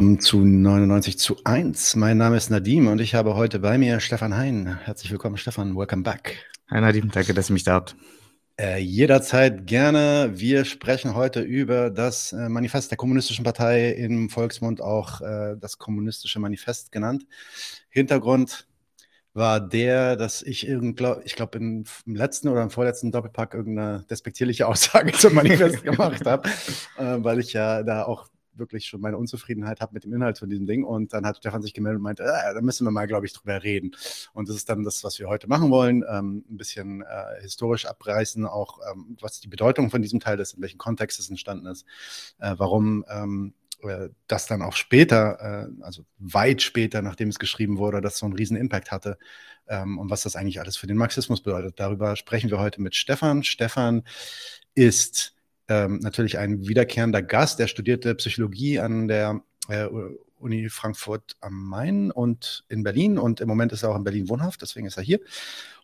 willkommen zu 99 zu 1. Mein Name ist Nadim und ich habe heute bei mir Stefan Hein. Herzlich willkommen, Stefan. Welcome back. Hi Nadim, danke, dass ihr mich da habt. Äh, jederzeit gerne. Wir sprechen heute über das äh, Manifest der Kommunistischen Partei, im Volksmund auch äh, das Kommunistische Manifest genannt. Hintergrund war der, dass ich irgend, ich glaube, im letzten oder im vorletzten Doppelpack irgendeine despektierliche Aussage zum Manifest gemacht habe, äh, weil ich ja da auch wirklich schon meine Unzufriedenheit habe mit dem Inhalt von diesem Ding. Und dann hat Stefan sich gemeldet und meinte, äh, da müssen wir mal, glaube ich, drüber reden. Und das ist dann das, was wir heute machen wollen. Ähm, ein bisschen äh, historisch abreißen, auch ähm, was die Bedeutung von diesem Teil ist, in welchem Kontext es entstanden ist, äh, warum ähm, äh, das dann auch später, äh, also weit später, nachdem es geschrieben wurde, das so einen riesen Impact hatte ähm, und was das eigentlich alles für den Marxismus bedeutet. Darüber sprechen wir heute mit Stefan. Stefan ist ähm, natürlich ein wiederkehrender Gast. Er studierte Psychologie an der äh, Uni Frankfurt am Main und in Berlin und im Moment ist er auch in Berlin wohnhaft, deswegen ist er hier.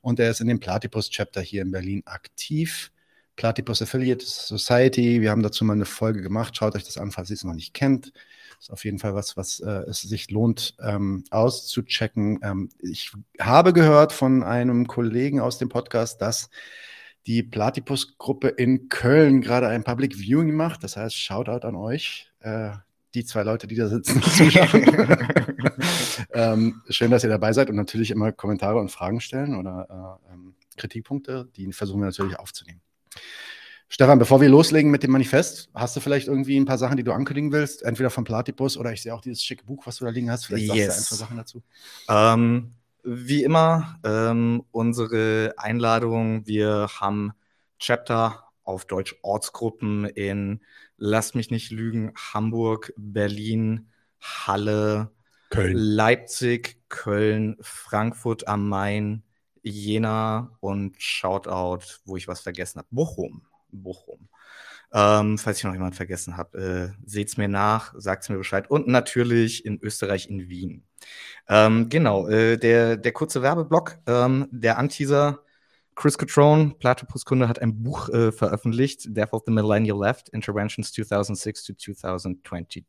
Und er ist in dem Platypus-Chapter hier in Berlin aktiv. Platypus Affiliate Society, wir haben dazu mal eine Folge gemacht. Schaut euch das an, falls ihr es noch nicht kennt. Ist auf jeden Fall was, was äh, es sich lohnt ähm, auszuchecken. Ähm, ich habe gehört von einem Kollegen aus dem Podcast, dass die Platypus-Gruppe in Köln gerade ein Public Viewing macht. Das heißt, Shoutout an euch, äh, die zwei Leute, die da sitzen. ähm, schön, dass ihr dabei seid und natürlich immer Kommentare und Fragen stellen oder äh, ähm, Kritikpunkte. Die versuchen wir natürlich aufzunehmen. Stefan, bevor wir loslegen mit dem Manifest, hast du vielleicht irgendwie ein paar Sachen, die du ankündigen willst? Entweder vom Platypus oder ich sehe auch dieses schicke Buch, was du da liegen hast. Vielleicht sagst yes. du ein, zwei Sachen dazu. Ähm, wie immer, ähm, unsere Einladung. Wir haben Chapter auf Deutsch Ortsgruppen in Lass mich nicht lügen, Hamburg, Berlin, Halle, Köln. Leipzig, Köln, Frankfurt am Main, Jena und Shoutout, wo ich was vergessen habe, Bochum. Bochum. Ähm, falls ich noch jemand vergessen habe, äh, seht's mir nach, sagt's mir Bescheid. Und natürlich in Österreich in Wien. Ähm, genau, äh, der, der kurze Werbeblock, ähm, der Anteaser. Chris Catrone, Platypus-Kunde, hat ein Buch äh, veröffentlicht, Death of the Millennial Left, Interventions 2006 to 2022,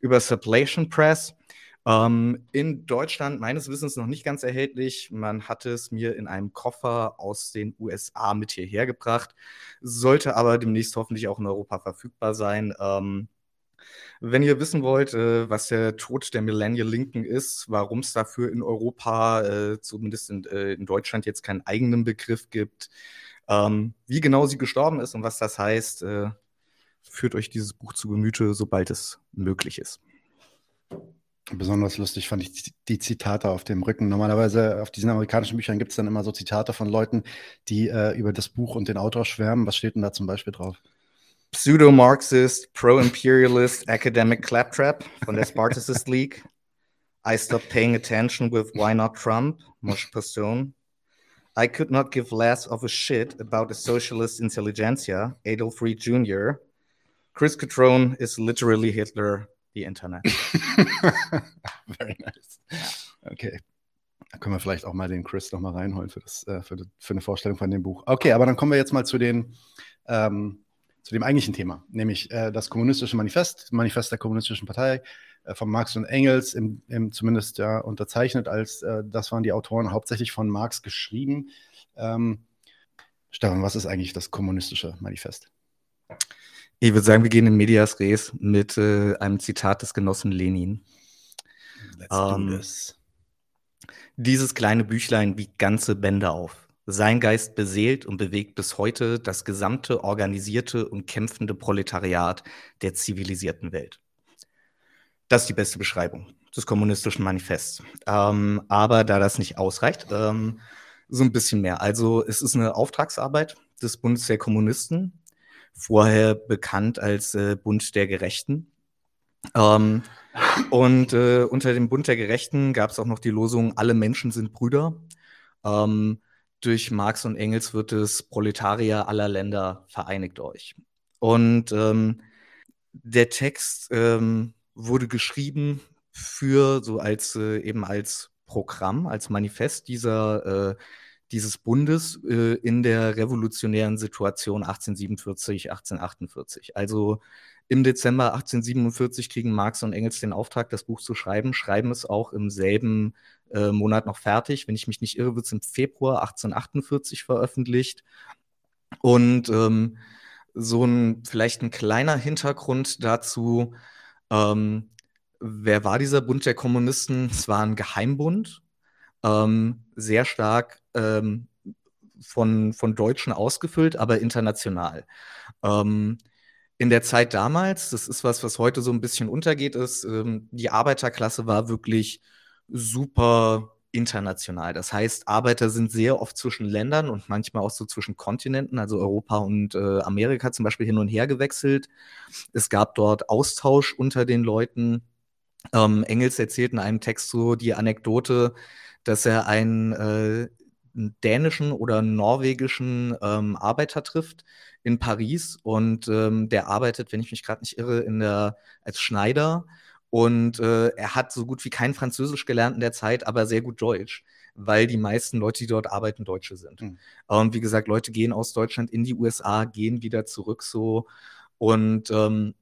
über Sublation Press. Ähm, in Deutschland meines Wissens noch nicht ganz erhältlich. Man hat es mir in einem Koffer aus den USA mit hierher gebracht, sollte aber demnächst hoffentlich auch in Europa verfügbar sein. Ähm, wenn ihr wissen wollt, äh, was der Tod der Millennial Linken ist, warum es dafür in Europa, äh, zumindest in, äh, in, Deutschland, jetzt keinen eigenen Begriff gibt, ähm, wie genau sie gestorben ist und was das heißt, äh, führt euch dieses Buch zu Gemüte, sobald es möglich ist. Besonders lustig fand ich die Zitate auf dem Rücken. Normalerweise auf diesen amerikanischen Büchern gibt es dann immer so Zitate von Leuten, die äh, über das Buch und den Autor schwärmen. Was steht denn da zum Beispiel drauf? Pseudo-Marxist, Pro-Imperialist, Academic Claptrap von der Spartacist League. I stopped paying attention with Why Not Trump, Moshe Paston. I could not give less of a shit about a socialist intelligentsia, Adolf Reed Jr. Chris Catrone is literally Hitler the Internet. Very nice. Okay. Da können wir vielleicht auch mal den Chris noch mal reinholen für, das, äh, für, für, eine Vorstellung von dem Buch. Okay, aber dann kommen wir jetzt mal zu, den, ähm, zu dem eigentlichen Thema, nämlich äh, das Kommunistische Manifest, Manifest der Kommunistischen Partei äh, von Marx und Engels, im, im zumindest ja, unterzeichnet als, äh, das waren die Autoren hauptsächlich von Marx geschrieben. Ähm, Stefan, was ist eigentlich das Kommunistische Manifest? Ich würde sagen, wir gehen in Medias Res mit äh, einem Zitat des Genossen Lenin. Let's ähm, do this. Dieses kleine Büchlein wiegt ganze Bände auf. Sein Geist beseelt und bewegt bis heute das gesamte organisierte und kämpfende Proletariat der zivilisierten Welt. Das ist die beste Beschreibung des kommunistischen Manifests. Ähm, aber da das nicht ausreicht, ähm, so ein bisschen mehr. Also es ist eine Auftragsarbeit des Bundes der Kommunisten, vorher bekannt als äh, Bund der Gerechten. Ähm, und äh, unter dem Bund der Gerechten gab es auch noch die Losung, alle Menschen sind Brüder. Ähm, durch Marx und Engels wird es Proletarier aller Länder vereinigt euch. Und ähm, der Text ähm, wurde geschrieben für so als äh, eben als Programm, als Manifest dieser, äh, dieses Bundes äh, in der revolutionären Situation 1847, 1848. Also im Dezember 1847 kriegen Marx und Engels den Auftrag, das Buch zu schreiben, schreiben es auch im selben äh, Monat noch fertig. Wenn ich mich nicht irre, wird es im Februar 1848 veröffentlicht. Und ähm, so ein vielleicht ein kleiner Hintergrund dazu. Ähm, wer war dieser Bund der Kommunisten? Es war ein Geheimbund, ähm, sehr stark ähm, von, von Deutschen ausgefüllt, aber international. Ähm, in der Zeit damals, das ist was, was heute so ein bisschen untergeht, ist, ähm, die Arbeiterklasse war wirklich super international. Das heißt, Arbeiter sind sehr oft zwischen Ländern und manchmal auch so zwischen Kontinenten, also Europa und äh, Amerika zum Beispiel hin und her gewechselt. Es gab dort Austausch unter den Leuten. Ähm, Engels erzählt in einem Text so die Anekdote, dass er einen, äh, einen dänischen oder norwegischen ähm, Arbeiter trifft, in Paris und ähm, der arbeitet, wenn ich mich gerade nicht irre, in der, als Schneider. Und äh, er hat so gut wie kein Französisch gelernt in der Zeit, aber sehr gut Deutsch, weil die meisten Leute, die dort arbeiten, Deutsche sind. Mhm. Und wie gesagt, Leute gehen aus Deutschland in die USA, gehen wieder zurück so. Und ähm,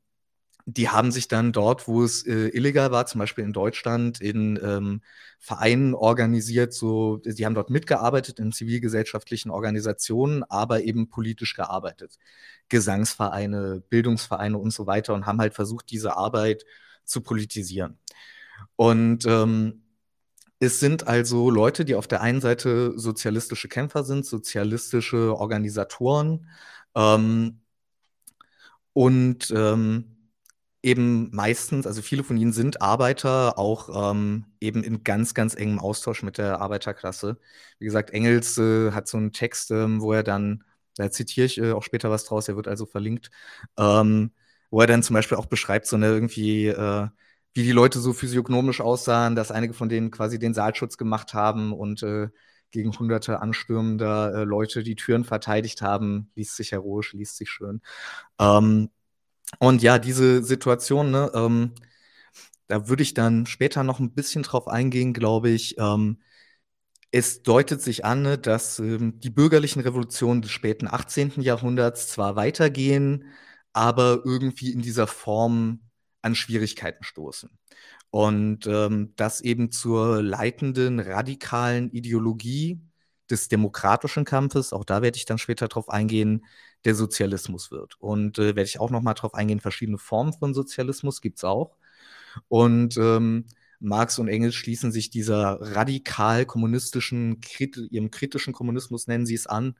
die haben sich dann dort, wo es äh, illegal war, zum Beispiel in Deutschland, in ähm, Vereinen organisiert. So, die haben dort mitgearbeitet in zivilgesellschaftlichen Organisationen, aber eben politisch gearbeitet. Gesangsvereine, Bildungsvereine und so weiter und haben halt versucht, diese Arbeit zu politisieren. Und ähm, es sind also Leute, die auf der einen Seite sozialistische Kämpfer sind, sozialistische Organisatoren ähm, und ähm, eben meistens, also viele von ihnen sind Arbeiter, auch ähm, eben in ganz, ganz engem Austausch mit der Arbeiterklasse. Wie gesagt, Engels äh, hat so einen Text, ähm, wo er dann, da zitiere ich äh, auch später was draus, er wird also verlinkt, ähm, wo er dann zum Beispiel auch beschreibt, so eine irgendwie, äh, wie die Leute so physiognomisch aussahen, dass einige von denen quasi den Saalschutz gemacht haben und äh, gegen hunderte anstürmender äh, Leute die Türen verteidigt haben. Liest sich heroisch, liest sich schön. Ähm, und ja, diese Situation, ne, ähm, da würde ich dann später noch ein bisschen drauf eingehen, glaube ich. Ähm, es deutet sich an, ne, dass ähm, die bürgerlichen Revolutionen des späten 18. Jahrhunderts zwar weitergehen, aber irgendwie in dieser Form an Schwierigkeiten stoßen. Und ähm, das eben zur leitenden radikalen Ideologie des demokratischen Kampfes, auch da werde ich dann später drauf eingehen, der Sozialismus wird. Und äh, werde ich auch noch mal drauf eingehen, verschiedene Formen von Sozialismus gibt es auch. Und ähm, Marx und Engels schließen sich dieser radikal kommunistischen, krit ihrem kritischen Kommunismus nennen sie es an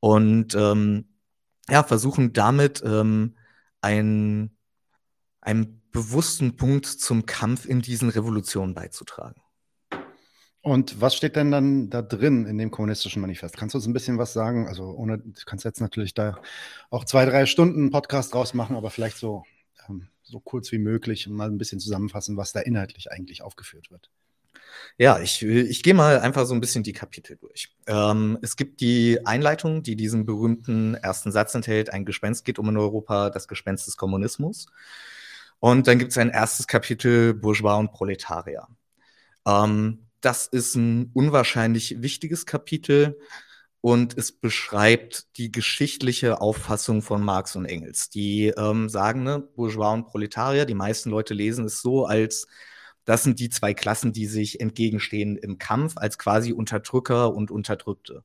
und ähm, ja, versuchen damit ähm, ein, einen bewussten Punkt zum Kampf in diesen Revolutionen beizutragen. Und was steht denn dann da drin in dem kommunistischen Manifest? Kannst du uns ein bisschen was sagen? Also ohne, du kannst jetzt natürlich da auch zwei, drei Stunden Podcast draus machen, aber vielleicht so, ähm, so kurz wie möglich mal ein bisschen zusammenfassen, was da inhaltlich eigentlich aufgeführt wird. Ja, ich, ich gehe mal einfach so ein bisschen die Kapitel durch. Ähm, es gibt die Einleitung, die diesen berühmten ersten Satz enthält, ein Gespenst geht um in Europa, das Gespenst des Kommunismus. Und dann gibt es ein erstes Kapitel Bourgeois und Proletarier. Ähm, das ist ein unwahrscheinlich wichtiges Kapitel und es beschreibt die geschichtliche Auffassung von Marx und Engels. Die ähm, sagen, ne, Bourgeois und Proletarier, die meisten Leute lesen es so, als das sind die zwei Klassen, die sich entgegenstehen im Kampf, als quasi Unterdrücker und Unterdrückte.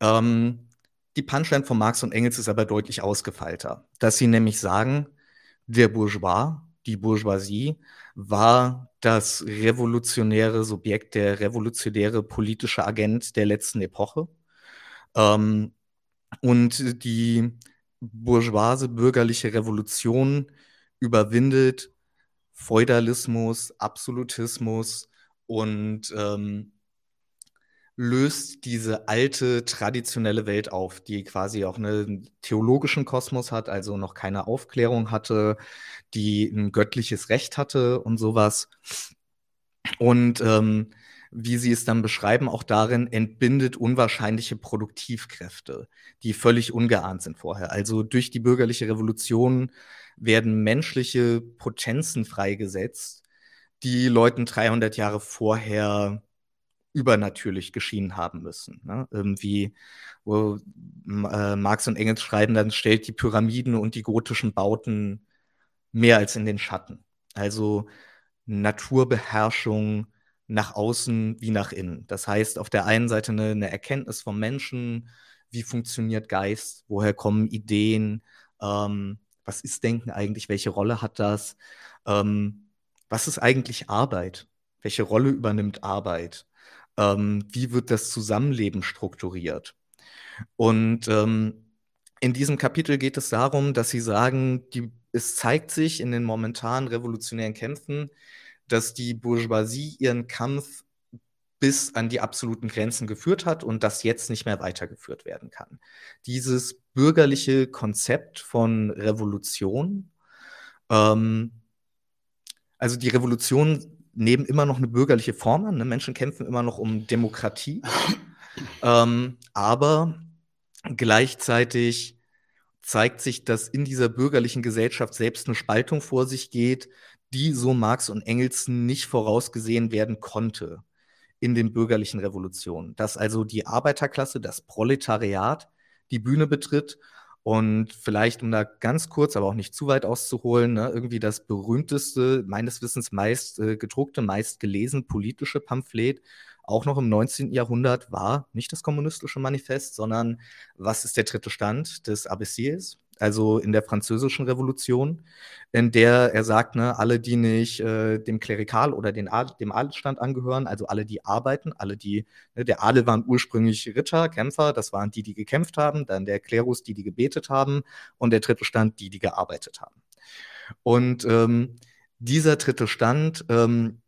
Ähm, die Punchline von Marx und Engels ist aber deutlich ausgefeilter, dass sie nämlich sagen, der Bourgeois, die Bourgeoisie, war das revolutionäre Subjekt, der revolutionäre politische Agent der letzten Epoche. Ähm, und die bourgeoise bürgerliche Revolution überwindet Feudalismus, Absolutismus und ähm, löst diese alte traditionelle Welt auf, die quasi auch einen theologischen Kosmos hat, also noch keine Aufklärung hatte, die ein göttliches Recht hatte und sowas. Und ähm, wie sie es dann beschreiben, auch darin entbindet unwahrscheinliche Produktivkräfte, die völlig ungeahnt sind vorher. Also durch die bürgerliche Revolution werden menschliche Potenzen freigesetzt, die Leuten 300 Jahre vorher übernatürlich geschienen haben müssen. Ne? Irgendwie, wo äh, Marx und Engels schreiben, dann stellt die Pyramiden und die gotischen Bauten mehr als in den Schatten. Also Naturbeherrschung nach außen wie nach innen. Das heißt, auf der einen Seite eine, eine Erkenntnis vom Menschen, wie funktioniert Geist, woher kommen Ideen, ähm, was ist Denken eigentlich, welche Rolle hat das, ähm, was ist eigentlich Arbeit, welche Rolle übernimmt Arbeit, ähm, wie wird das Zusammenleben strukturiert. Und ähm, in diesem Kapitel geht es darum, dass sie sagen, die, es zeigt sich in den momentanen revolutionären Kämpfen, dass die Bourgeoisie ihren Kampf bis an die absoluten Grenzen geführt hat und das jetzt nicht mehr weitergeführt werden kann. Dieses bürgerliche Konzept von Revolution, ähm, also die Revolution nehmen immer noch eine bürgerliche Form an. Ne? Menschen kämpfen immer noch um Demokratie, ähm, aber gleichzeitig zeigt sich, dass in dieser bürgerlichen Gesellschaft selbst eine Spaltung vor sich geht, die so Marx und Engels nicht vorausgesehen werden konnte in den bürgerlichen Revolutionen. Dass also die Arbeiterklasse, das Proletariat die Bühne betritt und vielleicht, um da ganz kurz, aber auch nicht zu weit auszuholen, ne, irgendwie das berühmteste, meines Wissens meist äh, gedruckte, meist gelesen politische Pamphlet, auch noch im 19. Jahrhundert, war nicht das kommunistische Manifest, sondern was ist der dritte Stand des Abbessiers, also in der Französischen Revolution, in der er sagt, ne, alle, die nicht äh, dem Klerikal oder den Adel, dem Adelsstand angehören, also alle, die arbeiten, alle, die, ne, der Adel waren ursprünglich Ritter, Kämpfer, das waren die, die gekämpft haben, dann der Klerus, die, die gebetet haben und der dritte Stand, die, die gearbeitet haben. Und ähm, dieser dritte Stand, ähm,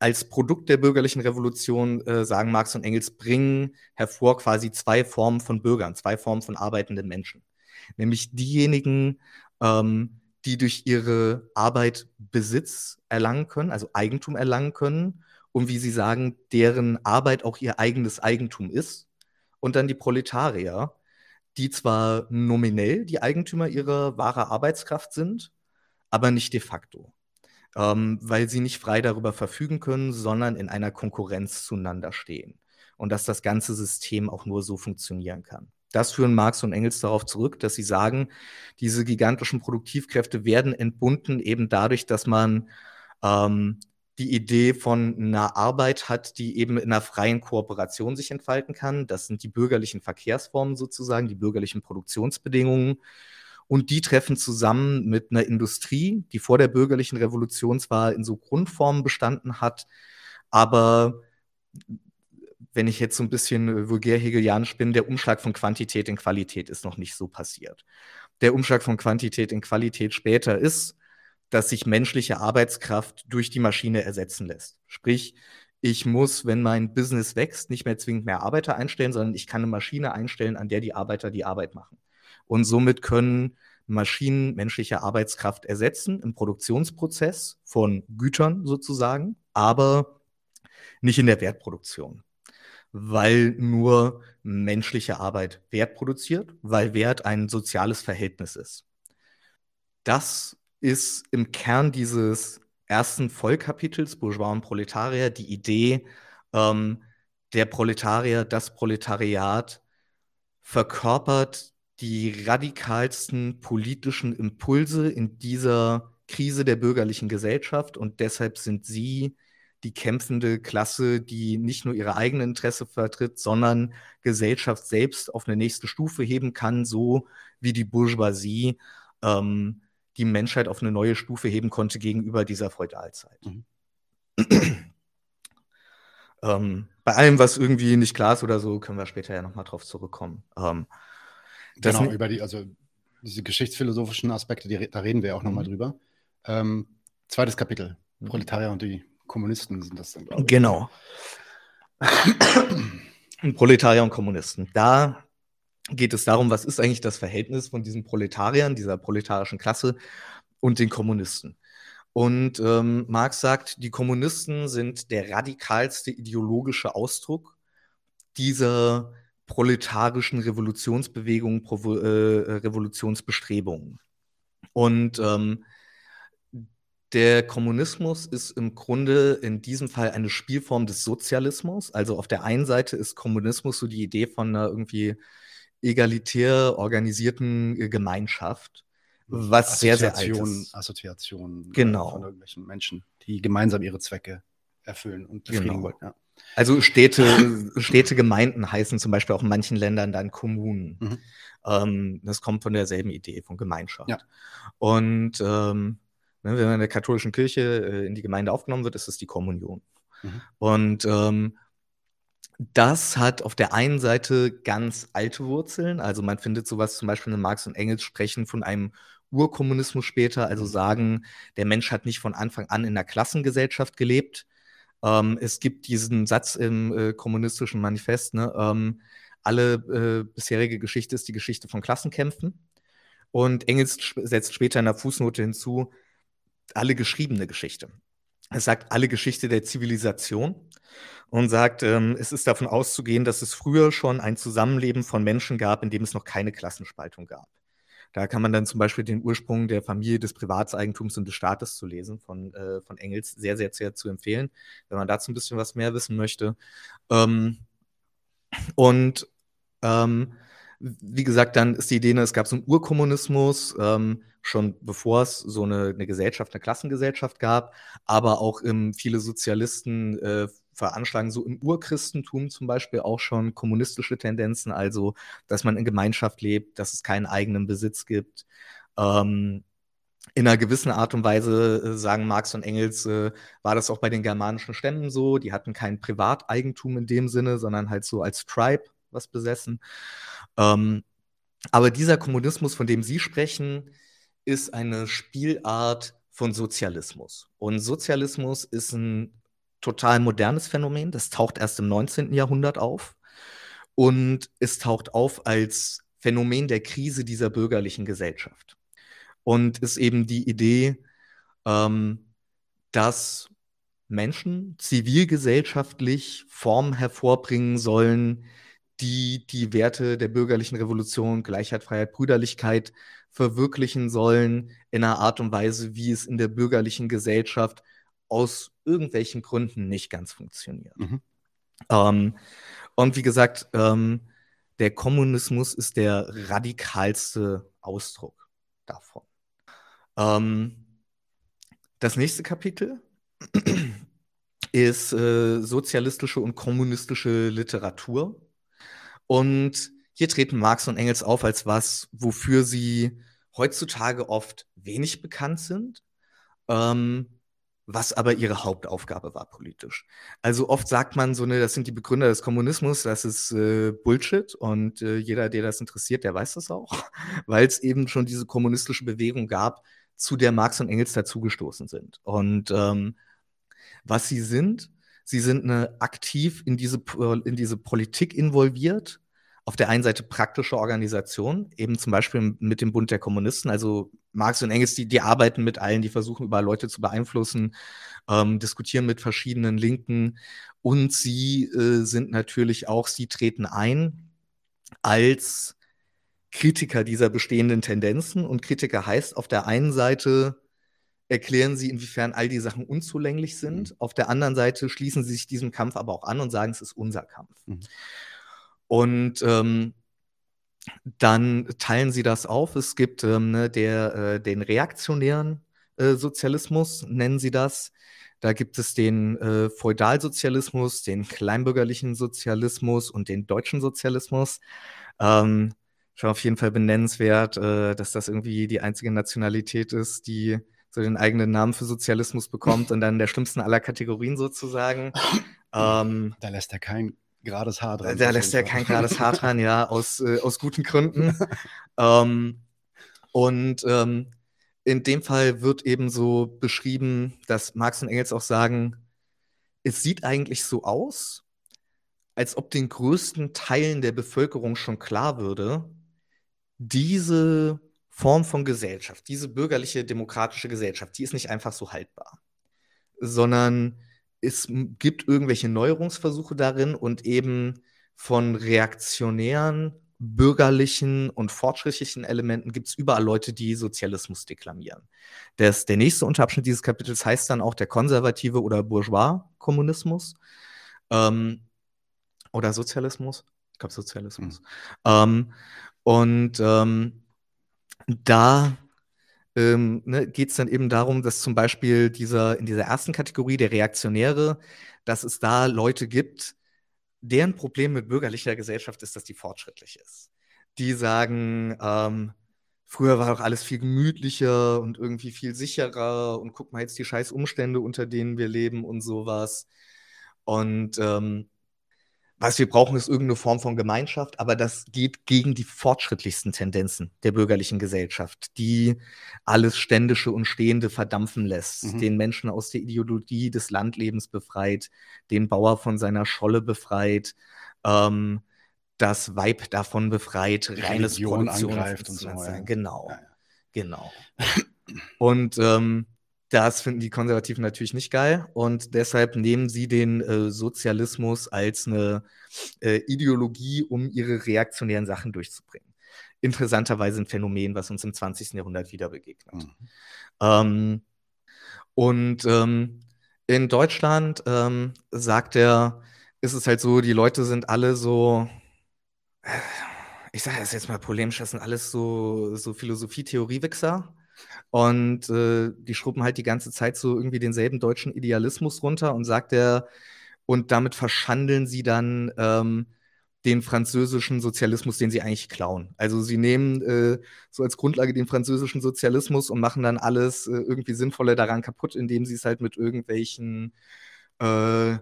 als Produkt der bürgerlichen Revolution, äh, sagen Marx und Engels, bringen hervor quasi zwei Formen von Bürgern, zwei Formen von arbeitenden Menschen nämlich diejenigen, ähm, die durch ihre Arbeit Besitz erlangen können, also Eigentum erlangen können und wie sie sagen, deren Arbeit auch ihr eigenes Eigentum ist. Und dann die Proletarier, die zwar nominell die Eigentümer ihrer wahren Arbeitskraft sind, aber nicht de facto, ähm, weil sie nicht frei darüber verfügen können, sondern in einer Konkurrenz zueinander stehen. Und dass das ganze System auch nur so funktionieren kann. Das führen Marx und Engels darauf zurück, dass sie sagen, diese gigantischen Produktivkräfte werden entbunden eben dadurch, dass man ähm, die Idee von einer Arbeit hat, die eben in einer freien Kooperation sich entfalten kann. Das sind die bürgerlichen Verkehrsformen sozusagen, die bürgerlichen Produktionsbedingungen. Und die treffen zusammen mit einer Industrie, die vor der bürgerlichen Revolution zwar in so Grundformen bestanden hat, aber wenn ich jetzt so ein bisschen äh, vulgär hegelianisch bin, der Umschlag von Quantität in Qualität ist noch nicht so passiert. Der Umschlag von Quantität in Qualität später ist, dass sich menschliche Arbeitskraft durch die Maschine ersetzen lässt. Sprich, ich muss, wenn mein Business wächst, nicht mehr zwingend mehr Arbeiter einstellen, sondern ich kann eine Maschine einstellen, an der die Arbeiter die Arbeit machen. Und somit können Maschinen menschliche Arbeitskraft ersetzen im Produktionsprozess von Gütern sozusagen, aber nicht in der Wertproduktion weil nur menschliche Arbeit Wert produziert, weil Wert ein soziales Verhältnis ist. Das ist im Kern dieses ersten Vollkapitels Bourgeois und Proletarier die Idee, ähm, der Proletarier, das Proletariat verkörpert die radikalsten politischen Impulse in dieser Krise der bürgerlichen Gesellschaft und deshalb sind sie die kämpfende Klasse, die nicht nur ihre eigenen Interesse vertritt, sondern Gesellschaft selbst auf eine nächste Stufe heben kann, so wie die Bourgeoisie ähm, die Menschheit auf eine neue Stufe heben konnte gegenüber dieser Feudalzeit. Mhm. ähm, bei allem, was irgendwie nicht klar ist oder so, können wir später ja nochmal drauf zurückkommen. Ähm, genau, über die, also diese geschichtsphilosophischen Aspekte, die, da reden wir auch nochmal mhm. drüber. Ähm, zweites Kapitel, mhm. Proletarier und die Kommunisten sind das dann, glaube. Genau. Proletarier und Kommunisten. Da geht es darum, was ist eigentlich das Verhältnis von diesen Proletariern, dieser proletarischen Klasse und den Kommunisten. Und ähm, Marx sagt, die Kommunisten sind der radikalste ideologische Ausdruck dieser proletarischen Revolutionsbewegungen, Provo äh, Revolutionsbestrebungen. Und ähm, der Kommunismus ist im Grunde in diesem Fall eine Spielform des Sozialismus. Also auf der einen Seite ist Kommunismus so die Idee von einer irgendwie egalitär organisierten äh, Gemeinschaft, was sehr, sehr alt ist. Assoziation genau. von irgendwelchen Menschen, die gemeinsam ihre Zwecke erfüllen und befriedigen genau. wollen. Ja. Also Städte, Städte, Gemeinden heißen zum Beispiel auch in manchen Ländern dann Kommunen. Mhm. Ähm, das kommt von derselben Idee, von Gemeinschaft. Ja. Und ähm, wenn man in der katholischen Kirche äh, in die Gemeinde aufgenommen wird, ist es die Kommunion. Mhm. Und ähm, das hat auf der einen Seite ganz alte Wurzeln. Also man findet sowas zum Beispiel in Marx und Engels sprechen von einem Urkommunismus später, also mhm. sagen, der Mensch hat nicht von Anfang an in einer Klassengesellschaft gelebt. Ähm, es gibt diesen Satz im äh, kommunistischen Manifest, ne, ähm, alle äh, bisherige Geschichte ist die Geschichte von Klassenkämpfen. Und Engels setzt später in der Fußnote hinzu, alle geschriebene Geschichte. Es sagt alle Geschichte der Zivilisation und sagt, ähm, es ist davon auszugehen, dass es früher schon ein Zusammenleben von Menschen gab, in dem es noch keine Klassenspaltung gab. Da kann man dann zum Beispiel den Ursprung der Familie, des Privatseigentums und des Staates zu lesen von, äh, von Engels sehr, sehr, sehr zu empfehlen, wenn man dazu ein bisschen was mehr wissen möchte. Ähm, und ähm, wie gesagt, dann ist die Idee, ne, es gab so einen Urkommunismus, ähm, schon bevor es so eine, eine, Gesellschaft, eine Klassengesellschaft gab, aber auch ähm, viele Sozialisten äh, veranschlagen so im Urchristentum zum Beispiel auch schon kommunistische Tendenzen, also dass man in Gemeinschaft lebt, dass es keinen eigenen Besitz gibt. Ähm, in einer gewissen Art und Weise, äh, sagen Marx und Engels, äh, war das auch bei den germanischen Stämmen so. Die hatten kein Privateigentum in dem Sinne, sondern halt so als Tribe was besessen. Ähm, aber dieser Kommunismus, von dem Sie sprechen, ist eine Spielart von Sozialismus. Und Sozialismus ist ein total modernes Phänomen. Das taucht erst im 19. Jahrhundert auf. Und es taucht auf als Phänomen der Krise dieser bürgerlichen Gesellschaft. Und ist eben die Idee, ähm, dass Menschen zivilgesellschaftlich Formen hervorbringen sollen, die die Werte der bürgerlichen Revolution, Gleichheit, Freiheit, Brüderlichkeit verwirklichen sollen in einer Art und Weise, wie es in der bürgerlichen Gesellschaft aus irgendwelchen Gründen nicht ganz funktioniert. Mhm. Ähm, und wie gesagt, ähm, der Kommunismus ist der radikalste Ausdruck davon. Ähm, das nächste Kapitel ist äh, sozialistische und kommunistische Literatur. Und hier treten Marx und Engels auf als was, wofür sie heutzutage oft wenig bekannt sind. Ähm, was aber ihre Hauptaufgabe war politisch. Also oft sagt man so, ne, das sind die Begründer des Kommunismus, das ist äh, Bullshit und äh, jeder, der das interessiert, der weiß das auch, weil es eben schon diese kommunistische Bewegung gab, zu der Marx und Engels dazugestoßen sind. Und ähm, was sie sind, sie sind eine aktiv in diese, in diese Politik involviert, auf der einen Seite praktische Organisation, eben zum Beispiel mit dem Bund der Kommunisten, also Marx und Engels, die, die arbeiten mit allen, die versuchen über Leute zu beeinflussen, ähm, diskutieren mit verschiedenen Linken. Und sie äh, sind natürlich auch, sie treten ein als Kritiker dieser bestehenden Tendenzen. Und Kritiker heißt auf der einen Seite erklären sie, inwiefern all die Sachen unzulänglich sind. Mhm. Auf der anderen Seite schließen sie sich diesem Kampf aber auch an und sagen, es ist unser Kampf. Mhm. Und ähm, dann teilen sie das auf. Es gibt ähm, ne, der, äh, den reaktionären äh, Sozialismus, nennen sie das. Da gibt es den äh, Feudalsozialismus, den kleinbürgerlichen Sozialismus und den deutschen Sozialismus. Ähm, schon auf jeden Fall benennenswert, äh, dass das irgendwie die einzige Nationalität ist, die so den eigenen Namen für Sozialismus bekommt und dann der schlimmsten aller Kategorien sozusagen. Ähm, da lässt er kein gerades Haar dran. Da lässt er kein gerades Haar dran, ja, aus, äh, aus guten Gründen. ähm, und ähm, in dem Fall wird eben so beschrieben, dass Marx und Engels auch sagen, es sieht eigentlich so aus, als ob den größten Teilen der Bevölkerung schon klar würde, diese Form von Gesellschaft, diese bürgerliche demokratische Gesellschaft, die ist nicht einfach so haltbar, sondern es gibt irgendwelche Neuerungsversuche darin und eben von reaktionären bürgerlichen und fortschrittlichen Elementen gibt es überall Leute, die Sozialismus deklamieren. Das, der nächste Unterabschnitt dieses Kapitels heißt dann auch der konservative oder Bourgeois-Kommunismus ähm, oder Sozialismus. Ich glaube Sozialismus. Mhm. Ähm, und ähm, da ähm, ne, geht es dann eben darum, dass zum Beispiel dieser, in dieser ersten Kategorie der Reaktionäre, dass es da Leute gibt, deren Problem mit bürgerlicher Gesellschaft ist, dass die fortschrittlich ist. Die sagen, ähm, früher war doch alles viel gemütlicher und irgendwie viel sicherer und guck mal jetzt die scheiß Umstände, unter denen wir leben und sowas. Und ähm, was wir brauchen, ist irgendeine Form von Gemeinschaft, aber das geht gegen die fortschrittlichsten Tendenzen der bürgerlichen Gesellschaft, die alles Ständische und Stehende verdampfen lässt, mhm. den Menschen aus der Ideologie des Landlebens befreit, den Bauer von seiner Scholle befreit, ähm, das Weib davon befreit, reines Religion angreift und so. Ja. Genau, ja, ja. genau. Und ähm, das finden die Konservativen natürlich nicht geil und deshalb nehmen sie den äh, Sozialismus als eine äh, Ideologie, um ihre reaktionären Sachen durchzubringen. Interessanterweise ein Phänomen, was uns im 20. Jahrhundert wieder begegnet. Mhm. Ähm, und ähm, in Deutschland ähm, sagt er, ist es halt so, die Leute sind alle so, ich sage das jetzt mal polemisch, das sind alles so, so Philosophie-Theorie-Wichser. Und äh, die schrubben halt die ganze Zeit so irgendwie denselben deutschen Idealismus runter und sagt er, und damit verschandeln sie dann ähm, den französischen Sozialismus, den sie eigentlich klauen. Also sie nehmen äh, so als Grundlage den französischen Sozialismus und machen dann alles äh, irgendwie Sinnvolle daran kaputt, indem sie es halt mit irgendwelchen äh,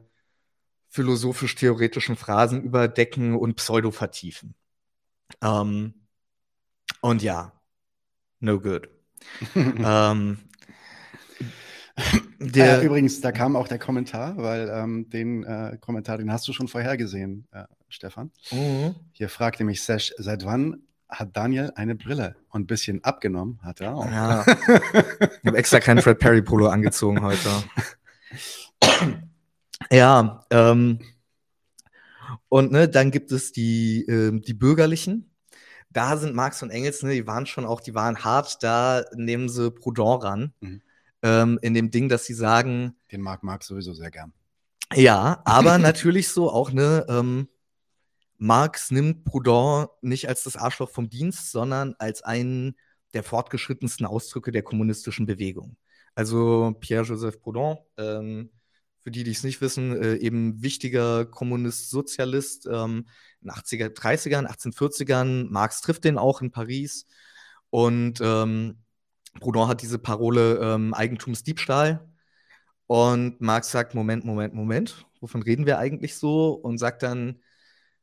philosophisch-theoretischen Phrasen überdecken und pseudo vertiefen. Ähm, und ja, no good. ähm, der, äh, übrigens, da kam auch der Kommentar, weil ähm, den äh, Kommentar, den hast du schon vorhergesehen, äh, Stefan. Mhm. Hier fragte mich Sesh, seit wann hat Daniel eine Brille? Und ein bisschen abgenommen hat er auch. Ja. ich habe extra keinen Fred Perry Polo angezogen heute. ja, ähm, und ne, dann gibt es die, äh, die Bürgerlichen, da sind Marx und Engels, ne, die waren schon auch, die waren hart, da nehmen sie Proudhon ran. Mhm. Ähm, in dem Ding, dass sie sagen. Den mag Marx sowieso sehr gern. Ja, aber natürlich so auch, ne, ähm, Marx nimmt Proudhon nicht als das Arschloch vom Dienst, sondern als einen der fortgeschrittensten Ausdrücke der kommunistischen Bewegung. Also Pierre-Joseph Proudhon, ähm, für die, die es nicht wissen, äh, eben wichtiger Kommunist, Sozialist, ähm, 80er, 30ern, 1840ern. Marx trifft den auch in Paris. Und ähm, Proudhon hat diese Parole ähm, Eigentumsdiebstahl. Und Marx sagt: Moment, Moment, Moment, wovon reden wir eigentlich so? Und sagt dann,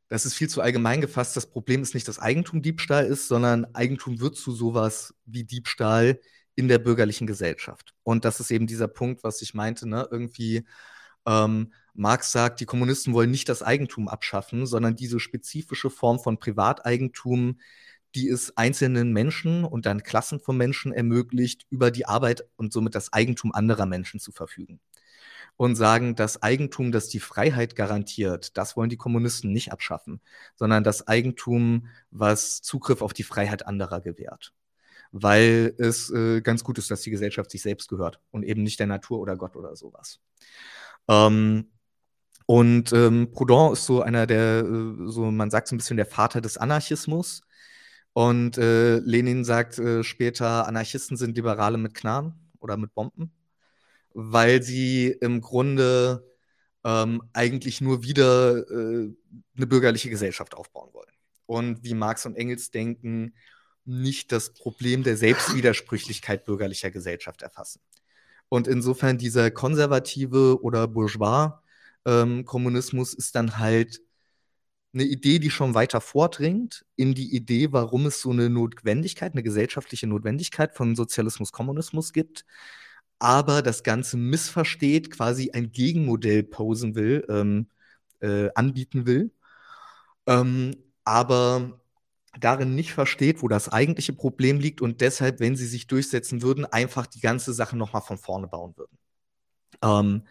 das ist viel zu allgemein gefasst. Das Problem ist nicht, dass Eigentum Diebstahl ist, sondern Eigentum wird zu sowas wie Diebstahl in der bürgerlichen Gesellschaft. Und das ist eben dieser Punkt, was ich meinte, ne? irgendwie ähm, Marx sagt, die Kommunisten wollen nicht das Eigentum abschaffen, sondern diese spezifische Form von Privateigentum, die es einzelnen Menschen und dann Klassen von Menschen ermöglicht, über die Arbeit und somit das Eigentum anderer Menschen zu verfügen. Und sagen, das Eigentum, das die Freiheit garantiert, das wollen die Kommunisten nicht abschaffen, sondern das Eigentum, was Zugriff auf die Freiheit anderer gewährt. Weil es äh, ganz gut ist, dass die Gesellschaft sich selbst gehört und eben nicht der Natur oder Gott oder sowas. Ähm, und ähm, Proudhon ist so einer der, äh, so man sagt so ein bisschen der Vater des Anarchismus. Und äh, Lenin sagt äh, später, Anarchisten sind Liberale mit Knarren oder mit Bomben, weil sie im Grunde ähm, eigentlich nur wieder äh, eine bürgerliche Gesellschaft aufbauen wollen. Und wie Marx und Engels denken, nicht das Problem der Selbstwidersprüchlichkeit bürgerlicher Gesellschaft erfassen. Und insofern dieser konservative oder bourgeois ähm, Kommunismus ist dann halt eine Idee, die schon weiter vordringt in die Idee, warum es so eine Notwendigkeit, eine gesellschaftliche Notwendigkeit von Sozialismus, Kommunismus gibt, aber das Ganze missversteht, quasi ein Gegenmodell posen will, ähm, äh, anbieten will, ähm, aber darin nicht versteht, wo das eigentliche Problem liegt und deshalb, wenn sie sich durchsetzen würden, einfach die ganze Sache nochmal von vorne bauen würden. Ähm,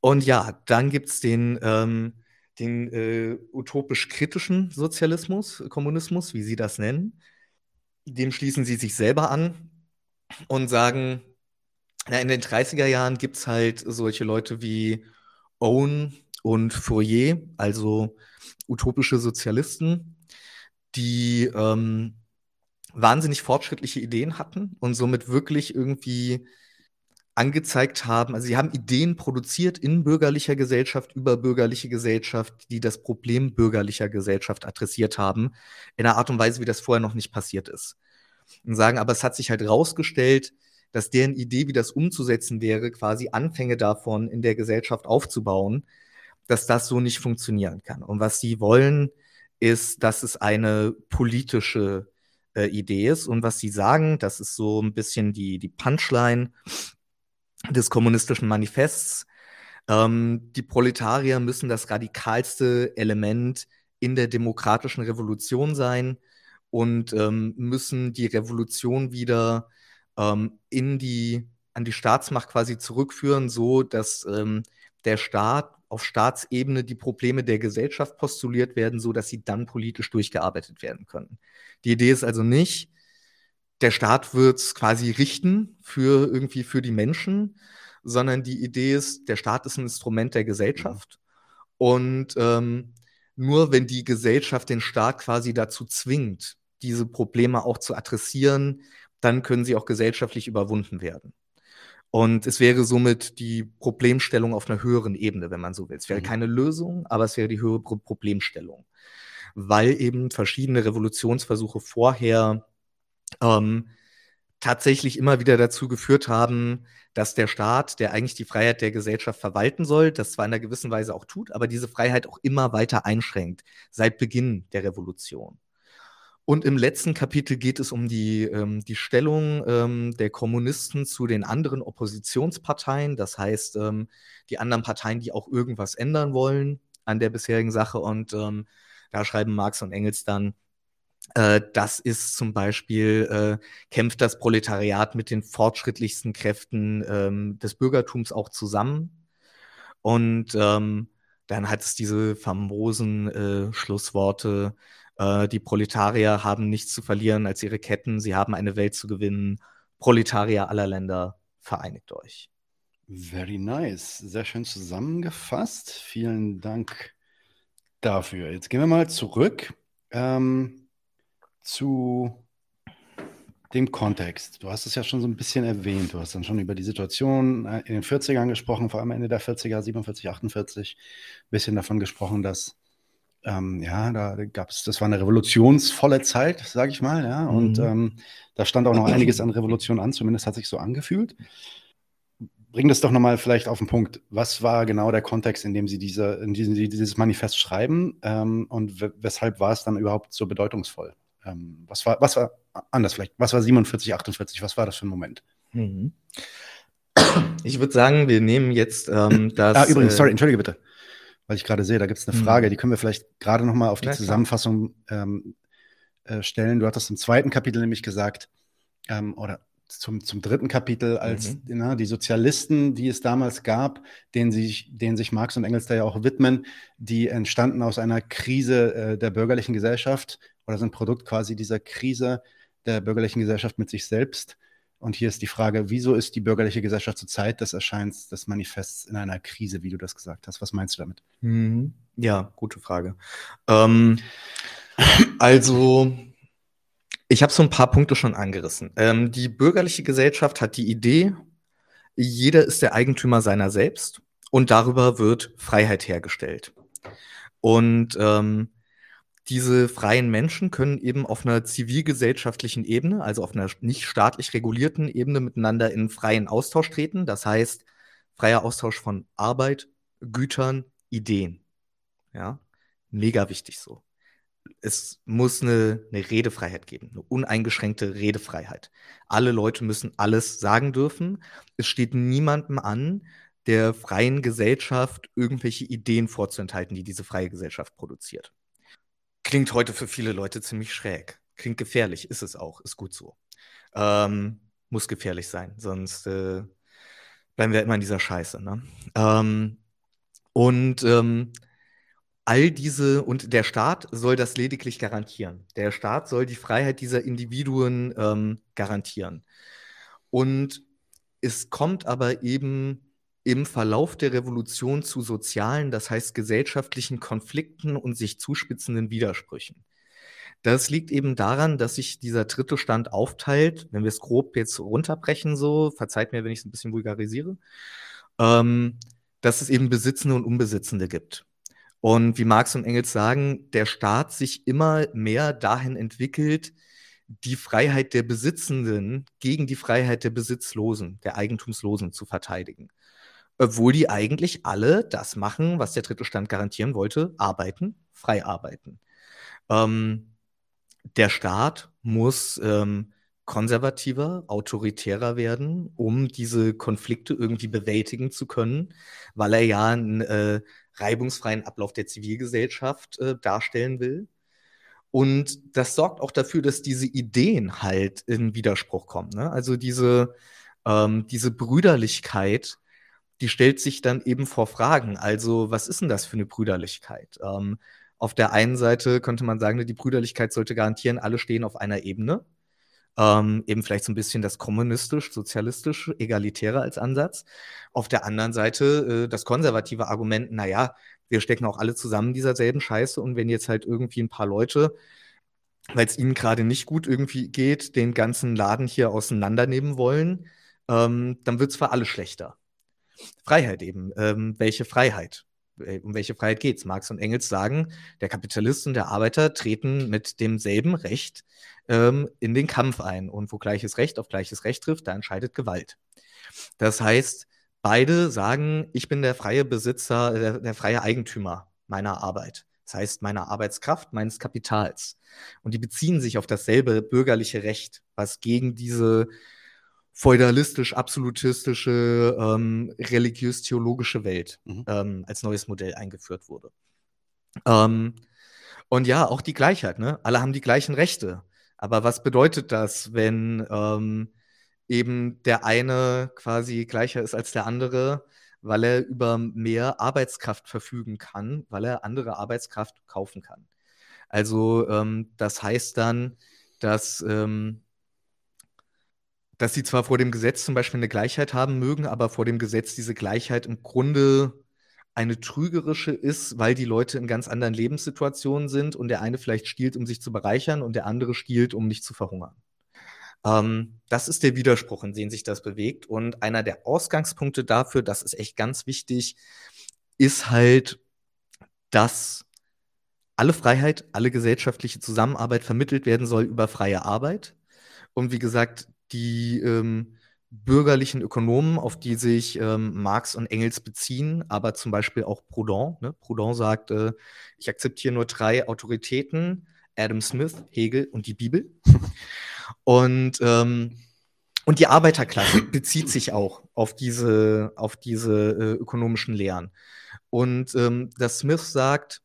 und ja, dann gibt es den, ähm, den äh, utopisch-kritischen Sozialismus, Kommunismus, wie sie das nennen. Dem schließen sie sich selber an und sagen, na, in den 30er Jahren gibt es halt solche Leute wie Owen und Fourier, also utopische Sozialisten, die ähm, wahnsinnig fortschrittliche Ideen hatten und somit wirklich irgendwie angezeigt haben, also sie haben Ideen produziert in bürgerlicher Gesellschaft über bürgerliche Gesellschaft, die das Problem bürgerlicher Gesellschaft adressiert haben, in einer Art und Weise, wie das vorher noch nicht passiert ist. Und sagen, aber es hat sich halt rausgestellt, dass deren Idee, wie das umzusetzen wäre, quasi Anfänge davon in der Gesellschaft aufzubauen, dass das so nicht funktionieren kann. Und was sie wollen, ist, dass es eine politische äh, Idee ist. Und was sie sagen, das ist so ein bisschen die, die Punchline des kommunistischen Manifests. Ähm, die Proletarier müssen das radikalste Element in der demokratischen Revolution sein und ähm, müssen die Revolution wieder ähm, in die, an die Staatsmacht quasi zurückführen, so dass ähm, der Staat auf Staatsebene die Probleme der Gesellschaft postuliert werden, so dass sie dann politisch durchgearbeitet werden können. Die Idee ist also nicht, der Staat wird es quasi richten für irgendwie für die Menschen, sondern die Idee ist, der Staat ist ein Instrument der Gesellschaft. Und ähm, nur wenn die Gesellschaft den Staat quasi dazu zwingt, diese Probleme auch zu adressieren, dann können sie auch gesellschaftlich überwunden werden. Und es wäre somit die Problemstellung auf einer höheren Ebene, wenn man so will. Es wäre mhm. keine Lösung, aber es wäre die höhere Problemstellung. Weil eben verschiedene Revolutionsversuche vorher ähm, tatsächlich immer wieder dazu geführt haben, dass der Staat, der eigentlich die Freiheit der Gesellschaft verwalten soll, das zwar in einer gewissen Weise auch tut, aber diese Freiheit auch immer weiter einschränkt, seit Beginn der Revolution. Und im letzten Kapitel geht es um die, ähm, die Stellung ähm, der Kommunisten zu den anderen Oppositionsparteien, das heißt ähm, die anderen Parteien, die auch irgendwas ändern wollen an der bisherigen Sache. Und ähm, da schreiben Marx und Engels dann, das ist zum Beispiel, äh, kämpft das Proletariat mit den fortschrittlichsten Kräften ähm, des Bürgertums auch zusammen. Und ähm, dann hat es diese famosen äh, Schlussworte, äh, die Proletarier haben nichts zu verlieren als ihre Ketten, sie haben eine Welt zu gewinnen. Proletarier aller Länder, vereinigt euch. Very nice, sehr schön zusammengefasst. Vielen Dank dafür. Jetzt gehen wir mal zurück. Ähm, zu dem Kontext. Du hast es ja schon so ein bisschen erwähnt. Du hast dann schon über die Situation äh, in den 40ern gesprochen, vor allem Ende der 40er, 47, 48, ein bisschen davon gesprochen, dass ähm, ja, da gab es, das war eine revolutionsvolle Zeit, sage ich mal, ja, und mhm. ähm, da stand auch noch einiges an Revolution an, zumindest hat sich so angefühlt. Bring das doch nochmal vielleicht auf den Punkt. Was war genau der Kontext, in dem Sie diese, in diesem, dieses Manifest schreiben ähm, und weshalb war es dann überhaupt so bedeutungsvoll? Ähm, was, war, was war anders vielleicht? Was war 47, 48? Was war das für ein Moment? Mhm. Ich würde sagen, wir nehmen jetzt ähm, das. Ah, übrigens, sorry, äh, entschuldige bitte. Weil ich gerade sehe, da gibt es eine mhm. Frage, die können wir vielleicht gerade nochmal auf die ja, Zusammenfassung ähm, äh, stellen. Du hattest im zweiten Kapitel nämlich gesagt, ähm, oder zum, zum dritten Kapitel, als mhm. na, die Sozialisten, die es damals gab, denen sich, denen sich Marx und Engels da ja auch widmen, die entstanden aus einer Krise äh, der bürgerlichen Gesellschaft oder sind Produkt quasi dieser Krise der bürgerlichen Gesellschaft mit sich selbst. Und hier ist die Frage, wieso ist die bürgerliche Gesellschaft zur Zeit des Erscheins des Manifests in einer Krise, wie du das gesagt hast? Was meinst du damit? Mhm. Ja, gute Frage. Ähm, also, ich habe so ein paar Punkte schon angerissen. Ähm, die bürgerliche Gesellschaft hat die Idee, jeder ist der Eigentümer seiner selbst und darüber wird Freiheit hergestellt. Und ähm, diese freien Menschen können eben auf einer zivilgesellschaftlichen Ebene, also auf einer nicht staatlich regulierten Ebene miteinander in freien Austausch treten. Das heißt, freier Austausch von Arbeit, Gütern, Ideen. Ja, mega wichtig so. Es muss eine, eine Redefreiheit geben, eine uneingeschränkte Redefreiheit. Alle Leute müssen alles sagen dürfen. Es steht niemandem an, der freien Gesellschaft irgendwelche Ideen vorzuenthalten, die diese freie Gesellschaft produziert. Klingt heute für viele Leute ziemlich schräg. Klingt gefährlich, ist es auch, ist gut so. Ähm, muss gefährlich sein, sonst äh, bleiben wir immer in dieser Scheiße. Ne? Ähm, und ähm, all diese, und der Staat soll das lediglich garantieren. Der Staat soll die Freiheit dieser Individuen ähm, garantieren. Und es kommt aber eben im Verlauf der Revolution zu sozialen, das heißt gesellschaftlichen Konflikten und sich zuspitzenden Widersprüchen. Das liegt eben daran, dass sich dieser dritte Stand aufteilt, wenn wir es grob jetzt runterbrechen, so, verzeiht mir, wenn ich es ein bisschen vulgarisiere, ähm, dass es eben Besitzende und Unbesitzende gibt. Und wie Marx und Engels sagen, der Staat sich immer mehr dahin entwickelt, die Freiheit der Besitzenden gegen die Freiheit der Besitzlosen, der Eigentumslosen zu verteidigen obwohl die eigentlich alle das machen, was der dritte Stand garantieren wollte, arbeiten, frei arbeiten. Ähm, der Staat muss ähm, konservativer, autoritärer werden, um diese Konflikte irgendwie bewältigen zu können, weil er ja einen äh, reibungsfreien Ablauf der Zivilgesellschaft äh, darstellen will. Und das sorgt auch dafür, dass diese Ideen halt in Widerspruch kommen. Ne? Also diese, ähm, diese Brüderlichkeit, die stellt sich dann eben vor Fragen. Also, was ist denn das für eine Brüderlichkeit? Ähm, auf der einen Seite könnte man sagen, die Brüderlichkeit sollte garantieren, alle stehen auf einer Ebene. Ähm, eben vielleicht so ein bisschen das kommunistisch, sozialistisch, egalitäre als Ansatz. Auf der anderen Seite äh, das konservative Argument, naja, wir stecken auch alle zusammen in dieser selben Scheiße und wenn jetzt halt irgendwie ein paar Leute, weil es ihnen gerade nicht gut irgendwie geht, den ganzen Laden hier auseinandernehmen wollen, ähm, dann wird es für alle schlechter. Freiheit eben. Ähm, welche Freiheit? Äh, um welche Freiheit geht es? Marx und Engels sagen, der Kapitalist und der Arbeiter treten mit demselben Recht ähm, in den Kampf ein. Und wo gleiches Recht auf gleiches Recht trifft, da entscheidet Gewalt. Das heißt, beide sagen, ich bin der freie Besitzer, der, der freie Eigentümer meiner Arbeit. Das heißt, meiner Arbeitskraft, meines Kapitals. Und die beziehen sich auf dasselbe bürgerliche Recht, was gegen diese feudalistisch-absolutistische, ähm, religiös-theologische Welt mhm. ähm, als neues Modell eingeführt wurde. Ähm, und ja, auch die Gleichheit, ne? Alle haben die gleichen Rechte. Aber was bedeutet das, wenn ähm, eben der eine quasi gleicher ist als der andere, weil er über mehr Arbeitskraft verfügen kann, weil er andere Arbeitskraft kaufen kann? Also ähm, das heißt dann, dass ähm, dass sie zwar vor dem Gesetz zum Beispiel eine Gleichheit haben mögen, aber vor dem Gesetz diese Gleichheit im Grunde eine trügerische ist, weil die Leute in ganz anderen Lebenssituationen sind und der eine vielleicht stiehlt, um sich zu bereichern und der andere stiehlt, um nicht zu verhungern. Ähm, das ist der Widerspruch, in dem sich das bewegt. Und einer der Ausgangspunkte dafür, das ist echt ganz wichtig, ist halt, dass alle Freiheit, alle gesellschaftliche Zusammenarbeit vermittelt werden soll über freie Arbeit. Und wie gesagt, die ähm, bürgerlichen Ökonomen, auf die sich ähm, Marx und Engels beziehen, aber zum Beispiel auch Proudhon. Ne? Proudhon sagt, äh, ich akzeptiere nur drei Autoritäten, Adam Smith, Hegel und die Bibel. und, ähm, und die Arbeiterklasse bezieht sich auch auf diese, auf diese äh, ökonomischen Lehren. Und ähm, dass Smith sagt,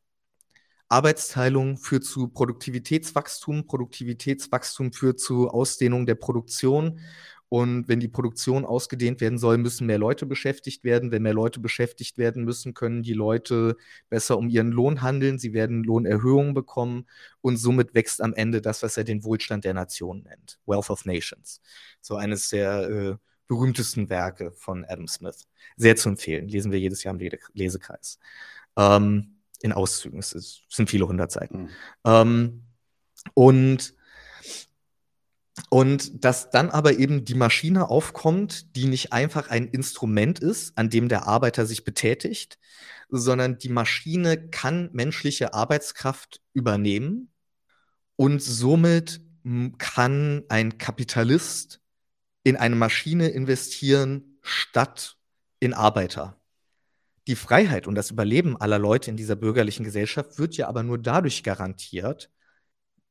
Arbeitsteilung führt zu Produktivitätswachstum, Produktivitätswachstum führt zu Ausdehnung der Produktion. Und wenn die Produktion ausgedehnt werden soll, müssen mehr Leute beschäftigt werden. Wenn mehr Leute beschäftigt werden müssen, können die Leute besser um ihren Lohn handeln. Sie werden Lohnerhöhungen bekommen. Und somit wächst am Ende das, was er den Wohlstand der Nation nennt. Wealth of Nations. So eines der äh, berühmtesten Werke von Adam Smith. Sehr zu empfehlen. Lesen wir jedes Jahr im Lesekreis. Ähm, in Auszügen. Es, es sind viele hundert Seiten. Mhm. Ähm, und und dass dann aber eben die Maschine aufkommt, die nicht einfach ein Instrument ist, an dem der Arbeiter sich betätigt, sondern die Maschine kann menschliche Arbeitskraft übernehmen und somit kann ein Kapitalist in eine Maschine investieren statt in Arbeiter. Die Freiheit und das Überleben aller Leute in dieser bürgerlichen Gesellschaft wird ja aber nur dadurch garantiert,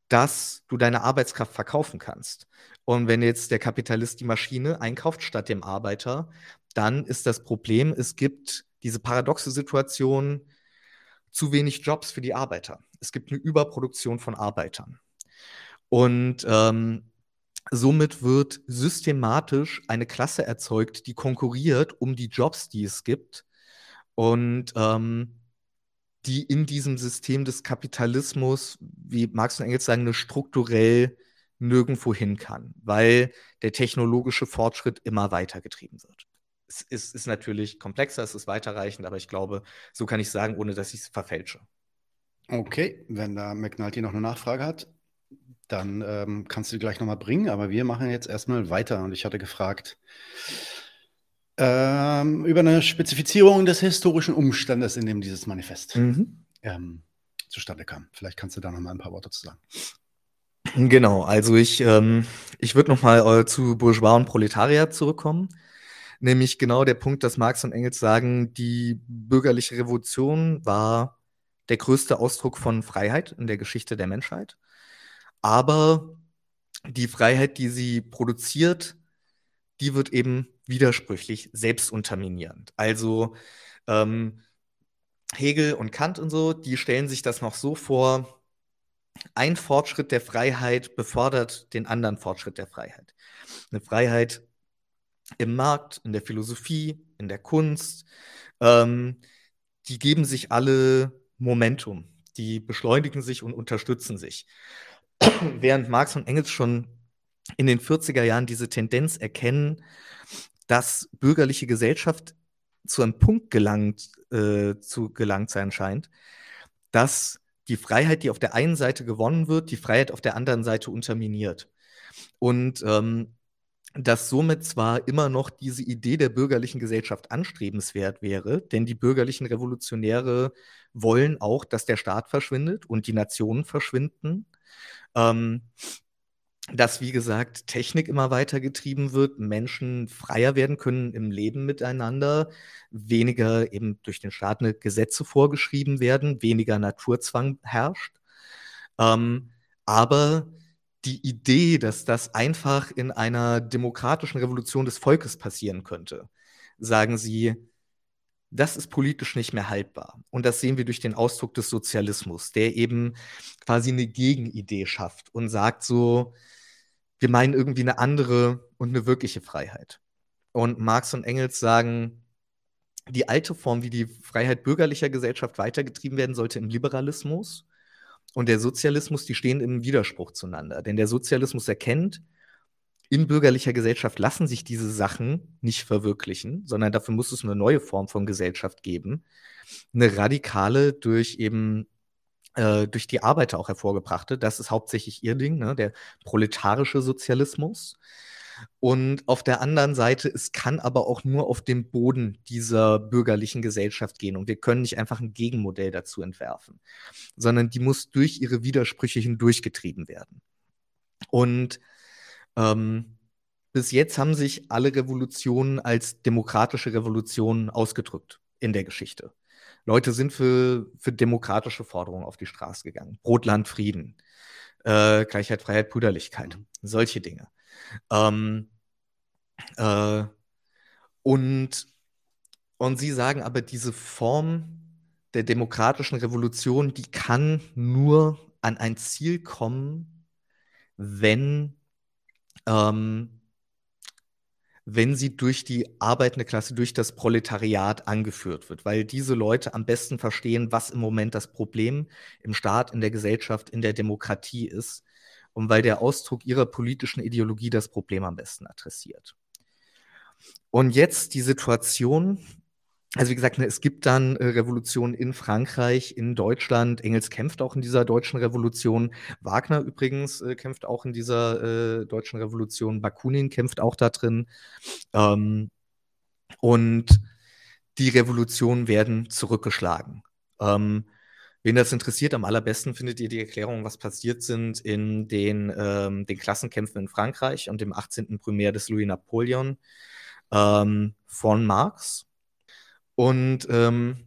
dass du deine Arbeitskraft verkaufen kannst. Und wenn jetzt der Kapitalist die Maschine einkauft statt dem Arbeiter, dann ist das Problem, es gibt diese paradoxe Situation, zu wenig Jobs für die Arbeiter. Es gibt eine Überproduktion von Arbeitern. Und ähm, somit wird systematisch eine Klasse erzeugt, die konkurriert um die Jobs, die es gibt und ähm, die in diesem System des Kapitalismus, wie Marx und Engels sagen, strukturell nirgendwo hin kann, weil der technologische Fortschritt immer weiter getrieben wird. Es ist, ist natürlich komplexer, es ist weiterreichend, aber ich glaube, so kann ich sagen, ohne dass ich es verfälsche. Okay, wenn da McNulty noch eine Nachfrage hat, dann ähm, kannst du die gleich nochmal bringen, aber wir machen jetzt erstmal weiter. Und ich hatte gefragt ähm, über eine Spezifizierung des historischen Umstandes, in dem dieses Manifest mhm. ähm, zustande kam. Vielleicht kannst du da nochmal ein paar Worte zu sagen. Genau, also ich, ähm, ich würde nochmal äh, zu Bourgeois und Proletariat zurückkommen. Nämlich genau der Punkt, dass Marx und Engels sagen, die bürgerliche Revolution war der größte Ausdruck von Freiheit in der Geschichte der Menschheit. Aber die Freiheit, die sie produziert, die wird eben widersprüchlich, selbst unterminierend. Also ähm, Hegel und Kant und so, die stellen sich das noch so vor, ein Fortschritt der Freiheit befördert den anderen Fortschritt der Freiheit. Eine Freiheit im Markt, in der Philosophie, in der Kunst, ähm, die geben sich alle Momentum, die beschleunigen sich und unterstützen sich. Während Marx und Engels schon in den 40er Jahren diese Tendenz erkennen, dass bürgerliche Gesellschaft zu einem Punkt gelangt, äh, zu gelangt sein scheint, dass die Freiheit, die auf der einen Seite gewonnen wird, die Freiheit auf der anderen Seite unterminiert. Und ähm, dass somit zwar immer noch diese Idee der bürgerlichen Gesellschaft anstrebenswert wäre, denn die bürgerlichen Revolutionäre wollen auch, dass der Staat verschwindet und die Nationen verschwinden. Ähm, dass, wie gesagt, Technik immer weiter getrieben wird, Menschen freier werden können im Leben miteinander, weniger eben durch den Staat eine Gesetze vorgeschrieben werden, weniger Naturzwang herrscht. Ähm, aber die Idee, dass das einfach in einer demokratischen Revolution des Volkes passieren könnte, sagen sie, das ist politisch nicht mehr haltbar. Und das sehen wir durch den Ausdruck des Sozialismus, der eben quasi eine Gegenidee schafft und sagt so, wir meinen irgendwie eine andere und eine wirkliche Freiheit. Und Marx und Engels sagen, die alte Form, wie die Freiheit bürgerlicher Gesellschaft weitergetrieben werden sollte im Liberalismus und der Sozialismus, die stehen im Widerspruch zueinander. Denn der Sozialismus erkennt, in bürgerlicher Gesellschaft lassen sich diese Sachen nicht verwirklichen, sondern dafür muss es eine neue Form von Gesellschaft geben. Eine radikale durch eben äh, durch die Arbeiter auch hervorgebrachte. Das ist hauptsächlich ihr Ding, ne? der proletarische Sozialismus. Und auf der anderen Seite, es kann aber auch nur auf dem Boden dieser bürgerlichen Gesellschaft gehen. Und wir können nicht einfach ein Gegenmodell dazu entwerfen, sondern die muss durch ihre Widersprüche hindurchgetrieben werden. Und ähm, bis jetzt haben sich alle Revolutionen als demokratische Revolutionen ausgedrückt in der Geschichte. Leute sind für, für demokratische Forderungen auf die Straße gegangen. Brot, Land, Frieden, äh, Gleichheit, Freiheit, Brüderlichkeit, mhm. solche Dinge. Ähm, äh, und, und sie sagen aber, diese Form der demokratischen Revolution, die kann nur an ein Ziel kommen, wenn ähm, wenn sie durch die arbeitende Klasse, durch das Proletariat angeführt wird, weil diese Leute am besten verstehen, was im Moment das Problem im Staat, in der Gesellschaft, in der Demokratie ist und weil der Ausdruck ihrer politischen Ideologie das Problem am besten adressiert. Und jetzt die Situation, also wie gesagt, ne, es gibt dann äh, Revolutionen in Frankreich, in Deutschland. Engels kämpft auch in dieser deutschen Revolution. Wagner übrigens äh, kämpft auch in dieser äh, deutschen Revolution. Bakunin kämpft auch da drin. Ähm, und die Revolutionen werden zurückgeschlagen. Ähm, wen das interessiert, am allerbesten findet ihr die Erklärung, was passiert sind in den, ähm, den Klassenkämpfen in Frankreich und dem 18. Primär des Louis Napoleon ähm, von Marx. Und ähm,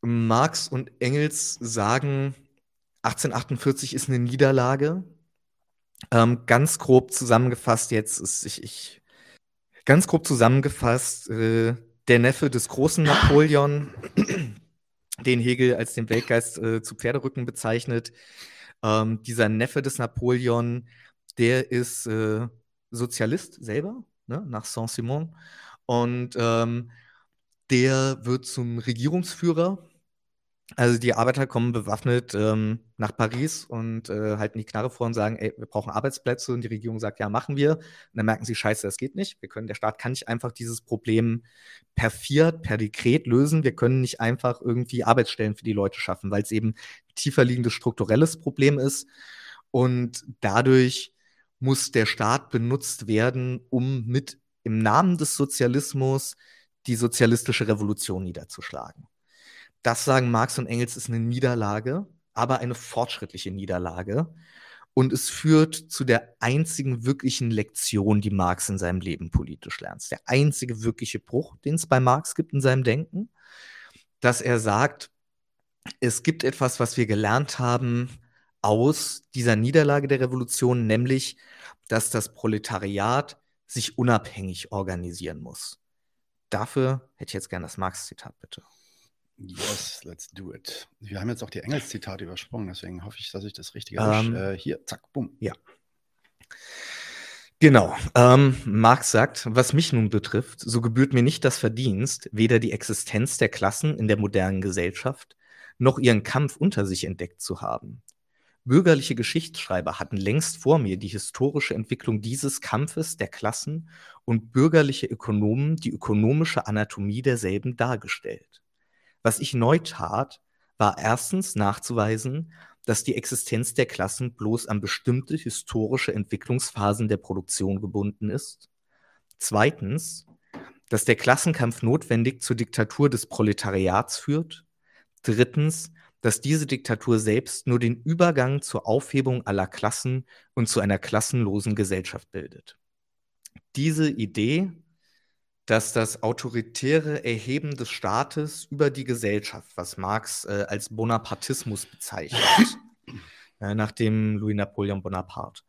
Marx und Engels sagen, 1848 ist eine Niederlage. Ähm, ganz grob zusammengefasst jetzt ist ich, ich ganz grob zusammengefasst äh, der Neffe des großen Napoleon, den Hegel als den Weltgeist äh, zu Pferderücken bezeichnet. Ähm, dieser Neffe des Napoleon, der ist äh, Sozialist selber, ne, nach Saint-Simon. Und ähm, der wird zum Regierungsführer Also die Arbeiter kommen bewaffnet ähm, nach Paris und äh, halten die Knarre vor und sagen, ey, wir brauchen Arbeitsplätze und die Regierung sagt, ja, machen wir. Und dann merken sie, scheiße, das geht nicht. Wir können, der Staat kann nicht einfach dieses Problem per Fiat, per Dekret lösen. Wir können nicht einfach irgendwie Arbeitsstellen für die Leute schaffen, weil es eben tiefer liegendes strukturelles Problem ist. Und dadurch muss der Staat benutzt werden, um mit im Namen des Sozialismus die sozialistische Revolution niederzuschlagen. Das sagen Marx und Engels ist eine Niederlage, aber eine fortschrittliche Niederlage. Und es führt zu der einzigen wirklichen Lektion, die Marx in seinem Leben politisch lernt. Der einzige wirkliche Bruch, den es bei Marx gibt in seinem Denken, dass er sagt, es gibt etwas, was wir gelernt haben aus dieser Niederlage der Revolution, nämlich, dass das Proletariat sich unabhängig organisieren muss. Dafür hätte ich jetzt gerne das Marx-Zitat, bitte. Yes, let's do it. Wir haben jetzt auch die Engels-Zitate übersprungen, deswegen hoffe ich, dass ich das richtig Ähm, äh, Hier, zack, bumm. Ja. Genau. Ähm, Marx sagt, was mich nun betrifft, so gebührt mir nicht das Verdienst, weder die Existenz der Klassen in der modernen Gesellschaft, noch ihren Kampf unter sich entdeckt zu haben. Bürgerliche Geschichtsschreiber hatten längst vor mir die historische Entwicklung dieses Kampfes der Klassen und bürgerliche Ökonomen die ökonomische Anatomie derselben dargestellt. Was ich neu tat, war erstens nachzuweisen, dass die Existenz der Klassen bloß an bestimmte historische Entwicklungsphasen der Produktion gebunden ist. Zweitens, dass der Klassenkampf notwendig zur Diktatur des Proletariats führt. Drittens, dass diese Diktatur selbst nur den Übergang zur Aufhebung aller Klassen und zu einer klassenlosen Gesellschaft bildet. Diese Idee dass das autoritäre Erheben des Staates über die Gesellschaft, was Marx äh, als Bonapartismus bezeichnet, äh, nach dem Louis Napoleon Bonaparte,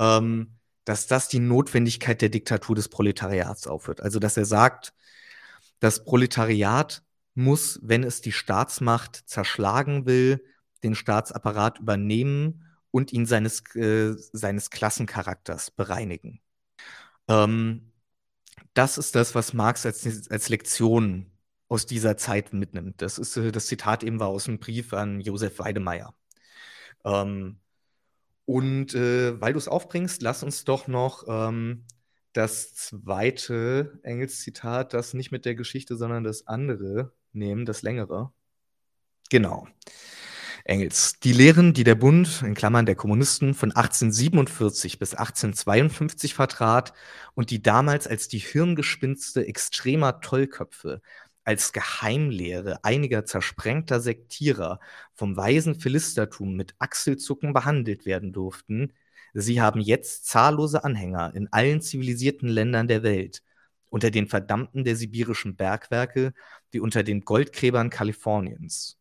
ähm, dass das die Notwendigkeit der Diktatur des Proletariats aufhört. Also dass er sagt, das Proletariat muss, wenn es die Staatsmacht zerschlagen will, den Staatsapparat übernehmen und ihn seines, äh, seines Klassencharakters bereinigen. Ähm, das ist das, was Marx als, als Lektion aus dieser Zeit mitnimmt. Das ist äh, das Zitat eben war aus einem Brief an Josef Weidemeyer. Ähm, und äh, weil du es aufbringst, lass uns doch noch ähm, das zweite Engels-Zitat, das nicht mit der Geschichte, sondern das andere nehmen, das längere. Genau. Engels. Die Lehren, die der Bund, in Klammern der Kommunisten, von 1847 bis 1852 vertrat und die damals als die Hirngespinste extremer Tollköpfe, als Geheimlehre einiger zersprengter Sektierer vom weisen Philistertum mit Achselzucken behandelt werden durften, sie haben jetzt zahllose Anhänger in allen zivilisierten Ländern der Welt, unter den Verdammten der sibirischen Bergwerke wie unter den Goldgräbern Kaliforniens.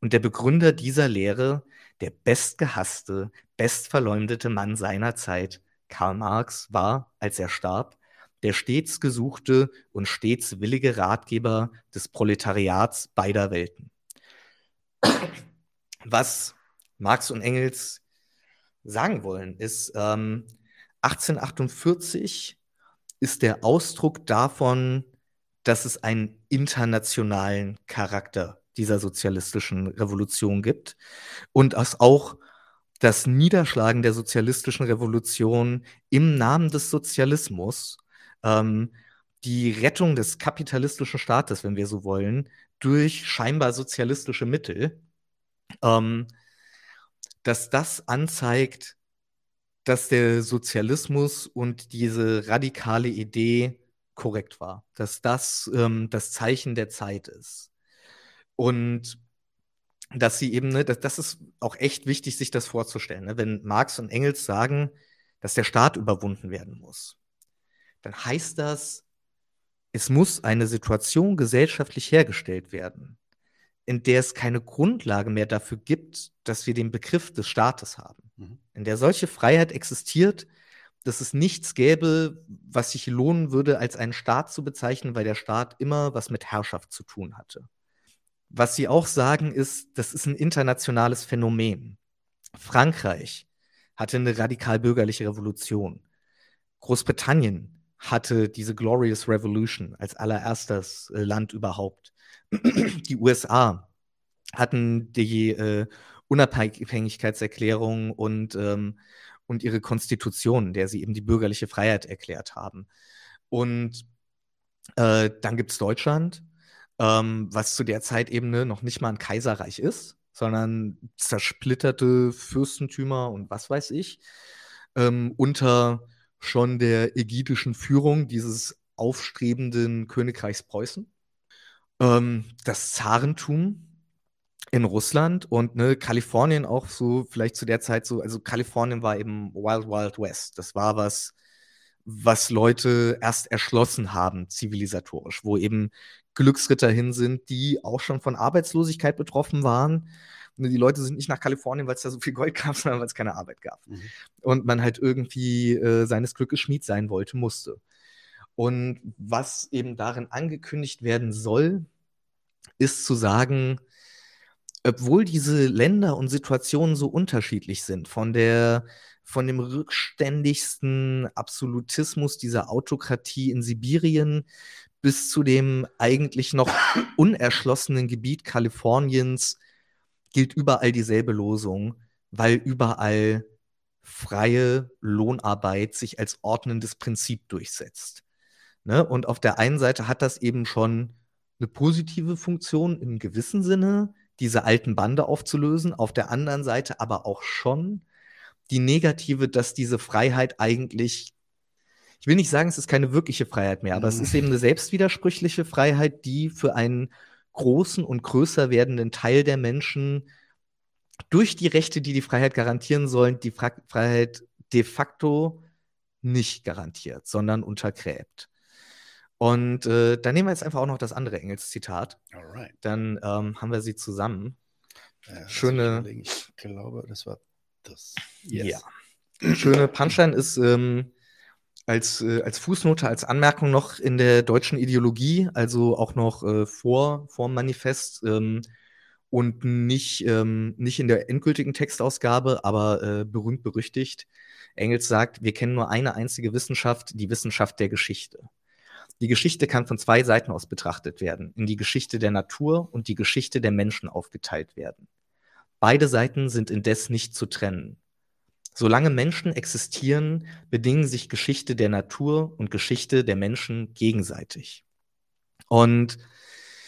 Und der Begründer dieser Lehre, der bestgehasste, bestverleumdete Mann seiner Zeit, Karl Marx, war, als er starb, der stets gesuchte und stets willige Ratgeber des Proletariats beider Welten. Was Marx und Engels sagen wollen, ist, ähm, 1848 ist der Ausdruck davon, dass es einen internationalen Charakter dieser sozialistischen Revolution gibt und dass auch das Niederschlagen der sozialistischen Revolution im Namen des Sozialismus ähm, die Rettung des kapitalistischen Staates, wenn wir so wollen, durch scheinbar sozialistische Mittel, ähm, dass das anzeigt, dass der Sozialismus und diese radikale Idee korrekt war, dass das ähm, das Zeichen der Zeit ist. Und dass sie eben, ne, das, das ist auch echt wichtig, sich das vorzustellen. Ne? Wenn Marx und Engels sagen, dass der Staat überwunden werden muss, dann heißt das, es muss eine Situation gesellschaftlich hergestellt werden, in der es keine Grundlage mehr dafür gibt, dass wir den Begriff des Staates haben. Mhm. In der solche Freiheit existiert, dass es nichts gäbe, was sich lohnen würde, als einen Staat zu bezeichnen, weil der Staat immer was mit Herrschaft zu tun hatte. Was sie auch sagen, ist, das ist ein internationales Phänomen. Frankreich hatte eine radikal bürgerliche Revolution. Großbritannien hatte diese Glorious Revolution als allererstes äh, Land überhaupt. Die USA hatten die äh, Unabhängigkeitserklärung und, ähm, und ihre Konstitution, der sie eben die bürgerliche Freiheit erklärt haben. Und äh, dann gibt es Deutschland, ähm, was zu der Zeit eben ne, noch nicht mal ein Kaiserreich ist, sondern zersplitterte Fürstentümer und was weiß ich, ähm, unter schon der ägidischen Führung dieses aufstrebenden Königreichs Preußen. Ähm, das Zarentum in Russland und ne, Kalifornien auch so, vielleicht zu der Zeit so, also Kalifornien war eben Wild Wild West. Das war was, was Leute erst erschlossen haben, zivilisatorisch, wo eben Glücksritter hin sind, die auch schon von Arbeitslosigkeit betroffen waren. Und die Leute sind nicht nach Kalifornien, weil es da so viel Gold gab, sondern weil es keine Arbeit gab. Mhm. Und man halt irgendwie äh, seines Glückes Schmied sein wollte, musste. Und was eben darin angekündigt werden soll, ist zu sagen, obwohl diese Länder und Situationen so unterschiedlich sind, von der von dem rückständigsten Absolutismus dieser Autokratie in Sibirien bis zu dem eigentlich noch unerschlossenen Gebiet Kaliforniens gilt überall dieselbe Losung, weil überall freie Lohnarbeit sich als ordnendes Prinzip durchsetzt. Ne? Und auf der einen Seite hat das eben schon eine positive Funktion im gewissen Sinne, diese alten Bande aufzulösen, auf der anderen Seite aber auch schon die negative, dass diese Freiheit eigentlich, ich will nicht sagen, es ist keine wirkliche Freiheit mehr, aber mhm. es ist eben eine selbstwidersprüchliche Freiheit, die für einen großen und größer werdenden Teil der Menschen durch die Rechte, die die Freiheit garantieren sollen, die Fra Freiheit de facto nicht garantiert, sondern untergräbt. Und äh, dann nehmen wir jetzt einfach auch noch das andere Engels-Zitat. Dann ähm, haben wir sie zusammen. Ja, Schöne. Ich glaube, das war das. Yes. Ja. Schöne Punchline ist ähm, als, äh, als Fußnote, als Anmerkung noch in der deutschen Ideologie, also auch noch äh, vor, vor dem Manifest ähm, und nicht, ähm, nicht in der endgültigen Textausgabe, aber äh, berühmt berüchtigt. Engels sagt, wir kennen nur eine einzige Wissenschaft, die Wissenschaft der Geschichte. Die Geschichte kann von zwei Seiten aus betrachtet werden, in die Geschichte der Natur und die Geschichte der Menschen aufgeteilt werden. Beide Seiten sind indes nicht zu trennen. Solange Menschen existieren, bedingen sich Geschichte der Natur und Geschichte der Menschen gegenseitig. Und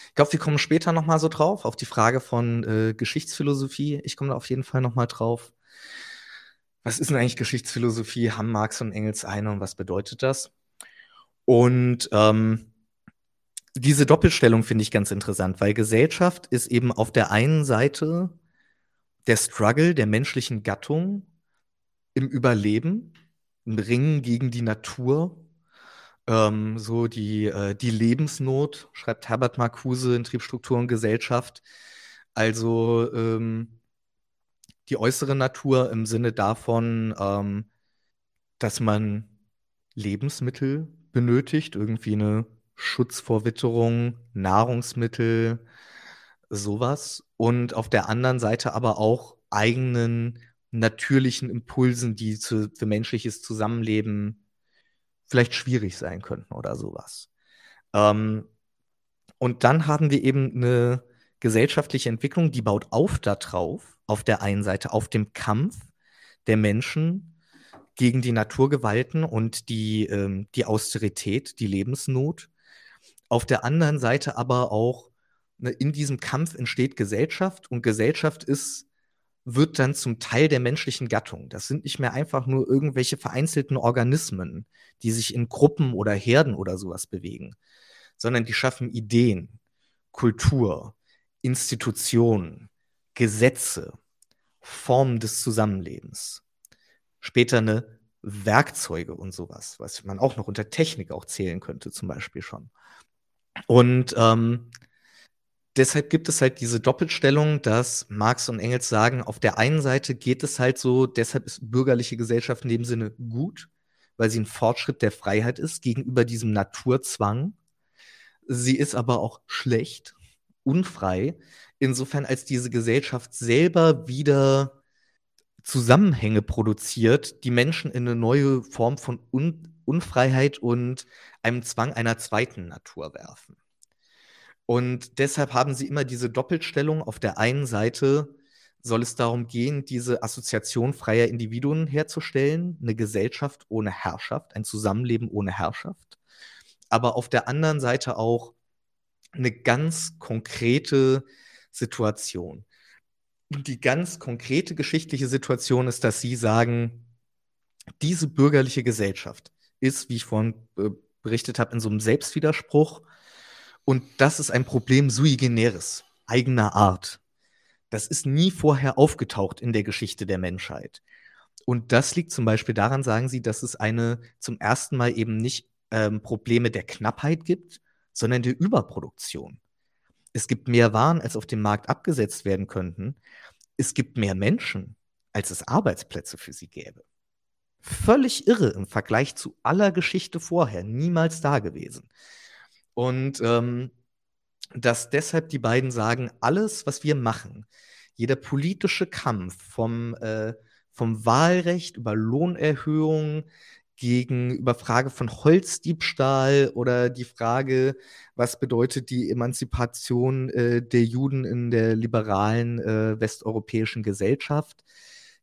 ich glaube, wir kommen später nochmal so drauf, auf die Frage von äh, Geschichtsphilosophie. Ich komme da auf jeden Fall nochmal drauf. Was ist denn eigentlich Geschichtsphilosophie? Haben Marx und Engels eine und was bedeutet das? Und ähm, diese Doppelstellung finde ich ganz interessant, weil Gesellschaft ist eben auf der einen Seite der Struggle der menschlichen Gattung im Überleben, im Ringen gegen die Natur, ähm, so die, äh, die Lebensnot, schreibt Herbert Marcuse in Triebstruktur und Gesellschaft. Also ähm, die äußere Natur im Sinne davon, ähm, dass man Lebensmittel benötigt, irgendwie eine Schutz vor Witterung, Nahrungsmittel, sowas. Und auf der anderen Seite aber auch eigenen natürlichen Impulsen, die zu, für menschliches Zusammenleben vielleicht schwierig sein könnten oder sowas. Ähm, und dann haben wir eben eine gesellschaftliche Entwicklung, die baut auf darauf, auf der einen Seite, auf dem Kampf der Menschen gegen die Naturgewalten und die, ähm, die Austerität, die Lebensnot. Auf der anderen Seite aber auch ne, in diesem Kampf entsteht Gesellschaft und Gesellschaft ist, wird dann zum Teil der menschlichen Gattung. Das sind nicht mehr einfach nur irgendwelche vereinzelten Organismen, die sich in Gruppen oder Herden oder sowas bewegen, sondern die schaffen Ideen, Kultur, Institutionen, Gesetze, Formen des Zusammenlebens. Später eine Werkzeuge und sowas, was man auch noch unter Technik auch zählen könnte, zum Beispiel schon. Und ähm, deshalb gibt es halt diese Doppelstellung, dass Marx und Engels sagen, auf der einen Seite geht es halt so, deshalb ist bürgerliche Gesellschaft in dem Sinne gut, weil sie ein Fortschritt der Freiheit ist gegenüber diesem Naturzwang. Sie ist aber auch schlecht, unfrei, insofern als diese Gesellschaft selber wieder Zusammenhänge produziert, die Menschen in eine neue Form von Un Unfreiheit und einem Zwang einer zweiten Natur werfen. Und deshalb haben sie immer diese Doppelstellung. Auf der einen Seite soll es darum gehen, diese Assoziation freier Individuen herzustellen, eine Gesellschaft ohne Herrschaft, ein Zusammenleben ohne Herrschaft. Aber auf der anderen Seite auch eine ganz konkrete Situation. Die ganz konkrete geschichtliche Situation ist, dass Sie sagen, diese bürgerliche Gesellschaft ist, wie ich vorhin äh, berichtet habe, in so einem Selbstwiderspruch. Und das ist ein Problem sui generis, eigener Art. Das ist nie vorher aufgetaucht in der Geschichte der Menschheit. Und das liegt zum Beispiel daran, sagen Sie, dass es eine zum ersten Mal eben nicht ähm, Probleme der Knappheit gibt, sondern der Überproduktion. Es gibt mehr Waren, als auf dem Markt abgesetzt werden könnten. Es gibt mehr Menschen, als es Arbeitsplätze für sie gäbe. Völlig irre im Vergleich zu aller Geschichte vorher, niemals da gewesen. Und ähm, dass deshalb die beiden sagen, alles, was wir machen, jeder politische Kampf vom, äh, vom Wahlrecht über Lohnerhöhung gegen über Frage von Holzdiebstahl oder die Frage, was bedeutet die Emanzipation äh, der Juden in der liberalen äh, westeuropäischen Gesellschaft,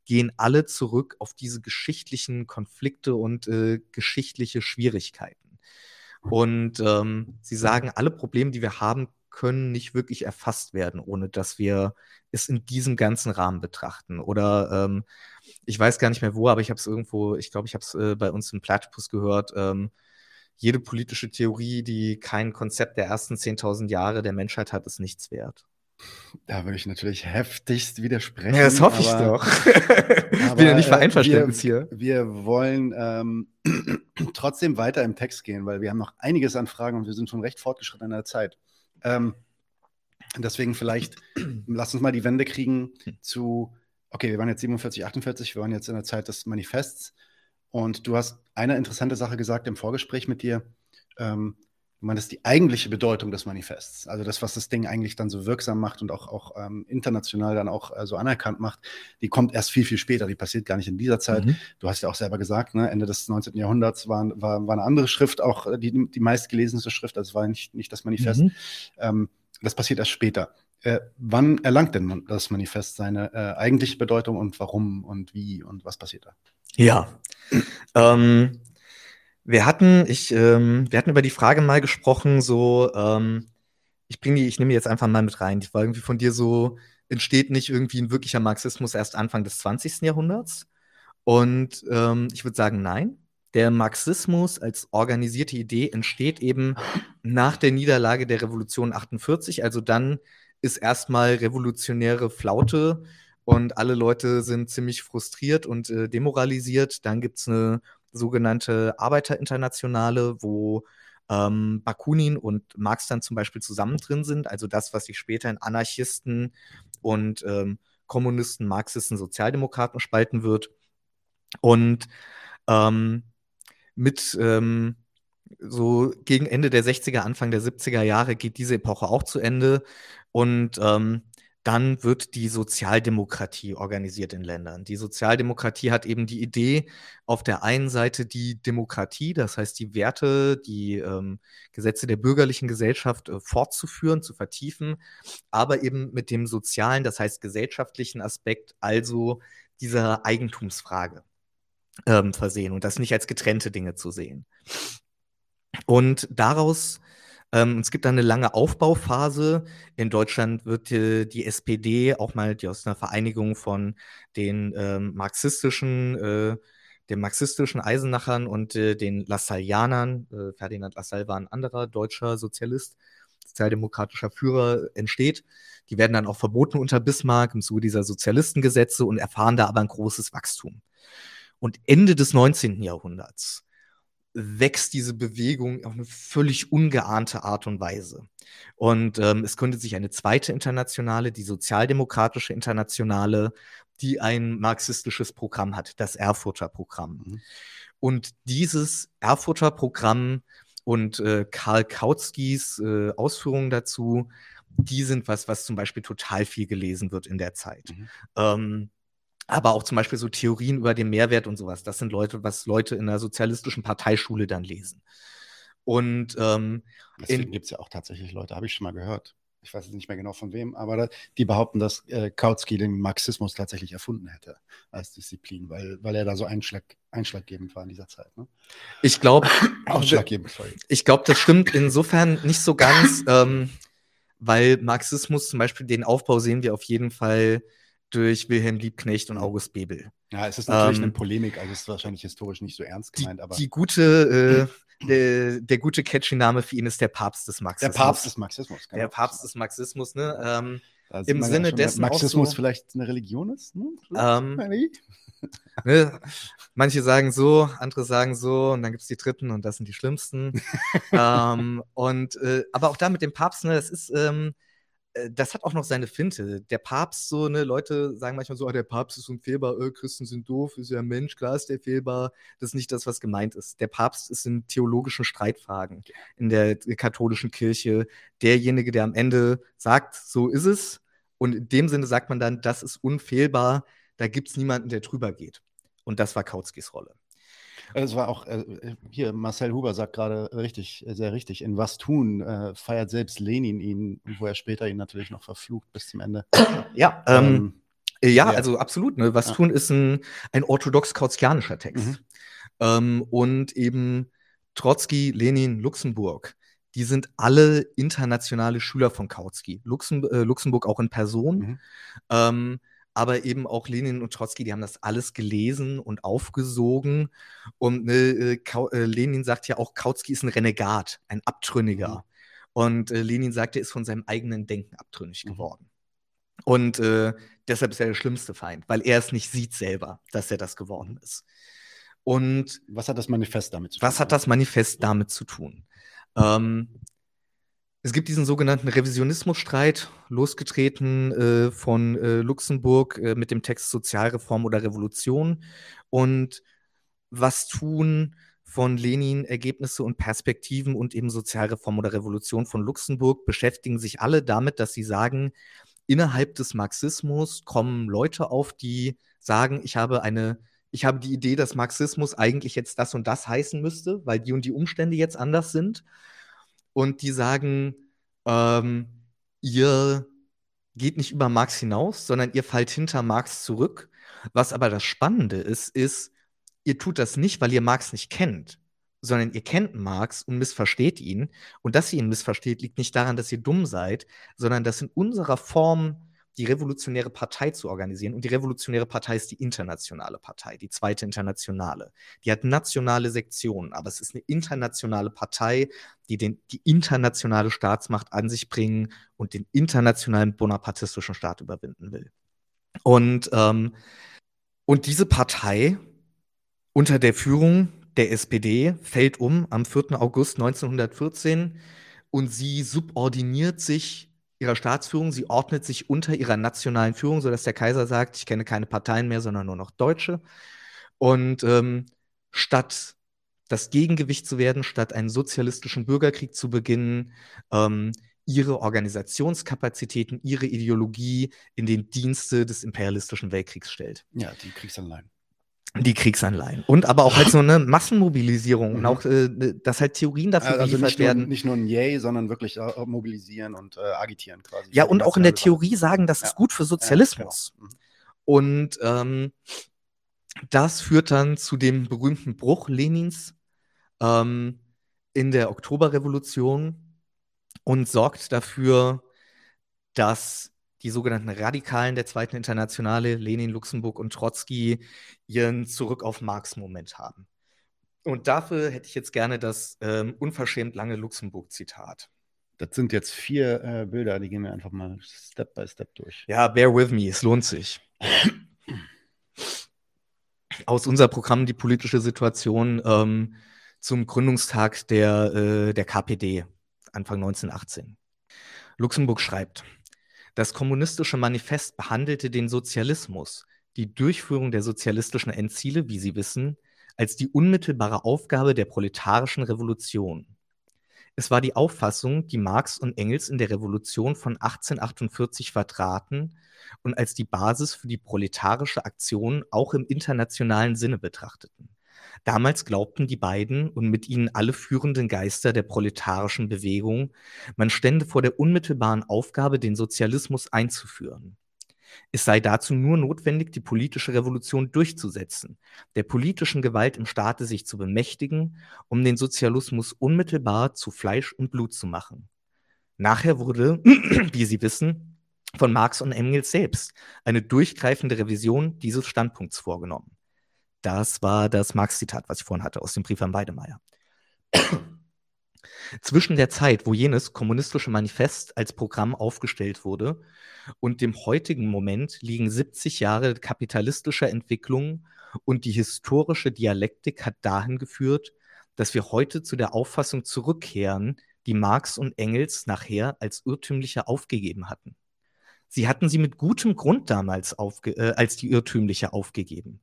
gehen alle zurück auf diese geschichtlichen Konflikte und äh, geschichtliche Schwierigkeiten. Und ähm, sie sagen, alle Probleme, die wir haben, können nicht wirklich erfasst werden, ohne dass wir es in diesem ganzen Rahmen betrachten. Oder ähm, ich weiß gar nicht mehr wo, aber ich habe es irgendwo, ich glaube, ich habe es äh, bei uns im Platypus gehört. Ähm, jede politische Theorie, die kein Konzept der ersten 10.000 Jahre der Menschheit hat, ist nichts wert. Da würde ich natürlich heftigst widersprechen. Ja, das hoffe ich doch. ich bin ja nicht für Einverständnis hier. Wir wollen ähm, trotzdem weiter im Text gehen, weil wir haben noch einiges an Fragen und wir sind schon recht fortgeschritten in der Zeit. Ähm, deswegen vielleicht, lass uns mal die Wende kriegen zu, okay, wir waren jetzt 47, 48, wir waren jetzt in der Zeit des Manifests und du hast eine interessante Sache gesagt im Vorgespräch mit dir. Ähm, du meinst die eigentliche Bedeutung des Manifests, also das, was das Ding eigentlich dann so wirksam macht und auch, auch ähm, international dann auch äh, so anerkannt macht, die kommt erst viel, viel später, die passiert gar nicht in dieser Zeit. Mhm. Du hast ja auch selber gesagt, ne, Ende des 19. Jahrhunderts war, war, war eine andere Schrift, auch äh, die, die meistgelesenste Schrift, also war nicht, nicht das Manifest. Mhm. Ähm, das passiert erst später. Äh, wann erlangt denn das Manifest seine äh, eigentliche Bedeutung und warum und wie und was passiert da? Ja. ähm, wir hatten, ich, ähm, wir hatten über die Frage mal gesprochen, so, ähm, ich bringe die, ich nehme die jetzt einfach mal mit rein. Die war irgendwie von dir so, entsteht nicht irgendwie ein wirklicher Marxismus erst Anfang des 20. Jahrhunderts? Und ähm, ich würde sagen, nein. Der Marxismus als organisierte Idee entsteht eben nach der Niederlage der Revolution 48. Also dann ist erstmal revolutionäre Flaute und alle Leute sind ziemlich frustriert und äh, demoralisiert. Dann gibt es eine sogenannte Arbeiterinternationale, wo ähm, Bakunin und Marx dann zum Beispiel zusammen drin sind. Also das, was sich später in Anarchisten und ähm, Kommunisten, Marxisten, Sozialdemokraten spalten wird. Und ähm, mit ähm, so gegen Ende der 60er, Anfang der 70er Jahre geht diese Epoche auch zu Ende. Und ähm, dann wird die Sozialdemokratie organisiert in Ländern. Die Sozialdemokratie hat eben die Idee, auf der einen Seite die Demokratie, das heißt die Werte, die ähm, Gesetze der bürgerlichen Gesellschaft äh, fortzuführen, zu vertiefen, aber eben mit dem sozialen, das heißt gesellschaftlichen Aspekt, also dieser Eigentumsfrage ähm, versehen und das nicht als getrennte Dinge zu sehen. Und daraus, ähm, es gibt da eine lange Aufbauphase. In Deutschland wird die SPD auch mal die aus einer Vereinigung von den ähm, marxistischen, äh, den marxistischen Eisenachern und äh, den Lassallianern, äh, Ferdinand Lassalle war ein anderer deutscher Sozialist, sozialdemokratischer Führer, entsteht. Die werden dann auch verboten unter Bismarck im Zuge dieser Sozialistengesetze und erfahren da aber ein großes Wachstum. Und Ende des 19. Jahrhunderts wächst diese Bewegung auf eine völlig ungeahnte Art und Weise. Und ähm, es gründet sich eine zweite Internationale, die Sozialdemokratische Internationale, die ein marxistisches Programm hat, das Erfurter Programm. Mhm. Und dieses Erfurter Programm und äh, Karl Kautskys äh, Ausführungen dazu, die sind was, was zum Beispiel total viel gelesen wird in der Zeit. Mhm. Ähm, aber auch zum Beispiel so Theorien über den Mehrwert und sowas. Das sind Leute, was Leute in der sozialistischen Parteischule dann lesen. Und ähm, Deswegen gibt es ja auch tatsächlich Leute, habe ich schon mal gehört. Ich weiß jetzt nicht mehr genau von wem, aber da, die behaupten, dass äh, Kautsky den Marxismus tatsächlich erfunden hätte als Disziplin, weil, weil er da so einschlag, einschlaggebend war in dieser Zeit. Ne? Ich glaube, ich glaube, das stimmt insofern nicht so ganz, ähm, weil Marxismus zum Beispiel den Aufbau sehen wir auf jeden Fall durch Wilhelm Liebknecht und August Bebel. Ja, es ist natürlich Ähm, eine Polemik, also es ist wahrscheinlich historisch nicht so ernst Die, gemeint, aber die gute, äh, der, der gute catchy Name für ihn ist der Papst des der Marxismus. Papst des Marxismus. Der Papst des Marxismus, ne? Ähm, sieht im Sinne schon, dessen Marxismus so- vielleicht eine Religion ist. Ne? Ähm, ne? Manche sagen so, andere sagen so, und dann gibt es die Dritten und das sind die Schlimmsten. ähm, und äh, aber auch da mit dem Papst, ne, das ist, ähm, äh, das hat auch noch seine Finte. Der Papst, so, ne, Leute sagen manchmal so, ah, der Papst ist unfehlbar, äh, Christen sind doof, ist ja ein Mensch, klar ist der fehlbar. Das ist nicht das, was gemeint ist. Der Papst ist in theologischen Streitfragen in der katholischen Kirche derjenige, der am Ende sagt, so ist es. Und in dem Sinne sagt man dann, das ist unfehlbar, da gibt es niemanden, der drüber geht. Und das war Kautskys Rolle. Es war auch, äh, hier, Marcel Huber sagt gerade richtig, äh, sehr richtig, in Was tun äh, feiert selbst Lenin ihn, wo er später ihn natürlich noch verflucht bis zum Ende. Ja, ähm, Äh, Ja, Ja. also absolut. Ne? Was Ja. tun ist ein, ein orthodox-kautskianischer Text. Mhm. Ähm, und eben Trotzki, Lenin, Luxemburg, die sind alle internationale Schüler von Kautsky. Luxem, äh, Luxemburg auch in Person. Mhm. Ähm, aber eben auch Lenin und Trotzki, die haben das alles gelesen und aufgesogen. Und ne, äh, äh, Lenin sagt ja auch, Kautsky ist ein Renegat, ein Abtrünniger. Mhm. Und äh, Lenin sagt, er ist von seinem eigenen Denken abtrünnig Mhm. geworden. Und äh, deshalb ist er der schlimmste Feind, weil er es nicht sieht selber, dass er das geworden ist. Und Was hat das Manifest damit zu tun? was hat das Manifest damit zu tun? Ähm, es gibt diesen sogenannten Revisionismusstreit, losgetreten äh, von äh, Luxemburg äh, mit dem Text Sozialreform oder Revolution. Und was tun von Lenin Ergebnisse und Perspektiven und eben Sozialreform oder Revolution von Luxemburg beschäftigen sich alle damit, dass sie sagen, innerhalb des Marxismus kommen Leute auf, die sagen, ich habe eine, ich habe die Idee, dass Marxismus eigentlich jetzt das und das heißen müsste, weil die und die Umstände jetzt anders sind. Und die sagen, ähm, ihr geht nicht über Marx hinaus, sondern ihr fallt hinter Marx zurück. Was aber das Spannende ist, ist, ihr tut das nicht, weil ihr Marx nicht kennt, sondern ihr kennt Marx und missversteht ihn. Und dass ihr ihn missversteht, liegt nicht daran, dass ihr dumm seid, sondern dass in unserer Form die revolutionäre Partei zu organisieren. Und die revolutionäre Partei ist die internationale Partei, die zweite internationale. Die hat nationale Sektionen, aber es ist eine internationale Partei, die den, die internationale Staatsmacht an sich bringen und den internationalen bonapartistischen Staat überwinden will. Und, ähm, und diese Partei unter der Führung der SPD fällt um am 4. August 1914 und sie subordiniert sich ihrer Staatsführung, sie ordnet sich unter ihrer nationalen Führung, sodass der Kaiser sagt, ich kenne keine Parteien mehr, sondern nur noch Deutsche. Und ähm, statt das Gegengewicht zu werden, statt einen sozialistischen Bürgerkrieg zu beginnen, ähm, ihre Organisationskapazitäten, ihre Ideologie in den Dienste des imperialistischen Weltkriegs stellt Ja, die Kriegsanleihen. Die Kriegsanleihen. Und aber auch halt so eine Massenmobilisierung und Mhm. auch, äh, dass halt Theorien dafür Also geliefert nicht nur, werden. nicht nur ein Yay, sondern wirklich auch mobilisieren und äh, agitieren quasi. Ja, und auch in der nationale Theorie sagen, das Ja. ist gut für Sozialismus. Ja, genau. Mhm. Und ähm, das führt dann zu dem berühmten Bruch Lenins ähm, in der Oktoberrevolution und sorgt dafür, dass die sogenannten Radikalen der Zweiten Internationale, Lenin, Luxemburg und Trotzki, ihren Zurück auf Marx-Moment haben. Und dafür hätte ich jetzt gerne das ähm, unverschämt lange Luxemburg-Zitat. Das sind jetzt vier äh, Bilder, die gehen wir einfach mal Step by Step durch. Ja, bear with me, es lohnt sich. Aus unser Programm die politische Situation ähm, zum Gründungstag der, äh, der KPD, Anfang 1918. Luxemburg schreibt, das kommunistische Manifest behandelte den Sozialismus, die Durchführung der sozialistischen Endziele, wie Sie wissen, als die unmittelbare Aufgabe der proletarischen Revolution. Es war die Auffassung, die Marx und Engels in der Revolution von 1848 vertraten und als die Basis für die proletarische Aktion auch im internationalen Sinne betrachteten. Damals glaubten die beiden und mit ihnen alle führenden Geister der proletarischen Bewegung, man stände vor der unmittelbaren Aufgabe, den Sozialismus einzuführen. Es sei dazu nur notwendig, die politische Revolution durchzusetzen, der politischen Gewalt im Staate sich zu bemächtigen, um den Sozialismus unmittelbar zu Fleisch und Blut zu machen. Nachher wurde, wie Sie wissen, von Marx und Engels selbst eine durchgreifende Revision dieses Standpunkts vorgenommen. Das war das Marx-Zitat, was ich vorhin hatte, aus dem Brief an Weidemeier. Zwischen der Zeit, wo jenes kommunistische Manifest als Programm aufgestellt wurde, und dem heutigen Moment liegen 70 Jahre kapitalistischer Entwicklung und die historische Dialektik hat dahin geführt, dass wir heute zu der Auffassung zurückkehren, die Marx und Engels nachher als irrtümlicher aufgegeben hatten. Sie hatten sie mit gutem Grund damals äh, als die irrtümliche aufgegeben.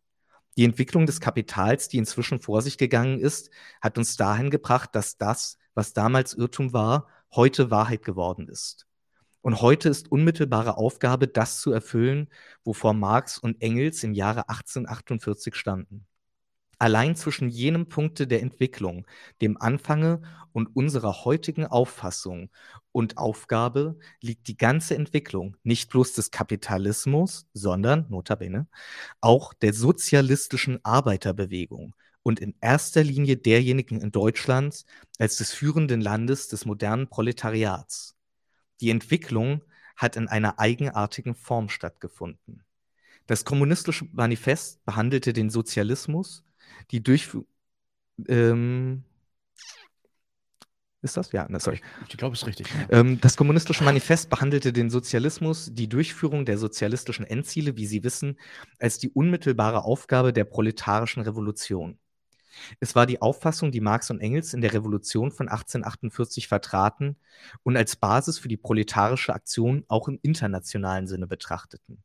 Die Entwicklung des Kapitals, die inzwischen vor sich gegangen ist, hat uns dahin gebracht, dass das, was damals Irrtum war, heute Wahrheit geworden ist. Und heute ist unmittelbare Aufgabe, das zu erfüllen, wovor Marx und Engels im Jahre 1848 standen. Allein zwischen jenem Punkte der Entwicklung, dem Anfange und unserer heutigen Auffassung und Aufgabe liegt die ganze Entwicklung nicht bloß des Kapitalismus, sondern, notabene, auch der sozialistischen Arbeiterbewegung und in erster Linie derjenigen in Deutschland als des führenden Landes des modernen Proletariats. Die Entwicklung hat in einer eigenartigen Form stattgefunden. Das kommunistische Manifest behandelte den Sozialismus, die Durchführung. Ähm, ist das? Ja, ne, sorry. Ich glaube, es ist richtig. Ähm, das Kommunistische Manifest behandelte den Sozialismus, die Durchführung der sozialistischen Endziele, wie Sie wissen, als die unmittelbare Aufgabe der proletarischen Revolution. Es war die Auffassung, die Marx und Engels in der Revolution von 1848 vertraten und als Basis für die proletarische Aktion auch im internationalen Sinne betrachteten.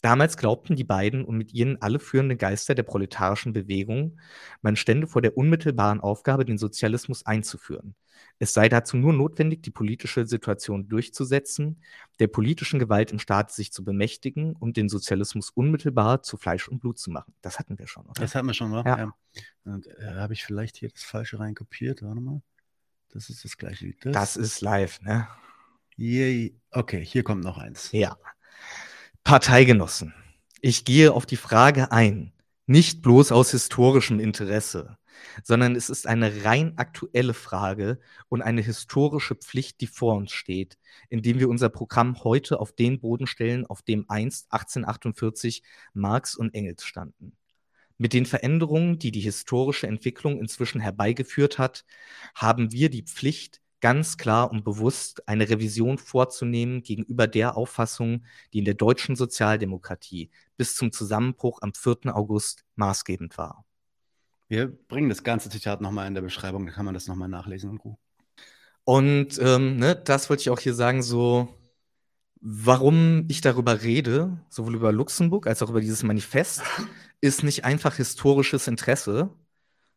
Damals glaubten die beiden und mit ihnen alle führenden Geister der proletarischen Bewegung, man stände vor der unmittelbaren Aufgabe, den Sozialismus einzuführen. Es sei dazu nur notwendig, die politische Situation durchzusetzen, der politischen Gewalt im Staat sich zu bemächtigen und den Sozialismus unmittelbar zu Fleisch und Blut zu machen. Das hatten wir schon, oder? Das hatten wir schon, oder? Ja. ja. Äh, Habe ich vielleicht hier das Falsche reinkopiert? Warte mal. Das ist das gleiche wie das. Das ist live, ne? Yay. Okay, hier kommt noch eins. Ja. Parteigenossen, ich gehe auf die Frage ein, nicht bloß aus historischem Interesse, sondern es ist eine rein aktuelle Frage und eine historische Pflicht, die vor uns steht, indem wir unser Programm heute auf den Boden stellen, auf dem einst 1848 Marx und Engels standen. Mit den Veränderungen, die die historische Entwicklung inzwischen herbeigeführt hat, haben wir die Pflicht, ganz klar und bewusst eine Revision vorzunehmen gegenüber der Auffassung, die in der deutschen Sozialdemokratie bis zum Zusammenbruch am 4. August maßgebend war. Wir bringen das ganze Zitat nochmal in der Beschreibung, da kann man das nochmal nachlesen in Ruhe. Und ähm, ne, das wollte ich auch hier sagen, so warum ich darüber rede, sowohl über Luxemburg als auch über dieses Manifest, ist nicht einfach historisches Interesse,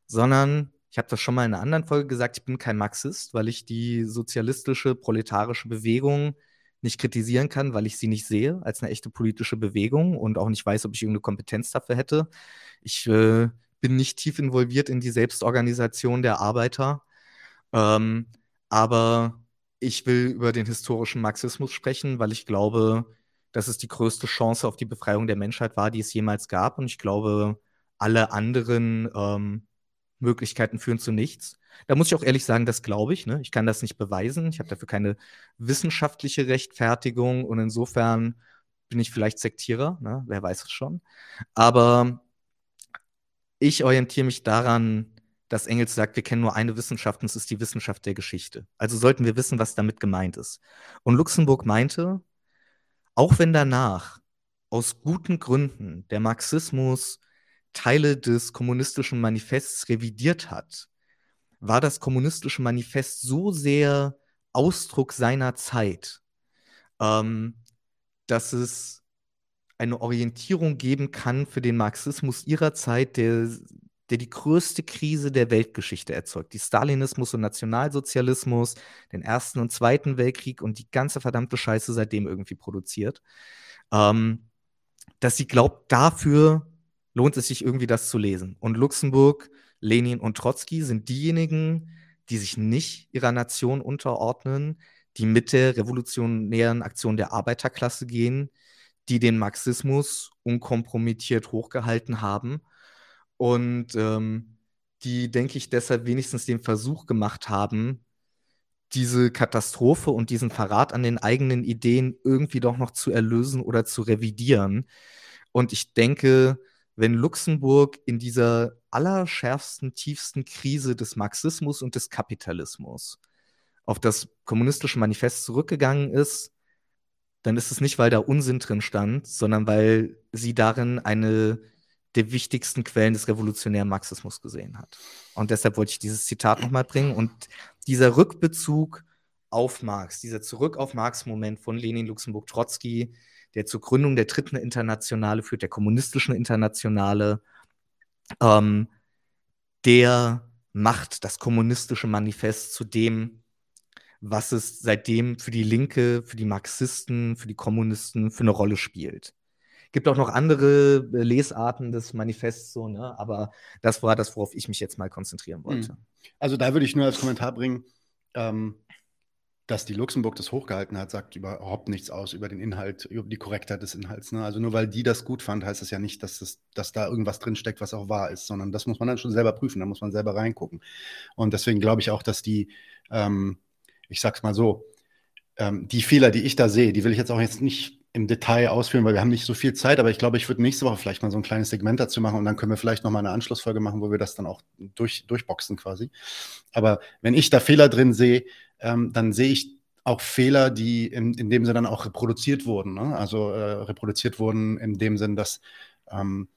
sondern ich habe das schon mal in einer anderen Folge gesagt, ich bin kein Marxist, weil ich die sozialistische, proletarische Bewegung nicht kritisieren kann, weil ich sie nicht sehe als eine echte politische Bewegung und auch nicht weiß, ob ich irgendeine Kompetenz dafür hätte. Ich äh, bin nicht tief involviert in die Selbstorganisation der Arbeiter. Ähm, aber ich will über den historischen Marxismus sprechen, weil ich glaube, dass es die größte Chance auf die Befreiung der Menschheit war, die es jemals gab. Und ich glaube, alle anderen ähm, Möglichkeiten führen zu nichts. Da muss ich auch ehrlich sagen, das glaube ich. Ne? Ich kann das nicht beweisen. Ich habe dafür keine wissenschaftliche Rechtfertigung und insofern bin ich vielleicht Sektierer, ne? wer weiß es schon. Aber ich orientiere mich daran, dass Engels sagt, wir kennen nur eine Wissenschaft und es ist die Wissenschaft der Geschichte. Also sollten wir wissen, was damit gemeint ist. Und Luxemburg meinte, auch wenn danach aus guten Gründen der Marxismus Teile des kommunistischen Manifests revidiert hat, war das kommunistische Manifest so sehr Ausdruck seiner Zeit, ähm, dass es eine Orientierung geben kann für den Marxismus ihrer Zeit, der, der die größte Krise der Weltgeschichte erzeugt. Die Stalinismus und Nationalsozialismus, den Ersten und Zweiten Weltkrieg und die ganze verdammte Scheiße seitdem irgendwie produziert. Ähm, dass sie glaubt, dafür lohnt es sich irgendwie, das zu lesen. Und Luxemburg Lenin und Trotzki sind diejenigen, die sich nicht ihrer Nation unterordnen, die mit der revolutionären Aktion der Arbeiterklasse gehen, die den Marxismus unkompromittiert hochgehalten haben und ähm, die, denke ich, deshalb wenigstens den Versuch gemacht haben, diese Katastrophe und diesen Verrat an den eigenen Ideen irgendwie doch noch zu erlösen oder zu revidieren. Und ich denke, wenn Luxemburg in dieser allerschärfsten, tiefsten Krise des Marxismus und des Kapitalismus auf das kommunistische Manifest zurückgegangen ist, dann ist es nicht, weil da Unsinn drin stand, sondern weil sie darin eine der wichtigsten Quellen des revolutionären Marxismus gesehen hat. Und deshalb wollte ich dieses Zitat nochmal bringen. Und dieser Rückbezug auf Marx, dieser Zurück auf Marx-Moment von Lenin, Luxemburg, Trotzki, der zur Gründung der dritten Internationale führt, der kommunistischen Internationale, ähm, der macht das kommunistische Manifest zu dem, was es seitdem für die Linke, für die Marxisten, für die Kommunisten für eine Rolle spielt. Gibt auch noch andere äh, Lesarten des Manifests, so, ne? aber das war das, worauf ich mich jetzt mal konzentrieren wollte. Hm. Also da würde ich nur als Kommentar bringen, ähm, dass die Luxemburg das hochgehalten hat, sagt überhaupt nichts aus über den Inhalt, über die Korrektheit des Inhalts. Ne? Also nur weil die das gut fand, heißt das ja nicht, dass, das, dass da irgendwas drinsteckt, was auch wahr ist, sondern das muss man dann schon selber prüfen, da muss man selber reingucken. Und deswegen glaube ich auch, dass die, ähm, ich sag's mal so, ähm, die Fehler, die ich da sehe, die will ich jetzt auch jetzt nicht im Detail ausführen, weil wir haben nicht so viel Zeit, aber ich glaube, ich würde nächste Woche vielleicht mal so ein kleines Segment dazu machen und dann können wir vielleicht noch mal eine Anschlussfolge machen, wo wir das dann auch durch, durchboxen quasi. Aber wenn ich da Fehler drin sehe, ähm, dann sehe ich auch Fehler, die in, in dem Sinne dann auch reproduziert wurden. Ne? Also äh, reproduziert wurden in dem Sinn, dass ähm,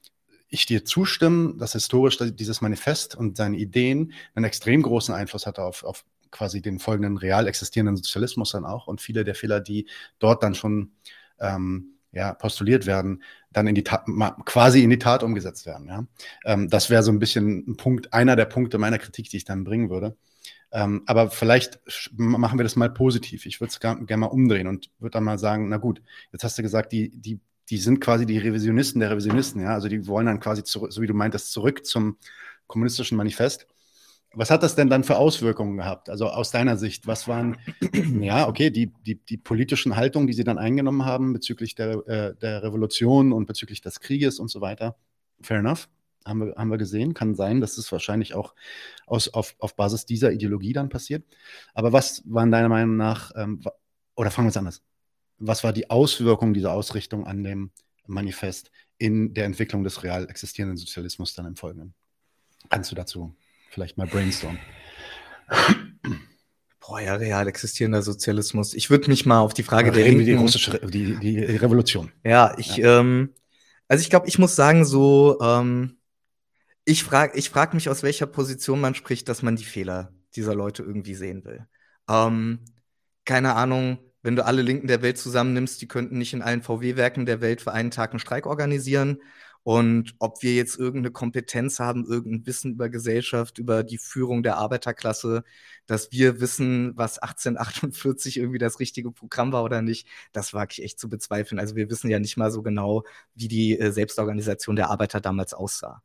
ich dir zustimme, dass historisch dieses Manifest und seine Ideen einen extrem großen Einfluss hatte auf, auf quasi den folgenden real existierenden Sozialismus dann auch und viele der Fehler, die dort dann schon ähm, ja, postuliert werden, dann in die Tat, quasi in die Tat umgesetzt werden. Ja? Ähm, das wäre so ein bisschen ein Punkt, einer der Punkte meiner Kritik, die ich dann bringen würde. Ähm, aber vielleicht machen wir das mal positiv. Ich würde es gerne mal umdrehen und würde dann mal sagen, na gut, jetzt hast du gesagt, die, die, die sind quasi die Revisionisten der Revisionisten, ja. Also die wollen dann quasi zurück, so wie du meintest, zurück zum kommunistischen Manifest. Was hat das denn dann für Auswirkungen gehabt? Also aus deiner Sicht, was waren, ja, okay, die, die, die politischen Haltungen, die sie dann eingenommen haben bezüglich der, äh, der Revolution und bezüglich des Krieges und so weiter? Fair enough haben wir, haben wir gesehen. Kann sein, dass es wahrscheinlich auch aus, auf, auf Basis dieser Ideologie dann passiert. Aber was waren deiner Meinung nach, ähm, oder fangen wir es anders, was war die Auswirkung dieser Ausrichtung an dem Manifest in der Entwicklung des real existierenden Sozialismus dann im Folgenden? Kannst du dazu vielleicht mal brainstormen? Boah, ja, real existierender Sozialismus. Ich würde mich mal auf die Frage Oder der Linken... Die, russische, die, die Revolution. Ja, ich, ja. Ähm, also ich glaube, ich muss sagen, so, ähm, ich frage ich frag mich, aus welcher Position man spricht, dass man die Fehler dieser Leute irgendwie sehen will. Ähm, keine Ahnung, wenn du alle Linken der Welt zusammennimmst, die könnten nicht in allen VW-Werken der Welt für einen Tag einen Streik organisieren. Und ob wir jetzt irgendeine Kompetenz haben, irgendein Wissen über Gesellschaft, über die Führung der Arbeiterklasse, dass wir wissen, was 1848 irgendwie das richtige Programm war oder nicht, das wage ich echt zu bezweifeln. Also wir wissen ja nicht mal so genau, wie die äh, Selbstorganisation der Arbeiter damals aussah.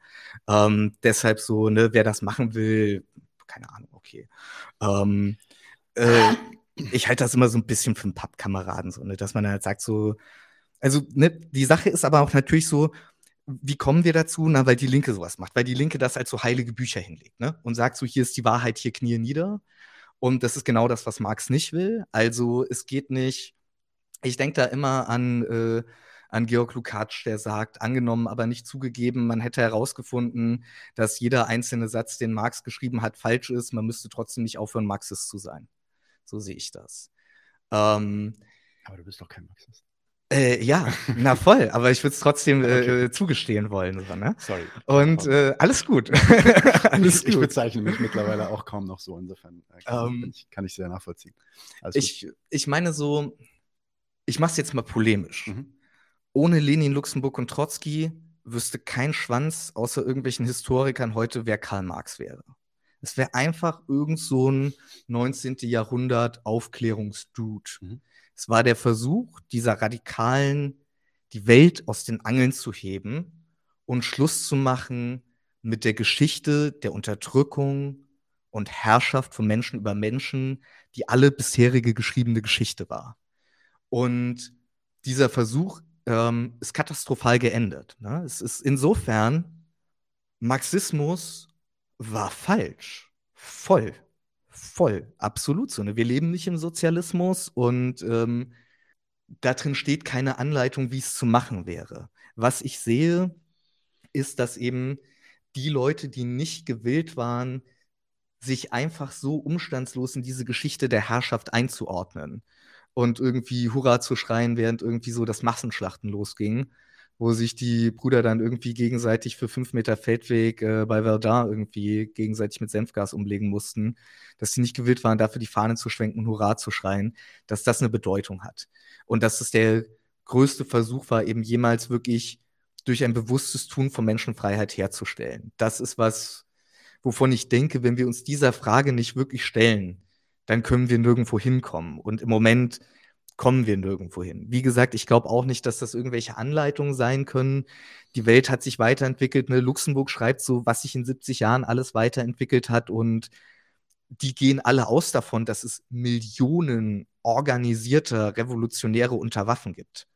Ähm, deshalb so, ne, wer das machen will, keine Ahnung, okay. Ähm, äh, ich halte das immer so ein bisschen für einen Pappkameraden, so, ne, dass man halt sagt, so, also, ne, die Sache ist aber auch natürlich so, wie kommen wir dazu? Na, weil die Linke sowas macht, weil die Linke das als so heilige Bücher hinlegt, ne? Und sagt so, hier ist die Wahrheit, hier knie nieder. Und das ist genau das, was Marx nicht will. Also es geht nicht, ich denke da immer an, äh, an Georg Lukács, der sagt, angenommen, aber nicht zugegeben, man hätte herausgefunden, dass jeder einzelne Satz, den Marx geschrieben hat, falsch ist, man müsste trotzdem nicht aufhören, Marxist zu sein. So sehe ich das. Ähm, aber du bist doch kein Marxist. Äh, ja, na voll, aber ich würde es trotzdem äh, okay. äh, zugestehen wollen. So, ne? Sorry. Und äh, alles gut. alles ich, gut. Ich bezeichne mich mittlerweile auch kaum noch so, insofern äh, kann, um, ähm, ich, kann ich sehr nachvollziehen. ich, ich meine so, ich mache es jetzt mal polemisch. Mhm. Ohne Lenin, Luxemburg und Trotzki wüsste kein Schwanz außer irgendwelchen Historikern heute, wer Karl Marx wäre. Es wäre einfach irgend so ein 19. Jahrhundert Aufklärungsdude. Mhm es war der Versuch dieser Radikalen, die Welt aus den Angeln zu heben und Schluss zu machen mit der Geschichte der Unterdrückung und Herrschaft von Menschen über Menschen, die alle bisherige geschriebene Geschichte war. Und dieser Versuch ähm, ist katastrophal geendet. Ne? Es ist insofern, Marxismus war falsch. Voll. Voll. Absolut so. Ne? Wir leben nicht im Sozialismus und ähm, da drin steht keine Anleitung, wie es zu machen wäre. Was ich sehe, ist, dass eben die Leute, die nicht gewillt waren, sich einfach so umstandslos in diese Geschichte der Herrschaft einzuordnen und irgendwie Hurra zu schreien, während irgendwie so das Massenschlachten losging, wo sich die Brüder dann irgendwie gegenseitig für fünf Meter Feldweg äh, bei Verdun irgendwie gegenseitig mit Senfgas umlegen mussten, dass sie nicht gewillt waren, dafür die Fahne zu schwenken und Hurra zu schreien, dass das eine Bedeutung hat. Und dass es der größte Versuch war, eben jemals wirklich durch ein bewusstes Tun von Menschenfreiheit herzustellen. Das ist was, wovon ich denke, wenn wir uns dieser Frage nicht wirklich stellen, dann können wir nirgendwo hinkommen. Und im Moment kommen wir nirgendwo hin. Wie gesagt, ich glaube auch nicht, dass das irgendwelche Anleitungen sein können. Die Welt hat sich weiterentwickelt. Ne? Luxemburg schreibt so, was sich in 70 Jahren alles weiterentwickelt hat. Und die gehen alle aus davon, dass es Millionen organisierter Revolutionäre unter Waffen gibt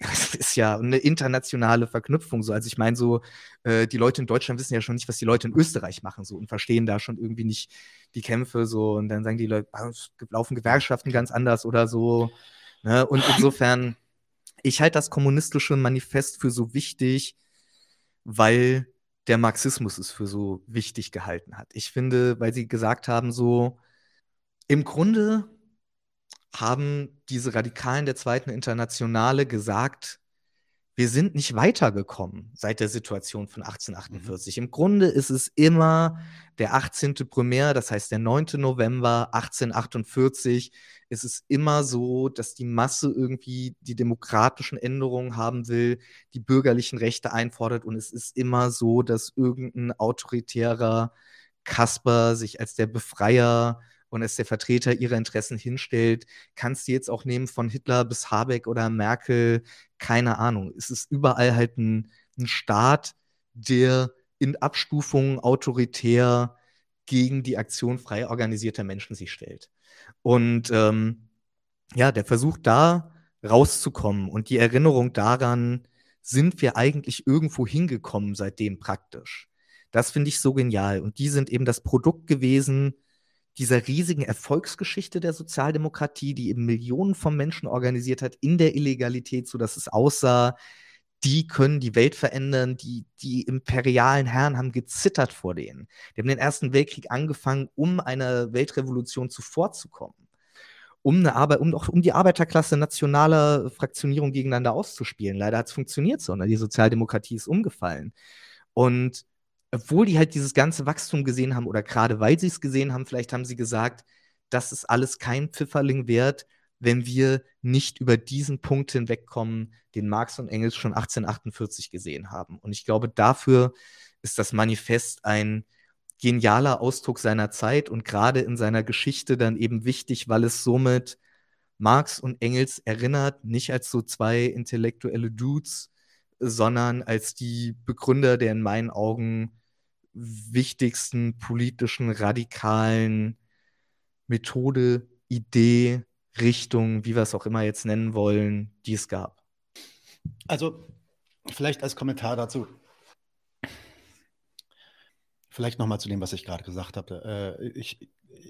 das ist ja eine internationale Verknüpfung. So. Also ich meine, so, äh, die Leute in Deutschland wissen ja schon nicht, was die Leute in Österreich machen so und verstehen da schon irgendwie nicht die Kämpfe so und dann sagen die Leute, ah, es laufen Gewerkschaften ganz anders oder so. Ne? Und insofern, ich halte das kommunistische Manifest für so wichtig, weil der Marxismus es für so wichtig gehalten hat. Ich finde, weil sie gesagt haben, so im Grunde haben diese Radikalen der Zweiten Internationale gesagt, wir sind nicht weitergekommen seit der Situation von 1848. Mhm. Im Grunde ist es immer der 18. Primär, das heißt der 9. November 1848. Es ist immer so, dass die Masse irgendwie die demokratischen Änderungen haben will, die bürgerlichen Rechte einfordert. Und es ist immer so, dass irgendein autoritärer Kasper sich als der Befreier und als der Vertreter ihrer Interessen hinstellt, kannst du jetzt auch nehmen von Hitler bis Habeck oder Merkel, keine Ahnung. Es ist überall halt ein, ein Staat, der in Abstufungen autoritär gegen die Aktion frei organisierter Menschen sich stellt. Und ähm, ja, der Versuch da rauszukommen und die Erinnerung daran, sind wir eigentlich irgendwo hingekommen seitdem praktisch. Das finde ich so genial. Und die sind eben das Produkt gewesen dieser riesigen Erfolgsgeschichte der Sozialdemokratie, die eben Millionen von Menschen organisiert hat in der Illegalität, sodass es aussah, die können die Welt verändern, die, die imperialen Herren haben gezittert vor denen. Die haben den Ersten Weltkrieg angefangen, um einer Weltrevolution zuvorzukommen. Um, eine Arbeit, um, um die Arbeiterklasse nationaler Fraktionierung gegeneinander auszuspielen. Leider hat es funktioniert so. Ne? Die Sozialdemokratie ist umgefallen. Und obwohl die halt dieses ganze Wachstum gesehen haben oder gerade weil sie es gesehen haben, vielleicht haben sie gesagt, das ist alles kein Pfifferling wert, wenn wir nicht über diesen Punkt hinwegkommen, den Marx und Engels schon 1848 gesehen haben. Und ich glaube, dafür ist das Manifest ein genialer Ausdruck seiner Zeit und gerade in seiner Geschichte dann eben wichtig, weil es somit Marx und Engels erinnert, nicht als so zwei intellektuelle Dudes, sondern als die Begründer der in meinen Augen wichtigsten politischen, radikalen Methode, Idee, Richtung, wie wir es auch immer jetzt nennen wollen, die es gab. Also vielleicht als Kommentar dazu, vielleicht nochmal zu dem, was ich gerade gesagt habe. Äh, ich,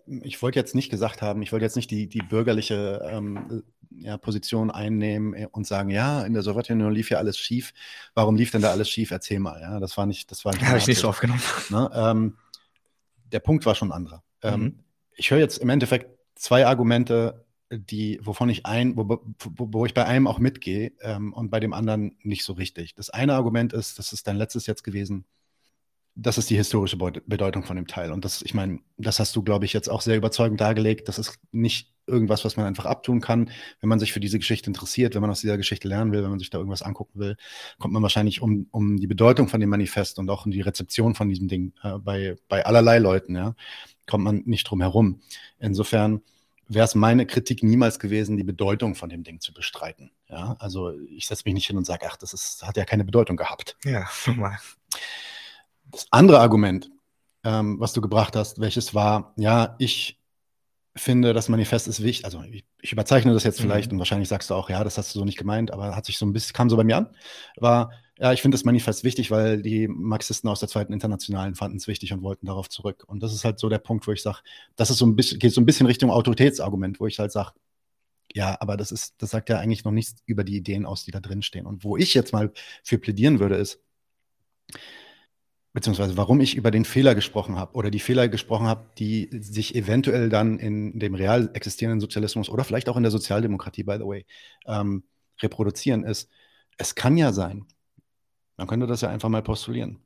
ich wollte jetzt nicht gesagt haben, ich wollte jetzt nicht die, die bürgerliche ähm, ja, Position einnehmen und sagen, ja, in der Sowjetunion lief ja alles schief. Warum lief denn da alles schief? Erzähl mal. Ja, das war nicht, das war nicht. Habe ich nicht so aufgenommen. Ne? Ähm, der Punkt war schon anderer. Ähm, mhm. ich höre jetzt im Endeffekt zwei Argumente, die, wovon ich ein, wo, wo, wo ich bei einem auch mitgehe ähm, und bei dem anderen nicht so richtig. Das eine Argument ist, das ist dein letztes jetzt gewesen, das ist die historische Bedeutung von dem Teil. Und das, ich meine, das hast du, glaube ich, jetzt auch sehr überzeugend dargelegt. Das ist nicht irgendwas, was man einfach abtun kann. Wenn man sich für diese Geschichte interessiert, wenn man aus dieser Geschichte lernen will, wenn man sich da irgendwas angucken will, kommt man wahrscheinlich um, um die Bedeutung von dem Manifest und auch um die Rezeption von diesem Ding äh, bei, bei allerlei Leuten, ja, kommt man nicht drum herum. Insofern wäre es meine Kritik niemals gewesen, die Bedeutung von dem Ding zu bestreiten. Ja, also ich setze mich nicht hin und sage, ach, das ist, hat ja keine Bedeutung gehabt. Ja, normal Das andere Argument, ähm, was du gebracht hast, welches war, ja, ich finde, das Manifest ist wichtig. Also ich, ich überzeichne das jetzt vielleicht mhm. und wahrscheinlich sagst du auch, ja, das hast du so nicht gemeint, aber hat sich so ein bisschen, kam so bei mir an. War, ja, ich finde das Manifest wichtig, weil die Marxisten aus der Zweiten Internationalen fanden es wichtig und wollten darauf zurück. Und das ist halt so der Punkt, wo ich sage, das ist so ein bisschen, geht so ein bisschen Richtung Autoritätsargument, wo ich halt sage, ja, aber das ist, das sagt ja eigentlich noch nichts über die Ideen aus, die da drin stehen. Und wo ich jetzt mal für plädieren würde, ist, beziehungsweise warum ich über den Fehler gesprochen habe oder die Fehler gesprochen habe, die sich eventuell dann in dem real existierenden Sozialismus oder vielleicht auch in der Sozialdemokratie, by the way, ähm, reproduzieren, ist, es kann ja sein, man könnte das ja einfach mal postulieren,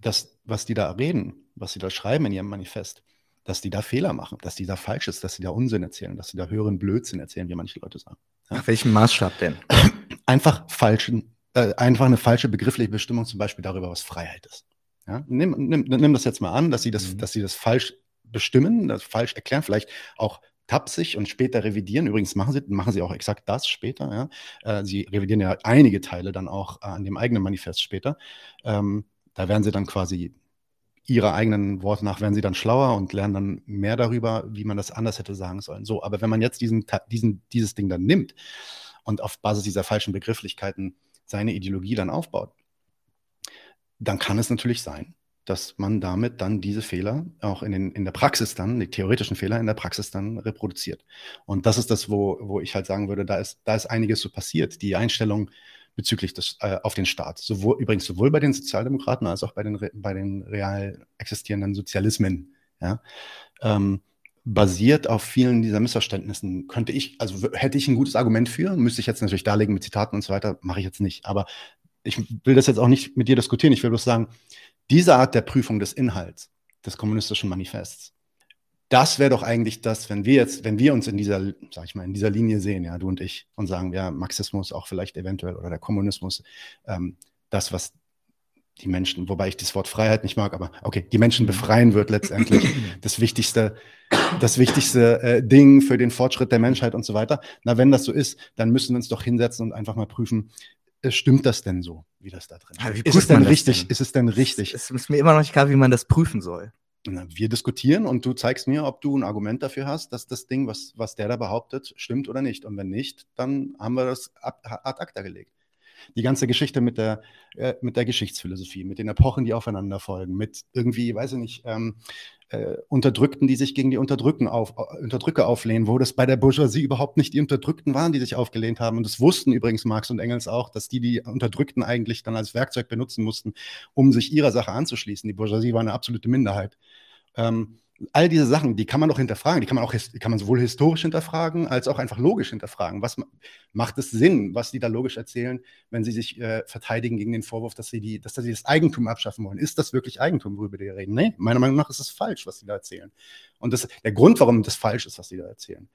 dass was die da reden, was sie da schreiben in ihrem Manifest, dass die da Fehler machen, dass die da falsch ist, dass sie da Unsinn erzählen, dass sie da höheren Blödsinn erzählen, wie manche Leute sagen. Ja? Nach welchem Maßstab denn? Einfach falschen, äh, einfach eine falsche begriffliche Bestimmung zum Beispiel darüber, was Freiheit ist. Ja, nimm, nimm, nimm das jetzt mal an, dass sie das, mhm. dass sie das falsch bestimmen, das falsch erklären, vielleicht auch tapsig und später revidieren. Übrigens machen sie, machen sie auch exakt das später. Ja. Äh, sie revidieren ja einige Teile dann auch äh, an dem eigenen Manifest später. Ähm, da werden sie dann quasi ihrer eigenen Worte nach werden sie dann schlauer und lernen dann mehr darüber, wie man das anders hätte sagen sollen. So, aber wenn man jetzt diesen, diesen, dieses Ding dann nimmt und auf Basis dieser falschen Begrifflichkeiten seine Ideologie dann aufbaut, dann kann es natürlich sein, dass man damit dann diese Fehler auch in, den, in der Praxis dann, die theoretischen Fehler in der Praxis dann reproduziert. Und das ist das, wo, wo ich halt sagen würde, da ist, da ist einiges so passiert. Die Einstellung bezüglich des, äh, auf den Staat. Sowohl, übrigens sowohl bei den Sozialdemokraten als auch bei den, bei den real existierenden Sozialismen. Ja, ähm, basiert auf vielen dieser Missverständnissen. Könnte ich, also hätte ich ein gutes Argument für, müsste ich jetzt natürlich darlegen mit Zitaten und so weiter, mache ich jetzt nicht. Aber ich will das jetzt auch nicht mit dir diskutieren, ich will bloß sagen, diese Art der Prüfung des Inhalts des kommunistischen Manifests, das wäre doch eigentlich das, wenn wir jetzt, wenn wir uns in dieser, sag ich mal, in dieser Linie sehen, ja, du und ich, und sagen, ja, Marxismus auch vielleicht eventuell oder der Kommunismus, ähm, das, was die Menschen, wobei ich das Wort Freiheit nicht mag, aber okay, die Menschen befreien wird letztendlich. Das wichtigste, das wichtigste äh, Ding für den Fortschritt der Menschheit und so weiter. Na, wenn das so ist, dann müssen wir uns doch hinsetzen und einfach mal prüfen, stimmt das denn so, wie das da drin ist? Ist es denn richtig? Denn? Ist es denn richtig? Es ist mir immer noch nicht klar, wie man das prüfen soll. Na, wir diskutieren und du zeigst mir, ob du ein Argument dafür hast, dass das Ding, was, was der da behauptet, stimmt oder nicht. Und wenn nicht, dann haben wir das ad acta gelegt die ganze Geschichte mit der, äh, mit der Geschichtsphilosophie, mit den Epochen, die aufeinander folgen, mit irgendwie, weiß ich nicht, ähm, äh, Unterdrückten, die sich gegen die Unterdrücken auf, äh, Unterdrücke auflehnen, wo das bei der Bourgeoisie überhaupt nicht die Unterdrückten waren, die sich aufgelehnt haben. Und das wussten übrigens Marx und Engels auch, dass die die Unterdrückten eigentlich dann als Werkzeug benutzen mussten, um sich ihrer Sache anzuschließen. Die Bourgeoisie war eine absolute Minderheit. Ähm, all diese Sachen, die kann man doch hinterfragen, die kann man auch kann man sowohl historisch hinterfragen als auch einfach logisch hinterfragen. Was macht es Sinn, was die da logisch erzählen, wenn sie sich äh, verteidigen gegen den Vorwurf, dass sie, die, dass sie das Eigentum abschaffen wollen? Ist das wirklich Eigentum, worüber die reden? Nee, meiner Meinung nach ist es falsch, was sie da erzählen. Und das, der Grund, warum das falsch ist, was sie da erzählen,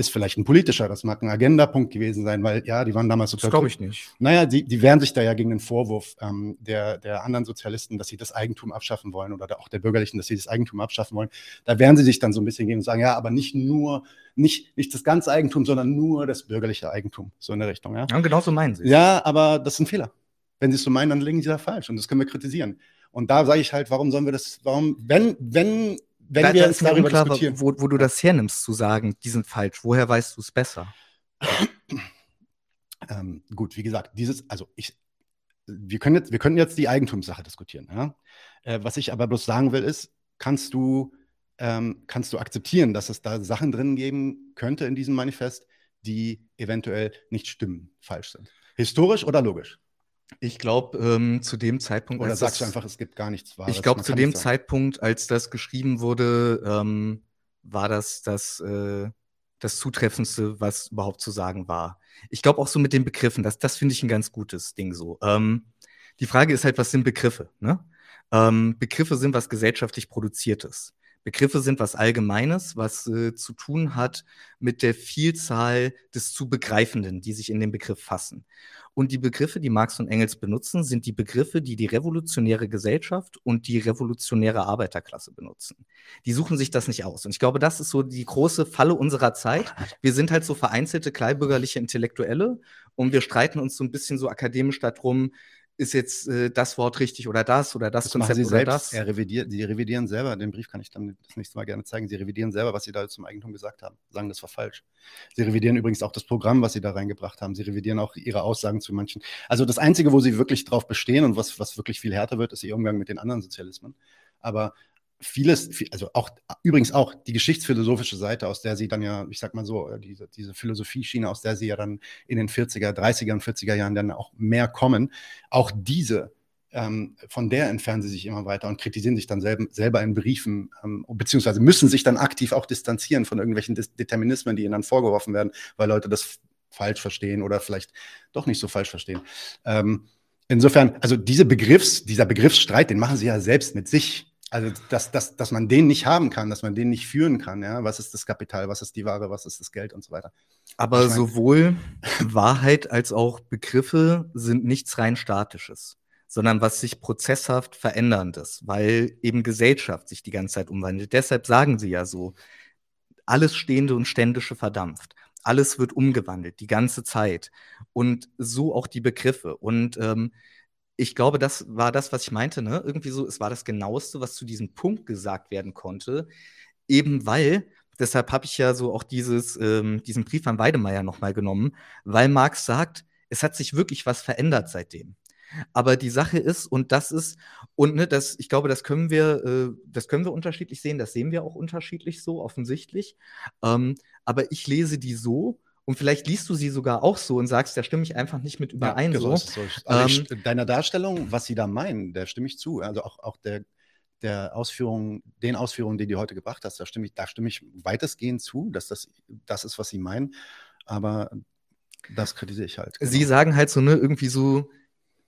ist vielleicht ein politischer, das mag ein Agendapunkt gewesen sein, weil ja, die waren damals so. Das glaube ich nicht. Naja, die, die wehren sich da ja gegen den Vorwurf ähm, der, der anderen Sozialisten, dass sie das Eigentum abschaffen wollen oder auch der Bürgerlichen, dass sie das Eigentum abschaffen wollen. Da wehren sie sich dann so ein bisschen gegen und sagen, ja, aber nicht nur, nicht, nicht das ganze Eigentum, sondern nur das bürgerliche Eigentum, so in der Richtung. Ja, ja genau so meinen sie. Ja, aber das ist ein Fehler. Wenn sie es so meinen, dann liegen sie da falsch und das können wir kritisieren. Und da sage ich halt, warum sollen wir das, warum, wenn, wenn wenn da, wir uns darüber unklar, diskutieren. Wo, wo, du das hernimmst, zu sagen, die sind falsch. Woher weißt du es besser? ähm, gut, wie gesagt, dieses, also ich, wir können jetzt, wir können jetzt die Eigentumssache diskutieren. Ja? Äh, was ich aber bloß sagen will, ist, kannst du, ähm, kannst du akzeptieren, dass es da Sachen drin geben könnte in diesem Manifest, die eventuell nicht stimmen, falsch sind? Historisch oder logisch? Ich glaube, ähm, zu dem Zeitpunkt. Oder sagst das, du einfach, es gibt gar nichts Wahres? Ich glaube, zu dem Zeitpunkt, als das geschrieben wurde, ähm, war das das, äh, das Zutreffendste, was überhaupt zu sagen war. Ich glaube auch so mit den Begriffen, das, das finde ich ein ganz gutes Ding so. Ähm, die Frage ist halt, was sind Begriffe? Ne? Ähm, Begriffe sind was gesellschaftlich Produziertes. Begriffe sind was Allgemeines, was äh, zu tun hat mit der Vielzahl des zu Begreifenden, die sich in den Begriff fassen. Und die Begriffe, die Marx und Engels benutzen, sind die Begriffe, die die revolutionäre Gesellschaft und die revolutionäre Arbeiterklasse benutzen. Die suchen sich das nicht aus. Und ich glaube, das ist so die große Falle unserer Zeit. Wir sind halt so vereinzelte kleinbürgerliche Intellektuelle und wir streiten uns so ein bisschen so akademisch darum, ist jetzt äh, das Wort richtig oder das oder das, das Konzept sie oder selbst. das. Er revidiert, sie revidieren selber, den Brief kann ich dann das nächste Mal gerne zeigen, sie revidieren selber, was sie da zum Eigentum gesagt haben, sagen, das war falsch. Sie revidieren übrigens auch das Programm, was sie da reingebracht haben, sie revidieren auch ihre Aussagen zu manchen. Also das Einzige, wo sie wirklich drauf bestehen und was, was wirklich viel härter wird, ist ihr Umgang mit den anderen Sozialismen. Aber vieles, also auch übrigens auch die geschichtsphilosophische Seite, aus der sie dann ja, ich sag mal so, äh, diese, diese Philosophieschiene, aus der sie ja dann in den 40er, 30er und 40er Jahren dann auch mehr kommen, auch diese, ähm, von der entfernen sie sich immer weiter und kritisieren sich dann selber, selber in Briefen, ähm, beziehungsweise müssen sich dann aktiv auch distanzieren von irgendwelchen Dis Determinismen, die ihnen dann vorgeworfen werden, weil Leute das falsch verstehen oder vielleicht doch nicht so falsch verstehen. Ähm, insofern, also diese Begriffs, dieser Begriffsstreit, den machen sie ja selbst mit sich also, dass, dass, dass man den nicht haben kann, dass man den nicht führen kann. Ja? Was ist das Kapital, was ist die Ware, was ist das Geld und so weiter. Aber ich mein, sowohl Wahrheit als auch Begriffe sind nichts rein Statisches, sondern was sich prozesshaft veränderndes, weil eben Gesellschaft sich die ganze Zeit umwandelt. Deshalb sagen sie ja so, alles Stehende und Ständische verdampft. Alles wird umgewandelt, die ganze Zeit. Und so auch die Begriffe. Und ähm, ich glaube, das war das, was ich meinte, ne? Irgendwie so, es war das Genaueste, was zu diesem Punkt gesagt werden konnte. Eben weil, deshalb habe ich ja so auch dieses, ähm, diesen Brief an Weidemeier nochmal genommen, weil Marx sagt, es hat sich wirklich was verändert seitdem. Aber die Sache ist, und das ist, und ne, das, ich glaube, das können wir, äh, das können wir unterschiedlich sehen, das sehen wir auch unterschiedlich so, offensichtlich. Ähm, aber ich lese die so, und vielleicht liest du sie sogar auch so und sagst, da stimme ich einfach nicht mit überein. Ja, genau, so. so. Also ähm, deiner Darstellung, was sie da meinen, da stimme ich zu. Also auch, auch der, der Ausführung, den Ausführungen, die du heute gebracht hast, da stimme ich, da stimme ich weitestgehend zu, dass das das ist, was sie meinen. Aber das kritisiere ich halt. Genau. Sie sagen halt so, ne, irgendwie so,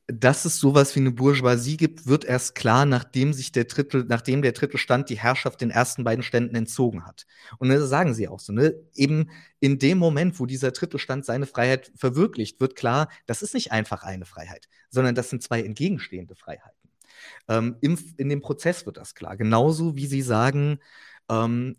dass es sowas wie eine Bourgeoisie gibt, wird erst klar, nachdem sich der Drittel, nachdem der dritte Stand die Herrschaft den ersten beiden Ständen entzogen hat. Und das sagen sie auch so, ne? Eben in dem Moment, wo dieser dritte Stand seine Freiheit verwirklicht, wird klar, das ist nicht einfach eine Freiheit, sondern das sind zwei entgegenstehende Freiheiten. Ähm, im, in dem Prozess wird das klar. Genauso wie sie sagen, ähm,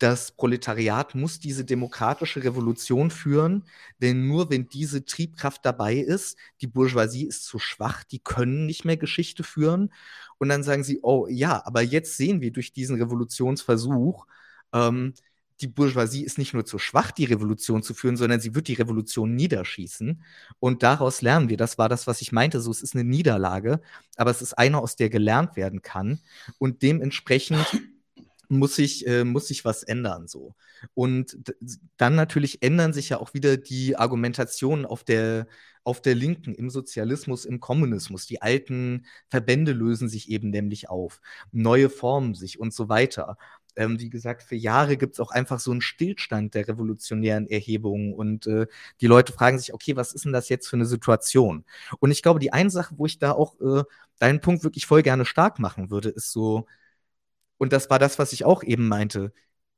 das Proletariat muss diese demokratische Revolution führen, denn nur wenn diese Triebkraft dabei ist, die Bourgeoisie ist zu schwach, die können nicht mehr Geschichte führen. Und dann sagen sie, oh ja, aber jetzt sehen wir durch diesen Revolutionsversuch, ähm, die Bourgeoisie ist nicht nur zu schwach, die Revolution zu führen, sondern sie wird die Revolution niederschießen. Und daraus lernen wir, das war das, was ich meinte, so es ist eine Niederlage, aber es ist eine, aus der gelernt werden kann. Und dementsprechend muss sich, äh, muss sich was ändern so. Und dann natürlich ändern sich ja auch wieder die Argumentationen auf der, auf der Linken, im Sozialismus, im Kommunismus. Die alten Verbände lösen sich eben nämlich auf, neue formen sich und so weiter. Ähm, wie gesagt, für Jahre gibt es auch einfach so einen Stillstand der revolutionären Erhebungen und äh, die Leute fragen sich, okay, was ist denn das jetzt für eine Situation? Und ich glaube, die eine Sache, wo ich da auch äh, deinen Punkt wirklich voll gerne stark machen würde, ist so, und das war das, was ich auch eben meinte.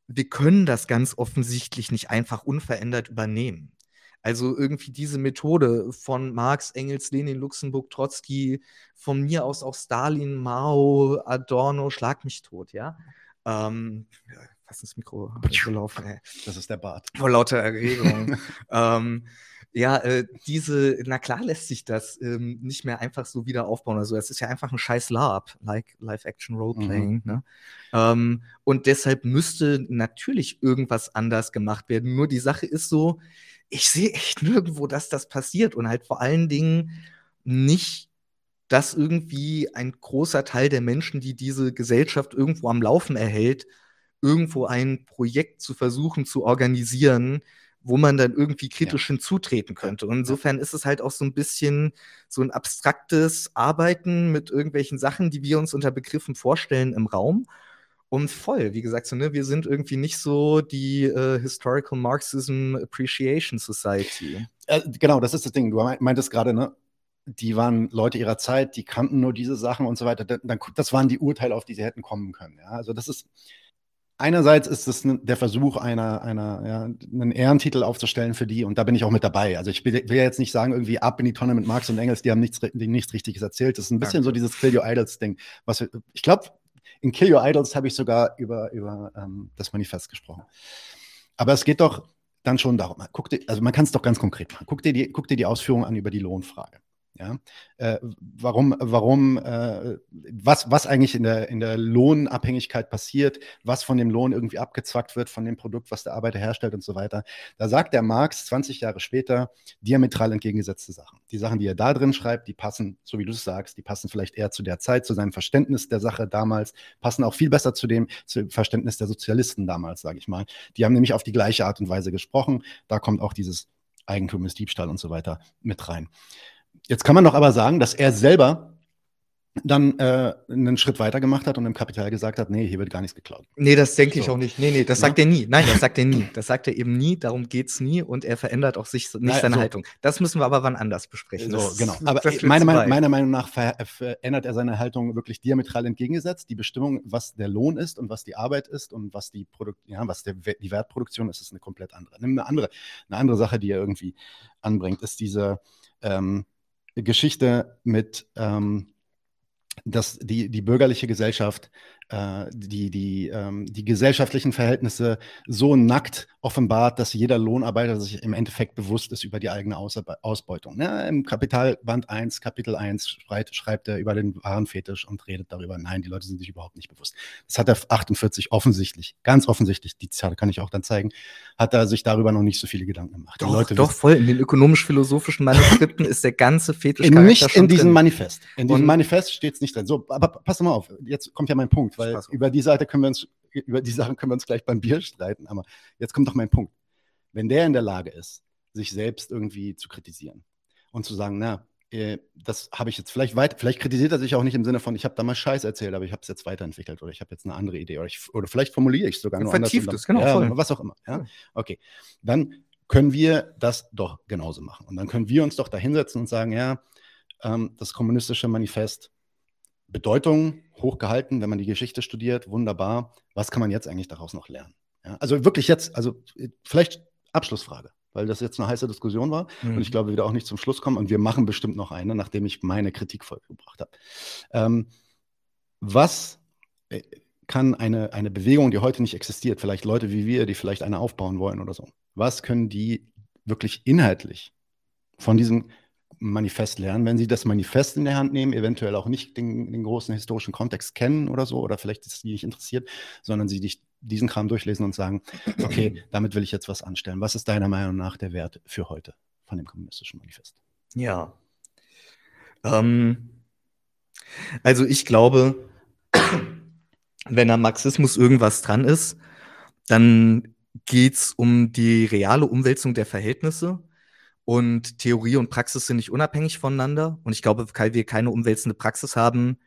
Wir können das ganz offensichtlich nicht einfach unverändert übernehmen. Also irgendwie diese Methode von Marx, Engels, Lenin, Luxemburg, Trotzki, von mir aus auch Stalin, Mao, Adorno, schlag mich tot, ja. Ähm, fast ins Mikro gelaufen. Das ist der Bart. Vor lauter Erregung. ähm, ja, äh, diese, na klar lässt sich das ähm, nicht mehr einfach so wieder aufbauen. Also es ist ja einfach ein scheiß LARP, like Live-Action-Roleplaying. Mhm. Ne? Ähm, und deshalb müsste natürlich irgendwas anders gemacht werden. Nur die Sache ist so, ich sehe echt nirgendwo, dass das passiert. Und halt vor allen Dingen nicht, dass irgendwie ein großer Teil der Menschen, die diese Gesellschaft irgendwo am Laufen erhält, irgendwo ein Projekt zu versuchen zu organisieren, wo man dann irgendwie kritisch ja. hinzutreten könnte. Und insofern ist es halt auch so ein bisschen so ein abstraktes Arbeiten mit irgendwelchen Sachen, die wir uns unter Begriffen vorstellen im Raum. Und voll, wie gesagt, so, ne, wir sind irgendwie nicht so die äh, Historical Marxism Appreciation Society. Äh, genau, das ist das Ding. Du meintest gerade, ne? Die waren Leute ihrer Zeit, die kannten nur diese Sachen und so weiter. Das waren die Urteile, auf die sie hätten kommen können. Ja? Also das ist, einerseits ist es der Versuch, einer, einer, ja, einen Ehrentitel aufzustellen für die und da bin ich auch mit dabei. Also ich will, will jetzt nicht sagen, irgendwie ab in die Tonne mit Marx und Engels, die haben nichts, die nichts Richtiges erzählt. Das ist ein bisschen ja. so dieses Kill Your Idols-Ding. Was ich glaube, in Kill Your Idols habe ich sogar über, über ähm, das Manifest gesprochen. Aber es geht doch dann schon darum, guck dir, also man kann es doch ganz konkret machen. Guck dir, die, guck dir die Ausführungen an über die Lohnfrage. Ja? Äh, warum, warum, äh, was, was eigentlich in der, in der Lohnabhängigkeit passiert, was von dem Lohn irgendwie abgezwackt wird, von dem Produkt, was der Arbeiter herstellt und so weiter. Da sagt der Marx 20 Jahre später diametral entgegengesetzte Sachen. Die Sachen, die er da drin schreibt, die passen, so wie du es sagst, die passen vielleicht eher zu der Zeit, zu seinem Verständnis der Sache damals, passen auch viel besser zu dem zu Verständnis der Sozialisten damals, sage ich mal. Die haben nämlich auf die gleiche Art und Weise gesprochen. Da kommt auch dieses Eigentum ist Diebstahl und so weiter mit rein. Jetzt kann man doch aber sagen, dass er selber dann äh, einen Schritt weiter gemacht hat und im Kapital gesagt hat, nee, hier wird gar nichts geklaut. Nee, das denke ich auch nicht. Nee, nee, das ja? sagt er nie. Nein, das sagt er nie. Das sagt er eben nie, darum geht es nie und er verändert auch sich nicht seine so. Haltung. Das müssen wir aber wann anders besprechen. So, das, genau. Aber meine, meine, meiner Meinung nach verändert er seine Haltung wirklich diametral entgegengesetzt. Die Bestimmung, was der Lohn ist und was die Arbeit ist und was die Produkt, ja, was der, die Wertproduktion ist, ist eine komplett andere. Eine andere, eine andere Sache, die er irgendwie anbringt, ist diese ähm, Geschichte mit, ähm, dass die, die bürgerliche Gesellschaft äh, die, die, ähm, die gesellschaftlichen Verhältnisse so nackt offenbart, dass jeder Lohnarbeiter sich im Endeffekt bewusst ist über die eigene Aus Ausbeutung. Ja, Im Kapitalband 1, Kapitel 1 schreibt, schreibt er über den Warenfetisch und redet darüber. Nein, die Leute sind sich überhaupt nicht bewusst. Das hat er 48 offensichtlich, ganz offensichtlich, die Zitate kann ich auch dann zeigen, hat er sich darüber noch nicht so viele Gedanken gemacht. Doch, Leute doch voll. In den ökonomisch-philosophischen Manuskripten ist der ganze Fetisch Nicht in diesem drin. Manifest. In diesem und Manifest steht es nicht drin. So, aber pass mal auf, jetzt kommt ja mein Punkt weil über die Seite können wir uns, über die Sachen können wir uns gleich beim Bier streiten. Aber jetzt kommt doch mein Punkt. Wenn der in der Lage ist, sich selbst irgendwie zu kritisieren und zu sagen, na, äh, das habe ich jetzt vielleicht weiter, vielleicht kritisiert er sich auch nicht im Sinne von, ich habe damals Scheiß erzählt, aber ich habe es jetzt weiterentwickelt oder ich habe jetzt eine andere Idee oder, ich, oder vielleicht formuliere ich es sogar nur Vertieft anders. Es, genau, ja, was auch immer. Ja? Okay, dann können wir das doch genauso machen. Und dann können wir uns doch da hinsetzen und sagen, ja, ähm, das kommunistische Manifest Bedeutung hochgehalten, wenn man die Geschichte studiert, wunderbar. Was kann man jetzt eigentlich daraus noch lernen? Ja, also wirklich jetzt, also vielleicht Abschlussfrage, weil das jetzt eine heiße Diskussion war mhm. und ich glaube, wir wieder auch nicht zum Schluss kommen und wir machen bestimmt noch eine, nachdem ich meine Kritik vollgebracht habe. Ähm, was äh, kann eine, eine Bewegung, die heute nicht existiert, vielleicht Leute wie wir, die vielleicht eine aufbauen wollen oder so, was können die wirklich inhaltlich von diesem Manifest lernen. Wenn Sie das Manifest in der Hand nehmen, eventuell auch nicht den, den großen historischen Kontext kennen oder so, oder vielleicht ist es die nicht interessiert, sondern Sie dich diesen Kram durchlesen und sagen, okay, damit will ich jetzt was anstellen. Was ist deiner Meinung nach der Wert für heute von dem kommunistischen Manifest? Ja. Ähm, also ich glaube, wenn am Marxismus irgendwas dran ist, dann geht es um die reale Umwälzung der Verhältnisse und Theorie und Praxis sind nicht unabhängig voneinander. Und ich glaube, weil wir keine umwälzende Praxis haben,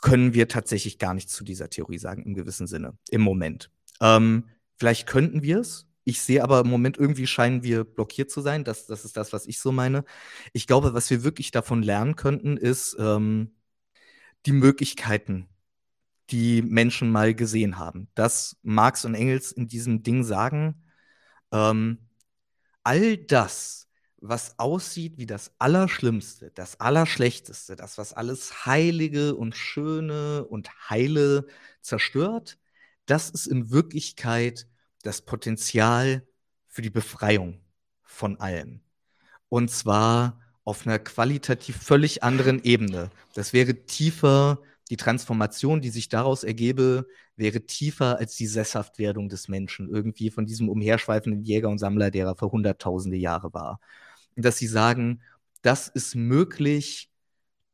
können wir tatsächlich gar nichts zu dieser Theorie sagen, im gewissen Sinne, im Moment. Ähm, vielleicht könnten wir es. Ich sehe aber im Moment irgendwie scheinen wir blockiert zu sein. Das, das ist das, was ich so meine. Ich glaube, was wir wirklich davon lernen könnten, ist ähm, die Möglichkeiten, die Menschen mal gesehen haben. Dass Marx und Engels in diesem Ding sagen, ähm, all das, was aussieht wie das Allerschlimmste, das Allerschlechteste, das, was alles Heilige und Schöne und Heile zerstört, das ist in Wirklichkeit das Potenzial für die Befreiung von allem. Und zwar auf einer qualitativ völlig anderen Ebene. Das wäre tiefer, die Transformation, die sich daraus ergebe, wäre tiefer als die Sesshaftwerdung des Menschen, irgendwie von diesem umherschweifenden Jäger und Sammler, der er vor hunderttausende Jahre war dass sie sagen, das ist möglich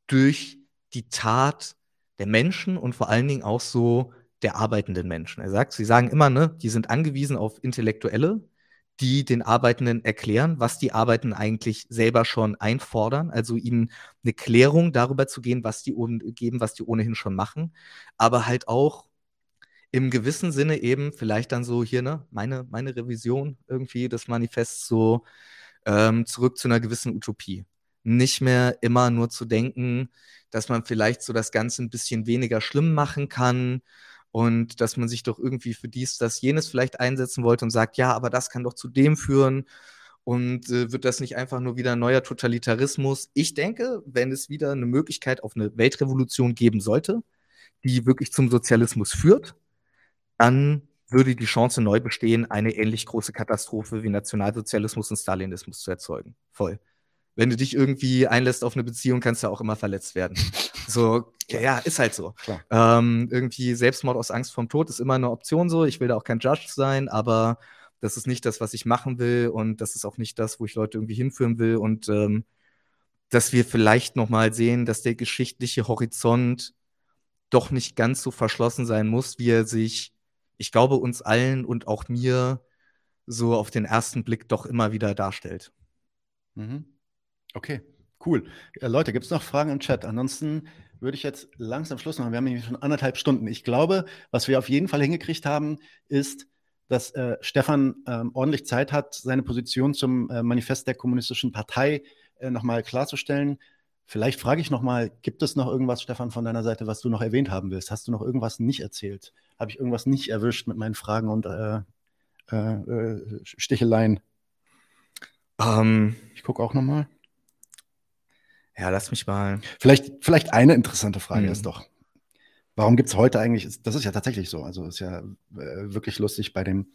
durch die Tat der Menschen und vor allen Dingen auch so der arbeitenden Menschen. Er sagt, sie sagen immer, ne, die sind angewiesen auf Intellektuelle, die den Arbeitenden erklären, was die Arbeitenden eigentlich selber schon einfordern, also ihnen eine Klärung darüber zu gehen, was die geben, was die ohnehin schon machen, aber halt auch im gewissen Sinne eben vielleicht dann so hier, ne, meine, meine Revision irgendwie des Manifests so ähm, zurück zu einer gewissen Utopie. Nicht mehr immer nur zu denken, dass man vielleicht so das Ganze ein bisschen weniger schlimm machen kann und dass man sich doch irgendwie für dies, das, jenes vielleicht einsetzen wollte und sagt, ja, aber das kann doch zu dem führen. Und äh, wird das nicht einfach nur wieder ein neuer Totalitarismus? Ich denke, wenn es wieder eine Möglichkeit auf eine Weltrevolution geben sollte, die wirklich zum Sozialismus führt, dann würde die Chance neu bestehen, eine ähnlich große Katastrophe wie Nationalsozialismus und Stalinismus zu erzeugen. Voll. wenn du dich irgendwie einlässt auf eine Beziehung, kannst du auch immer verletzt werden. So, ja, ja ist halt so. Ähm, irgendwie Selbstmord aus Angst vorm Tod ist immer eine Option so. Ich will da auch kein Judge sein, aber das ist nicht das, was ich machen will und das ist auch nicht das, wo ich Leute irgendwie hinführen will und ähm, dass wir vielleicht noch mal sehen, dass der geschichtliche Horizont doch nicht ganz so verschlossen sein muss, wie er sich, ich glaube, uns allen und auch mir so auf den ersten Blick doch immer wieder darstellt. Mhm. Okay, cool. Äh, Leute, gibt es noch Fragen im Chat? Ansonsten würde ich jetzt langsam Schluss machen. Wir haben nämlich schon anderthalb Stunden. Ich glaube, was wir auf jeden Fall hingekriegt haben, ist, dass äh, Stefan ähm, ordentlich Zeit hat, seine Position zum äh, Manifest der Kommunistischen Partei äh, nochmal klarzustellen. Vielleicht frage ich nochmal, gibt es noch irgendwas, Stefan, von deiner Seite, was du noch erwähnt haben willst? Hast du noch irgendwas nicht erzählt? Habe ich irgendwas nicht erwischt mit meinen Fragen und äh, äh, Sticheleien? Um, ähm. ich gucke auch nochmal. Ja, lass mich mal. Vielleicht, vielleicht eine interessante Frage mhm. ist doch, warum gibt es heute eigentlich, das ist ja tatsächlich so, also ist ja äh, wirklich lustig bei dem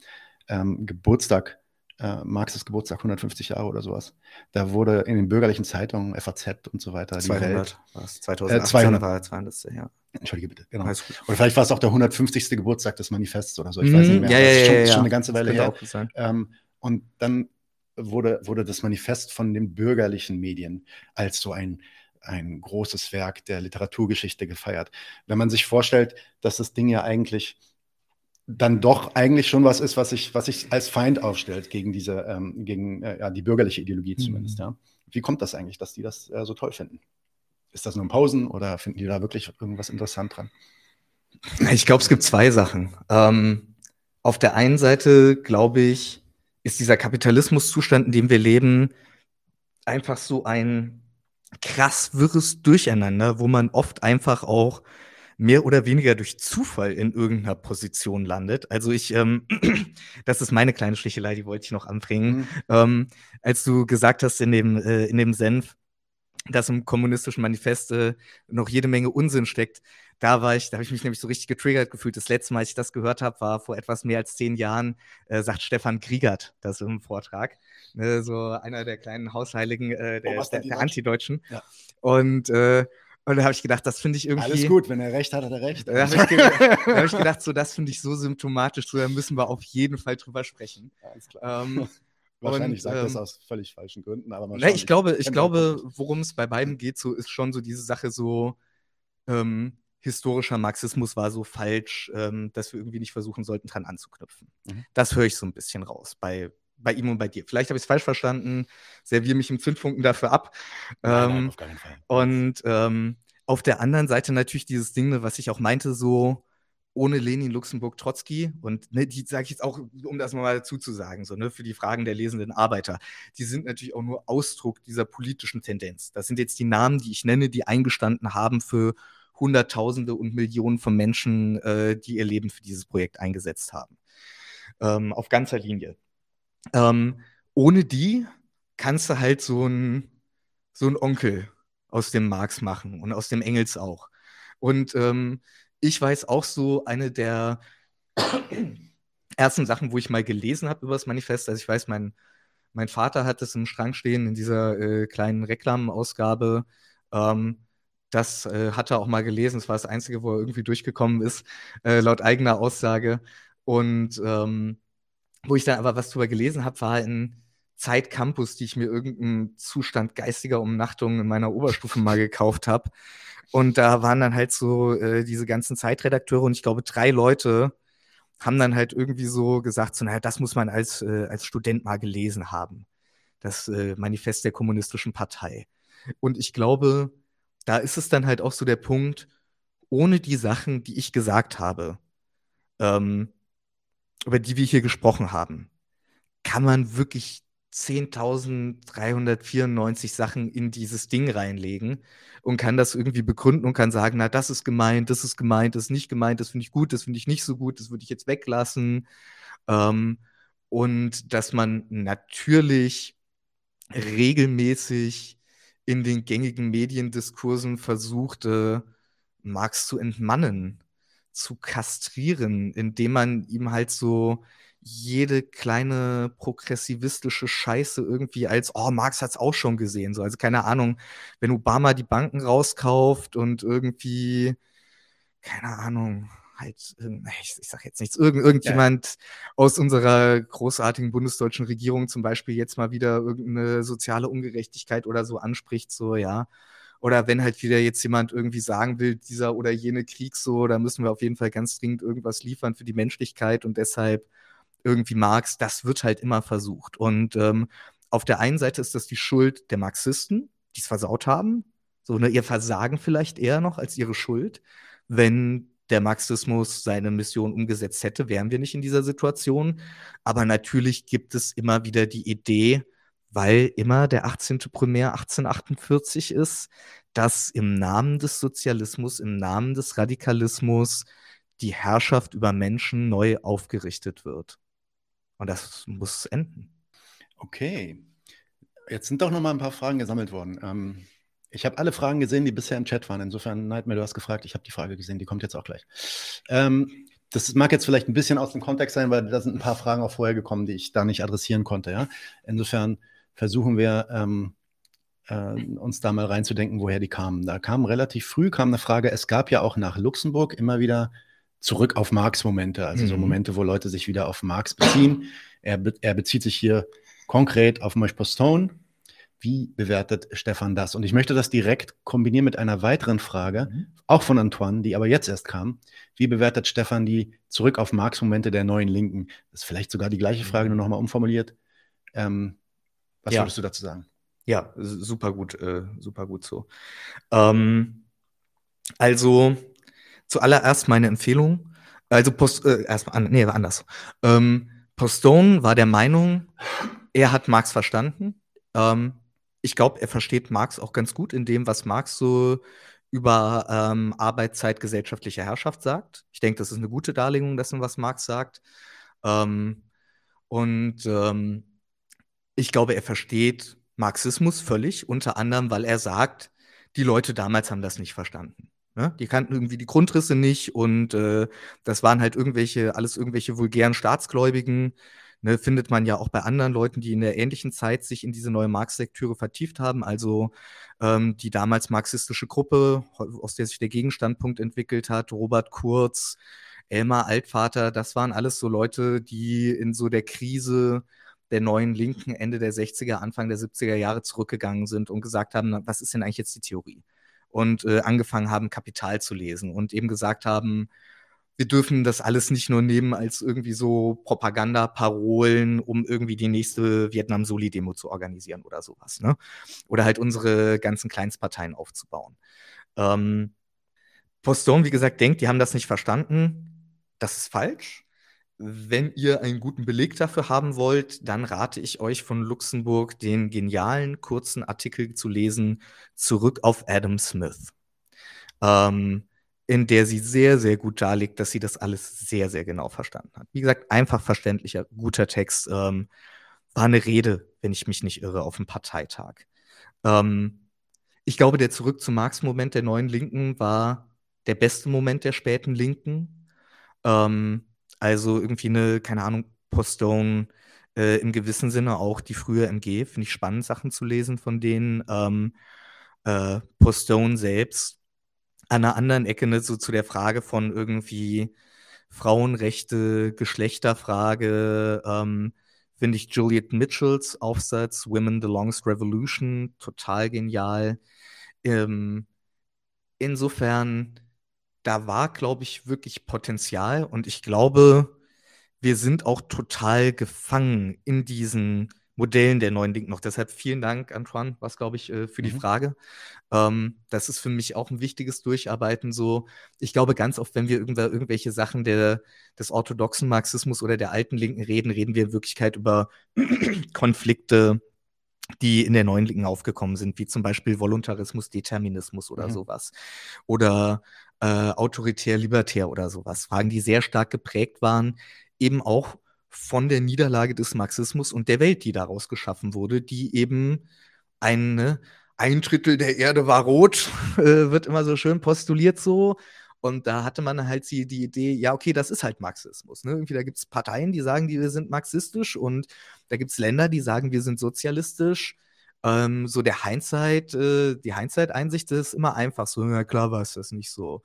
ähm, Geburtstag, äh, Marxes Geburtstag, 150 Jahre oder sowas, da wurde in den bürgerlichen Zeitungen, FAZ und so weiter, 200, die Welt, was, 2018 äh, 200, war 200, ja. Entschuldige bitte, genau. Oder vielleicht war es auch der 150. Geburtstag des Manifests oder so, ich mhm, weiß nicht mehr. Ja, ja, das ist schon, ja, ja, schon eine ganze Weile her. Ähm, und dann wurde, wurde das Manifest von den bürgerlichen Medien als so ein, ein großes Werk der Literaturgeschichte gefeiert. Wenn man sich vorstellt, dass das Ding ja eigentlich dann doch eigentlich schon was ist, was sich was ich als Feind aufstellt gegen diese, ähm, gegen äh, ja, die bürgerliche Ideologie mhm. zumindest. Mhm. Ja. Wie kommt das eigentlich, dass die das äh, so toll finden? Ist das nur in Pausen oder finden die da wirklich irgendwas interessant dran? Ich glaube, es gibt zwei Sachen. Ähm, auf der einen Seite glaube ich, ist dieser Kapitalismuszustand, in dem wir leben, einfach so ein krass wirres Durcheinander, wo man oft einfach auch mehr oder weniger durch Zufall in irgendeiner Position landet. Also ich, ähm, das ist meine kleine Stichelei, die wollte ich noch anbringen. Mhm. Ähm, als du gesagt hast in dem, äh, in dem Senf, dass im kommunistischen Manifest äh, noch jede Menge Unsinn steckt. Da war ich, da habe ich mich nämlich so richtig getriggert gefühlt. Das letzte Mal, als ich das gehört habe, war vor etwas mehr als zehn Jahren, äh, sagt Stefan Kriegert das im Vortrag. Ne, so einer der kleinen Hausheiligen äh, der, oh, der, der Antideutschen. Ja. Und äh, und da habe ich gedacht, das finde ich irgendwie. Alles gut, wenn er recht hat, hat er recht. Da habe ich, gedacht, hab ich gedacht, so das finde ich so symptomatisch, so da müssen wir auf jeden Fall drüber sprechen. Alles klar. Ähm, Wahrscheinlich sagt ähm, das aus völlig falschen Gründen, aber man. Ne, ich glaube, ich glaube, worum es bei beiden geht, so ist schon so diese Sache so. Ähm, historischer Marxismus war so falsch, ähm, dass wir irgendwie nicht versuchen sollten, dran anzuknüpfen. Mhm. Das höre ich so ein bisschen raus bei, bei ihm und bei dir. Vielleicht habe ich es falsch verstanden, serviere mich im Zündfunken dafür ab. Nein, nein, ähm, auf keinen Fall. Und ähm, auf der anderen Seite natürlich dieses Ding, ne, was ich auch meinte, so ohne Lenin, Luxemburg, Trotzki und ne, die sage ich jetzt auch, um das mal dazu zu sagen, so, ne, für die Fragen der lesenden Arbeiter, die sind natürlich auch nur Ausdruck dieser politischen Tendenz. Das sind jetzt die Namen, die ich nenne, die eingestanden haben für Hunderttausende und Millionen von Menschen, äh, die ihr Leben für dieses Projekt eingesetzt haben. Ähm, auf ganzer Linie. Ähm, ohne die kannst du halt so ein, so ein Onkel aus dem Marx machen und aus dem Engels auch. Und ähm, ich weiß auch so, eine der ersten Sachen, wo ich mal gelesen habe über das Manifest, also ich weiß, mein, mein Vater hat es im Schrank stehen in dieser äh, kleinen Reklamausgabe. Ähm, das äh, hat er auch mal gelesen. Das war das Einzige, wo er irgendwie durchgekommen ist, äh, laut eigener Aussage. Und ähm, wo ich dann aber was drüber gelesen habe, war in Zeit Campus, die ich mir irgendeinen Zustand geistiger Umnachtung in meiner Oberstufe mal gekauft habe. Und da waren dann halt so äh, diese ganzen Zeitredakteure und ich glaube, drei Leute haben dann halt irgendwie so gesagt, so, naja, das muss man als, äh, als Student mal gelesen haben. Das äh, Manifest der Kommunistischen Partei. Und ich glaube, da ist es dann halt auch so der Punkt, ohne die Sachen, die ich gesagt habe, ähm, über die wir hier gesprochen haben, kann man wirklich 10.394 Sachen in dieses Ding reinlegen und kann das irgendwie begründen und kann sagen, na, das ist gemeint, das ist gemeint, das ist nicht gemeint, das finde ich gut, das finde ich nicht so gut, das würde ich jetzt weglassen. Ähm, und dass man natürlich regelmäßig in den gängigen Mediendiskursen versuchte, Marx zu entmannen, zu kastrieren, indem man ihm halt so jede kleine progressivistische Scheiße irgendwie als, oh, Marx hat's auch schon gesehen. So, also keine Ahnung, wenn Obama die Banken rauskauft und irgendwie, keine Ahnung, halt, ich, ich sag jetzt nichts, irgend, irgendjemand ja. aus unserer großartigen bundesdeutschen Regierung zum Beispiel jetzt mal wieder irgendeine soziale Ungerechtigkeit oder so anspricht, so, ja. Oder wenn halt wieder jetzt jemand irgendwie sagen will, dieser oder jene Krieg so, da müssen wir auf jeden Fall ganz dringend irgendwas liefern für die Menschlichkeit und deshalb irgendwie Marx, das wird halt immer versucht. Und ähm, auf der einen Seite ist das die Schuld der Marxisten, die es versaut haben. So, ne, ihr Versagen vielleicht eher noch als ihre Schuld. Wenn der Marxismus seine Mission umgesetzt hätte, wären wir nicht in dieser Situation. Aber natürlich gibt es immer wieder die Idee, weil immer der 18. Primär 1848 ist, dass im Namen des Sozialismus, im Namen des Radikalismus die Herrschaft über Menschen neu aufgerichtet wird. Und das muss enden. Okay. Jetzt sind doch noch mal ein paar Fragen gesammelt worden. Ähm, ich habe alle Fragen gesehen, die bisher im Chat waren. Insofern, Nightmare, du hast gefragt, ich habe die Frage gesehen, die kommt jetzt auch gleich. Ähm, das mag jetzt vielleicht ein bisschen aus dem Kontext sein, weil da sind ein paar Fragen auch vorher gekommen, die ich da nicht adressieren konnte. Ja? Insofern versuchen wir ähm, äh, uns da mal reinzudenken, woher die kamen. Da kam relativ früh kam eine Frage, es gab ja auch nach Luxemburg immer wieder zurück auf Marx-Momente, also mhm. so Momente, wo Leute sich wieder auf Marx beziehen. Er, be er bezieht sich hier konkret auf Mosch Postone. Wie bewertet Stefan das? Und ich möchte das direkt kombinieren mit einer weiteren Frage, mhm. auch von Antoine, die aber jetzt erst kam. Wie bewertet Stefan die zurück auf Marx-Momente der neuen Linken? Das ist vielleicht sogar die gleiche Frage, nur nochmal umformuliert. Ähm, was ja. würdest du dazu sagen? Ja, super gut, äh, super gut so. Ähm, also zuallererst meine Empfehlung. Also Post, äh, erstmal, nee, anders. Ähm, Postone war der Meinung, er hat Marx verstanden. Ähm, ich glaube, er versteht Marx auch ganz gut in dem, was Marx so über ähm, Arbeitszeit, gesellschaftliche Herrschaft sagt. Ich denke, das ist eine gute Darlegung dessen, was Marx sagt. Ähm, und ähm, ich glaube, er versteht Marxismus völlig, unter anderem, weil er sagt, die Leute damals haben das nicht verstanden. Ne? Die kannten irgendwie die Grundrisse nicht und äh, das waren halt irgendwelche, alles irgendwelche vulgären Staatsgläubigen. Ne, findet man ja auch bei anderen Leuten, die in der ähnlichen Zeit sich in diese neue Marx-Lektüre vertieft haben. Also ähm, die damals marxistische Gruppe, aus der sich der Gegenstandpunkt entwickelt hat, Robert Kurz, Elmar Altvater, das waren alles so Leute, die in so der Krise der neuen Linken Ende der 60er, Anfang der 70er Jahre zurückgegangen sind und gesagt haben, was ist denn eigentlich jetzt die Theorie? Und äh, angefangen haben, Kapital zu lesen und eben gesagt haben, wir dürfen das alles nicht nur nehmen als irgendwie so Propagandaparolen, um irgendwie die nächste Vietnam-Soli-Demo zu organisieren oder sowas. Ne? Oder halt unsere ganzen Kleinstparteien aufzubauen. Ähm, Postone, wie gesagt, denkt, die haben das nicht verstanden. Das ist falsch. Wenn ihr einen guten Beleg dafür haben wollt, dann rate ich euch von Luxemburg den genialen kurzen Artikel zu lesen, zurück auf Adam Smith. Ähm, in der sie sehr, sehr gut darlegt, dass sie das alles sehr, sehr genau verstanden hat. Wie gesagt, einfach verständlicher, guter Text. Ähm, war eine Rede, wenn ich mich nicht irre, auf dem Parteitag. Ähm, ich glaube, der Zurück zu Marx-Moment der neuen Linken war der beste Moment der späten Linken. Ähm, also irgendwie eine, keine Ahnung, Postone, äh, im gewissen Sinne auch die frühe MG. Finde ich spannend, Sachen zu lesen von denen. Ähm, äh, Postone selbst an einer anderen Ecke ne, so zu der Frage von irgendwie Frauenrechte, Geschlechterfrage, ähm, finde ich Juliet Mitchells Aufsatz Women the Longest Revolution total genial. Ähm, insofern, da war, glaube ich, wirklich Potenzial und ich glaube, wir sind auch total gefangen in diesen Modellen der neuen Link noch. Deshalb vielen Dank, Antoine, was glaube ich, äh, für die mhm. Frage. Ähm, das ist für mich auch ein wichtiges Durcharbeiten. So, ich glaube, ganz oft, wenn wir irgendwelche Sachen der, des orthodoxen Marxismus oder der alten Linken reden, reden wir in Wirklichkeit über Konflikte, die in der neuen Linken aufgekommen sind, wie zum Beispiel Voluntarismus, Determinismus oder mhm. sowas. Oder äh, autoritär, libertär oder sowas. Fragen, die sehr stark geprägt waren, eben auch von der Niederlage des Marxismus und der Welt, die daraus geschaffen wurde, die eben eine, ein Drittel der Erde war rot, äh, wird immer so schön postuliert so. Und da hatte man halt die, die Idee, ja, okay, das ist halt Marxismus. Ne? Irgendwie, da gibt es Parteien, die sagen, die wir sind marxistisch und da gibt es Länder, die sagen, wir sind sozialistisch. Ähm, so der Hindsight, äh, die Hindsight-Einsicht ist immer einfach so, ja klar war es das nicht so.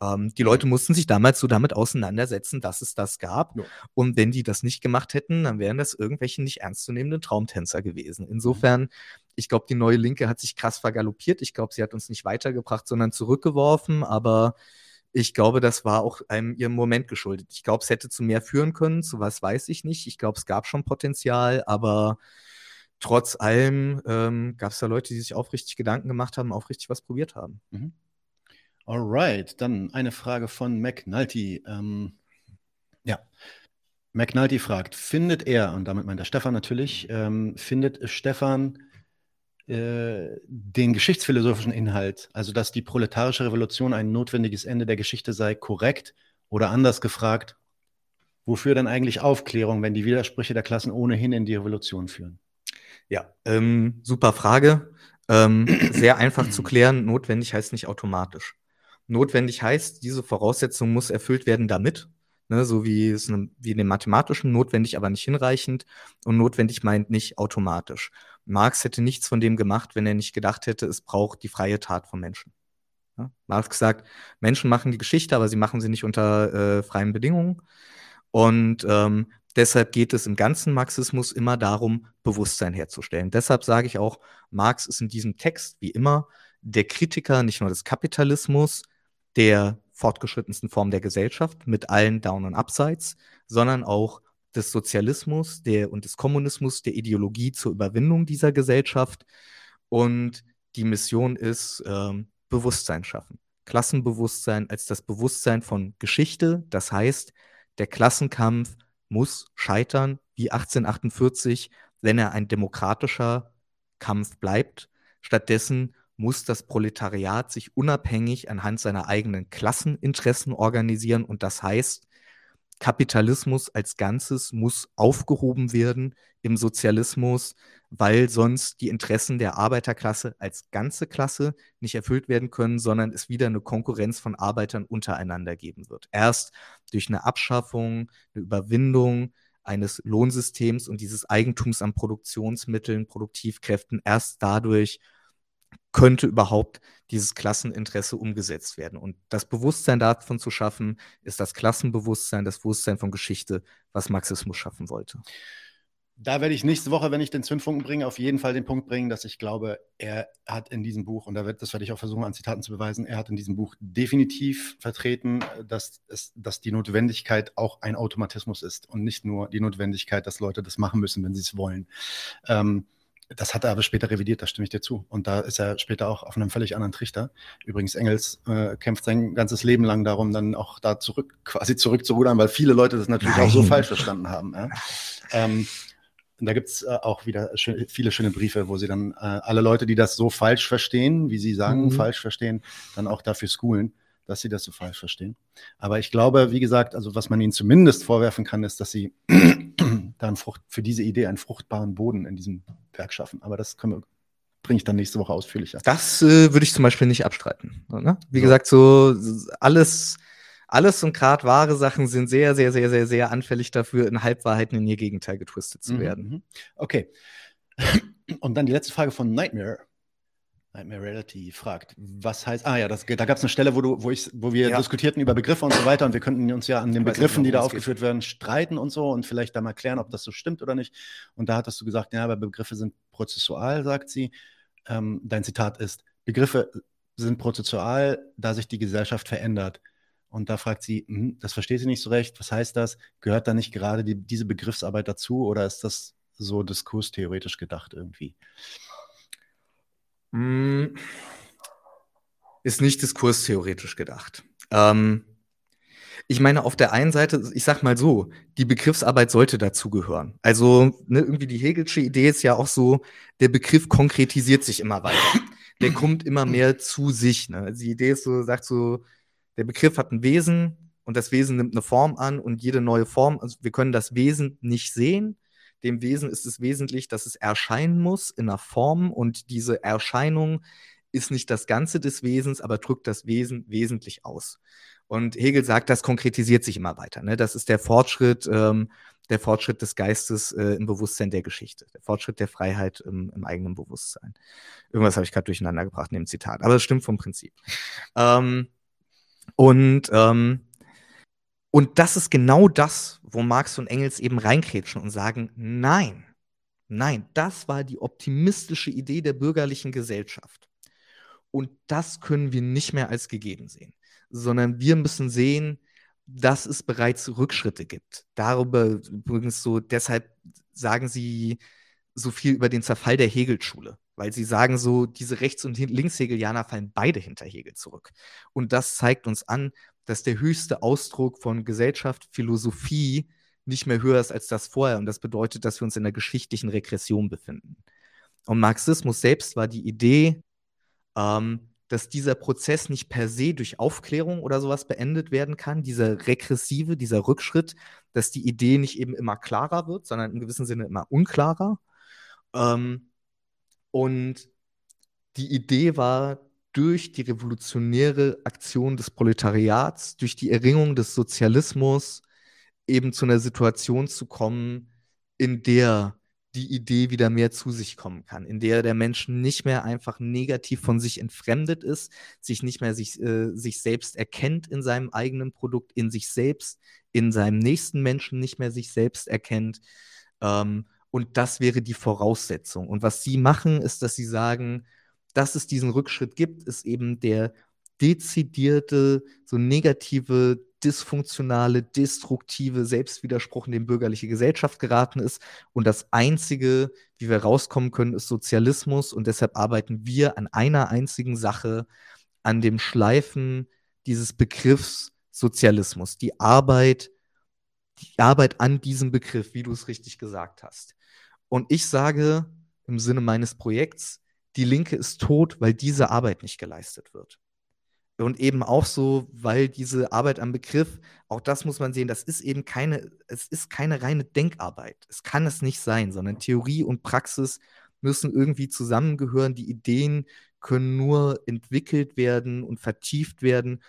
Ähm, die Leute mussten sich damals so damit auseinandersetzen, dass es das gab. Ja. Und wenn die das nicht gemacht hätten, dann wären das irgendwelche nicht ernstzunehmenden Traumtänzer gewesen. Insofern, ich glaube, die neue Linke hat sich krass vergaloppiert. Ich glaube, sie hat uns nicht weitergebracht, sondern zurückgeworfen. Aber ich glaube, das war auch einem ihrem Moment geschuldet. Ich glaube, es hätte zu mehr führen können. Zu was weiß ich nicht. Ich glaube, es gab schon Potenzial, aber trotz allem ähm, gab es da Leute, die sich aufrichtig Gedanken gemacht haben, aufrichtig was probiert haben. Mhm. Alright, dann eine Frage von McNulty. Ähm, ja, McNulty fragt, findet er, und damit meint er Stefan natürlich, ähm, findet Stefan äh, den geschichtsphilosophischen Inhalt, also dass die proletarische Revolution ein notwendiges Ende der Geschichte sei, korrekt oder anders gefragt, wofür dann eigentlich Aufklärung, wenn die Widersprüche der Klassen ohnehin in die Revolution führen? Ja, ähm, super Frage. Ähm, sehr einfach zu klären, notwendig heißt nicht automatisch. Notwendig heißt, diese Voraussetzung muss erfüllt werden damit. Ne, so wie es ne, wie in dem mathematischen, notwendig, aber nicht hinreichend. Und notwendig meint nicht automatisch. Marx hätte nichts von dem gemacht, wenn er nicht gedacht hätte, es braucht die freie Tat von Menschen. Ja? Marx sagt, Menschen machen die Geschichte, aber sie machen sie nicht unter äh, freien Bedingungen. Und ähm, deshalb geht es im ganzen Marxismus immer darum, Bewusstsein herzustellen. Deshalb sage ich auch, Marx ist in diesem Text, wie immer, der Kritiker nicht nur des Kapitalismus, der fortgeschrittensten Form der Gesellschaft mit allen Down- und Upsides, sondern auch des Sozialismus der, und des Kommunismus, der Ideologie zur Überwindung dieser Gesellschaft. Und die Mission ist ähm, Bewusstsein schaffen. Klassenbewusstsein als das Bewusstsein von Geschichte. Das heißt, der Klassenkampf muss scheitern wie 1848, wenn er ein demokratischer Kampf bleibt. Stattdessen muss das Proletariat sich unabhängig anhand seiner eigenen Klasseninteressen organisieren. Und das heißt, Kapitalismus als Ganzes muss aufgehoben werden im Sozialismus, weil sonst die Interessen der Arbeiterklasse als ganze Klasse nicht erfüllt werden können, sondern es wieder eine Konkurrenz von Arbeitern untereinander geben wird. Erst durch eine Abschaffung, eine Überwindung eines Lohnsystems und dieses Eigentums an Produktionsmitteln, Produktivkräften, erst dadurch könnte überhaupt dieses Klasseninteresse umgesetzt werden. Und das Bewusstsein davon zu schaffen, ist das Klassenbewusstsein, das Bewusstsein von Geschichte, was Marxismus schaffen wollte. Da werde ich nächste Woche, wenn ich den Zündfunken bringe, auf jeden Fall den Punkt bringen, dass ich glaube, er hat in diesem Buch, und das werde ich auch versuchen, an Zitaten zu beweisen, er hat in diesem Buch definitiv vertreten, dass, es, dass die Notwendigkeit auch ein Automatismus ist und nicht nur die Notwendigkeit, dass Leute das machen müssen, wenn sie es wollen. Ähm, das hat er aber später revidiert, da stimme ich dir zu. Und da ist er später auch auf einem völlig anderen Trichter. Übrigens, Engels äh, kämpft sein ganzes Leben lang darum, dann auch da zurück, quasi zurückzurudern, weil viele Leute das natürlich Nein. auch so falsch verstanden haben. Ja? Ähm, und da gibt's äh, auch wieder schön, viele schöne Briefe, wo sie dann äh, alle Leute, die das so falsch verstehen, wie sie sagen, mhm. falsch verstehen, dann auch dafür schoolen dass sie das so falsch verstehen. Aber ich glaube, wie gesagt, also was man ihnen zumindest vorwerfen kann, ist, dass sie dann Frucht, für diese Idee einen fruchtbaren Boden in diesem Werk schaffen. Aber das können wir, bringe ich dann nächste Woche ausführlicher. Das äh, würde ich zum Beispiel nicht abstreiten. Ne? Wie ja. gesagt, so alles, alles und gerade wahre Sachen sind sehr, sehr, sehr, sehr, sehr anfällig dafür, in Halbwahrheiten in ihr Gegenteil getwistet zu mhm. werden. Mhm. Okay. Und dann die letzte Frage von Nightmare. Nightmare Reality fragt, was heißt, ah ja, das, da gab es eine Stelle, wo, du, wo, ich, wo wir ja. diskutierten über Begriffe und so weiter und wir könnten uns ja an den Begriffen, nicht, die da aufgeführt geht. werden, streiten und so und vielleicht da mal klären, ob das so stimmt oder nicht. Und da hattest du gesagt, ja, aber Begriffe sind prozessual, sagt sie. Ähm, dein Zitat ist, Begriffe sind prozessual, da sich die Gesellschaft verändert. Und da fragt sie, hm, das versteht sie nicht so recht, was heißt das? Gehört da nicht gerade die, diese Begriffsarbeit dazu oder ist das so diskurstheoretisch gedacht irgendwie? Hm, ist nicht diskurstheoretisch gedacht. Ähm, ich meine, auf der einen Seite, ich sag mal so, die Begriffsarbeit sollte dazugehören. Also, ne, irgendwie die Hegelsche Idee ist ja auch so, der Begriff konkretisiert sich immer weiter. Der kommt immer mehr zu sich. Ne? Also die Idee ist so, sagt so, der Begriff hat ein Wesen und das Wesen nimmt eine Form an und jede neue Form, also wir können das Wesen nicht sehen, dem Wesen ist es wesentlich, dass es erscheinen muss in einer Form und diese Erscheinung ist nicht das Ganze des Wesens, aber drückt das Wesen wesentlich aus. Und Hegel sagt, das konkretisiert sich immer weiter. Ne? Das ist der Fortschritt, ähm, der Fortschritt des Geistes äh, im Bewusstsein der Geschichte, der Fortschritt der Freiheit im, im eigenen Bewusstsein. Irgendwas habe ich gerade durcheinander gebracht in dem Zitat, aber es stimmt vom Prinzip. Ähm, und ähm, und das ist genau das, wo Marx und Engels eben reinkrätschen und sagen, nein, nein, das war die optimistische Idee der bürgerlichen Gesellschaft. Und das können wir nicht mehr als gegeben sehen, sondern wir müssen sehen, dass es bereits Rückschritte gibt. Darüber übrigens so, deshalb sagen sie so viel über den Zerfall der Hegelschule, weil sie sagen so, diese Rechts- und Linkshegelianer fallen beide hinter Hegel zurück. Und das zeigt uns an, dass der höchste Ausdruck von Gesellschaft, Philosophie nicht mehr höher ist als das vorher. Und das bedeutet, dass wir uns in der geschichtlichen Regression befinden. Und Marxismus selbst war die Idee, ähm, dass dieser Prozess nicht per se durch Aufklärung oder sowas beendet werden kann, dieser regressive, dieser Rückschritt, dass die Idee nicht eben immer klarer wird, sondern im gewissen Sinne immer unklarer. Ähm, und die Idee war, durch die revolutionäre Aktion des Proletariats, durch die Erringung des Sozialismus eben zu einer Situation zu kommen, in der die Idee wieder mehr zu sich kommen kann, in der der Mensch nicht mehr einfach negativ von sich entfremdet ist, sich nicht mehr sich, äh, sich selbst erkennt in seinem eigenen Produkt, in sich selbst, in seinem nächsten Menschen nicht mehr sich selbst erkennt. Ähm, und das wäre die Voraussetzung. Und was sie machen, ist, dass sie sagen, dass es diesen Rückschritt gibt, ist eben der dezidierte, so negative, dysfunktionale, destruktive Selbstwiderspruch, in den bürgerliche Gesellschaft geraten ist. Und das Einzige, wie wir rauskommen können, ist Sozialismus. Und deshalb arbeiten wir an einer einzigen Sache, an dem Schleifen dieses Begriffs Sozialismus. Die Arbeit, die Arbeit an diesem Begriff, wie du es richtig gesagt hast. Und ich sage im Sinne meines Projekts, die Linke ist tot, weil diese Arbeit nicht geleistet wird. Und eben auch so, weil diese Arbeit am Begriff, auch das muss man sehen, das ist eben keine, es ist keine reine Denkarbeit. Es kann es nicht sein, sondern Theorie und Praxis müssen irgendwie zusammengehören. Die Ideen können nur entwickelt werden und vertieft werden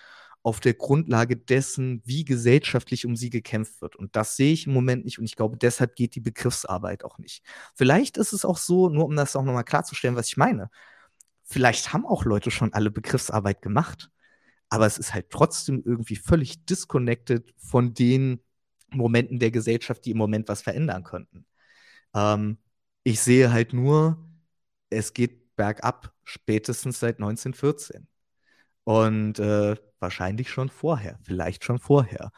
auf der Grundlage dessen, wie gesellschaftlich um sie gekämpft wird. Und das sehe ich im Moment nicht und ich glaube, deshalb geht die Begriffsarbeit auch nicht. Vielleicht ist es auch so, nur um das auch nochmal klarzustellen, was ich meine. Vielleicht haben auch Leute schon alle Begriffsarbeit gemacht, aber es ist halt trotzdem irgendwie völlig disconnected von den Momenten der Gesellschaft, die im Moment was verändern könnten. Ähm, ich sehe halt nur, es geht bergab, spätestens seit 1914. Und äh, wahrscheinlich schon vorher, vielleicht schon vorher.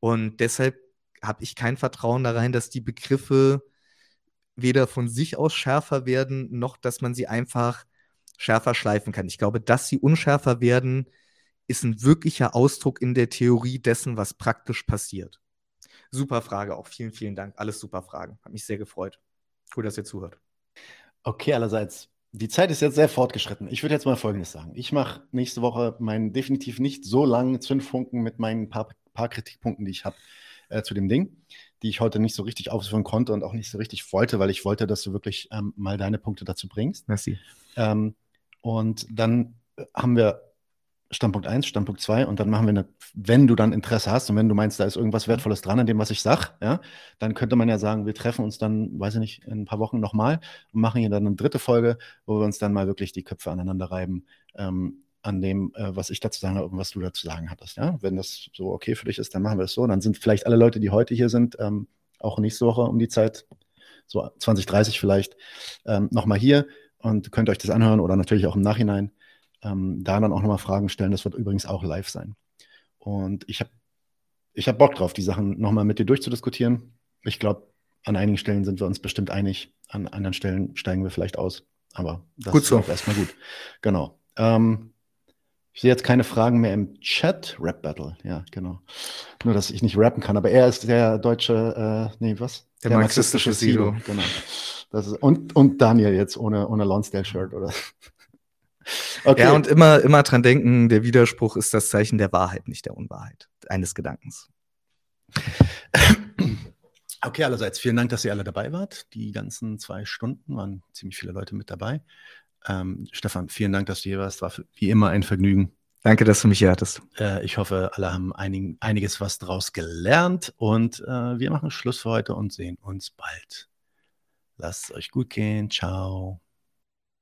Und deshalb habe ich kein Vertrauen da rein, dass die Begriffe weder von sich aus schärfer werden, noch dass man sie einfach schärfer schleifen kann. Ich glaube, dass sie unschärfer werden, ist ein wirklicher Ausdruck in der Theorie dessen, was praktisch passiert. Super Frage auch. Vielen, vielen Dank. Alles super Fragen. Hat mich sehr gefreut. Cool, dass ihr zuhört. Okay, allerseits die Zeit ist jetzt sehr fortgeschritten. Ich würde jetzt mal Folgendes sagen. Ich mache nächste Woche meinen definitiv nicht so langen Zündfunken mit meinen paar, paar Kritikpunkten, die ich habe äh, zu dem Ding, die ich heute nicht so richtig ausführen konnte und auch nicht so richtig wollte, weil ich wollte, dass du wirklich ähm, mal deine Punkte dazu bringst. Merci. Ähm, und dann haben wir Standpunkt 1, Standpunkt 2 und dann machen wir eine, wenn du dann Interesse hast und wenn du meinst, da ist irgendwas Wertvolles dran an dem, was ich sage, ja, dann könnte man ja sagen, wir treffen uns dann, weiß ich nicht, in ein paar Wochen nochmal und machen hier dann eine dritte Folge, wo wir uns dann mal wirklich die Köpfe aneinander reiben ähm, an dem, äh, was ich dazu sagen habe und was du dazu sagen hattest. Ja? Wenn das so okay für dich ist, dann machen wir es so. Dann sind vielleicht alle Leute, die heute hier sind, ähm, auch nächste Woche um die Zeit, so 2030 vielleicht, ähm, nochmal hier und könnt euch das anhören oder natürlich auch im Nachhinein ähm, da dann auch nochmal Fragen stellen. Das wird übrigens auch live sein. Und ich habe ich hab Bock drauf, die Sachen nochmal mit dir durchzudiskutieren. Ich glaube, an einigen Stellen sind wir uns bestimmt einig, an anderen Stellen steigen wir vielleicht aus. Aber das gut so. ist erstmal gut. Genau. Ähm, ich sehe jetzt keine Fragen mehr im Chat. Rap Battle, ja, genau. Nur, dass ich nicht rappen kann, aber er ist der deutsche, äh, nee, was? Der, der marxistische, marxistische Sido. Genau. Das ist, und, und Daniel jetzt ohne, ohne Lonsdale-Shirt, oder? Okay. Ja, und immer, immer dran denken, der Widerspruch ist das Zeichen der Wahrheit, nicht der Unwahrheit, eines Gedankens. Okay, allerseits vielen Dank, dass ihr alle dabei wart. Die ganzen zwei Stunden waren ziemlich viele Leute mit dabei. Ähm, Stefan, vielen Dank, dass du hier warst. War wie immer ein Vergnügen. Danke, dass du mich hier hattest. Äh, ich hoffe, alle haben einig, einiges was draus gelernt und äh, wir machen Schluss für heute und sehen uns bald. Lasst es euch gut gehen. Ciao.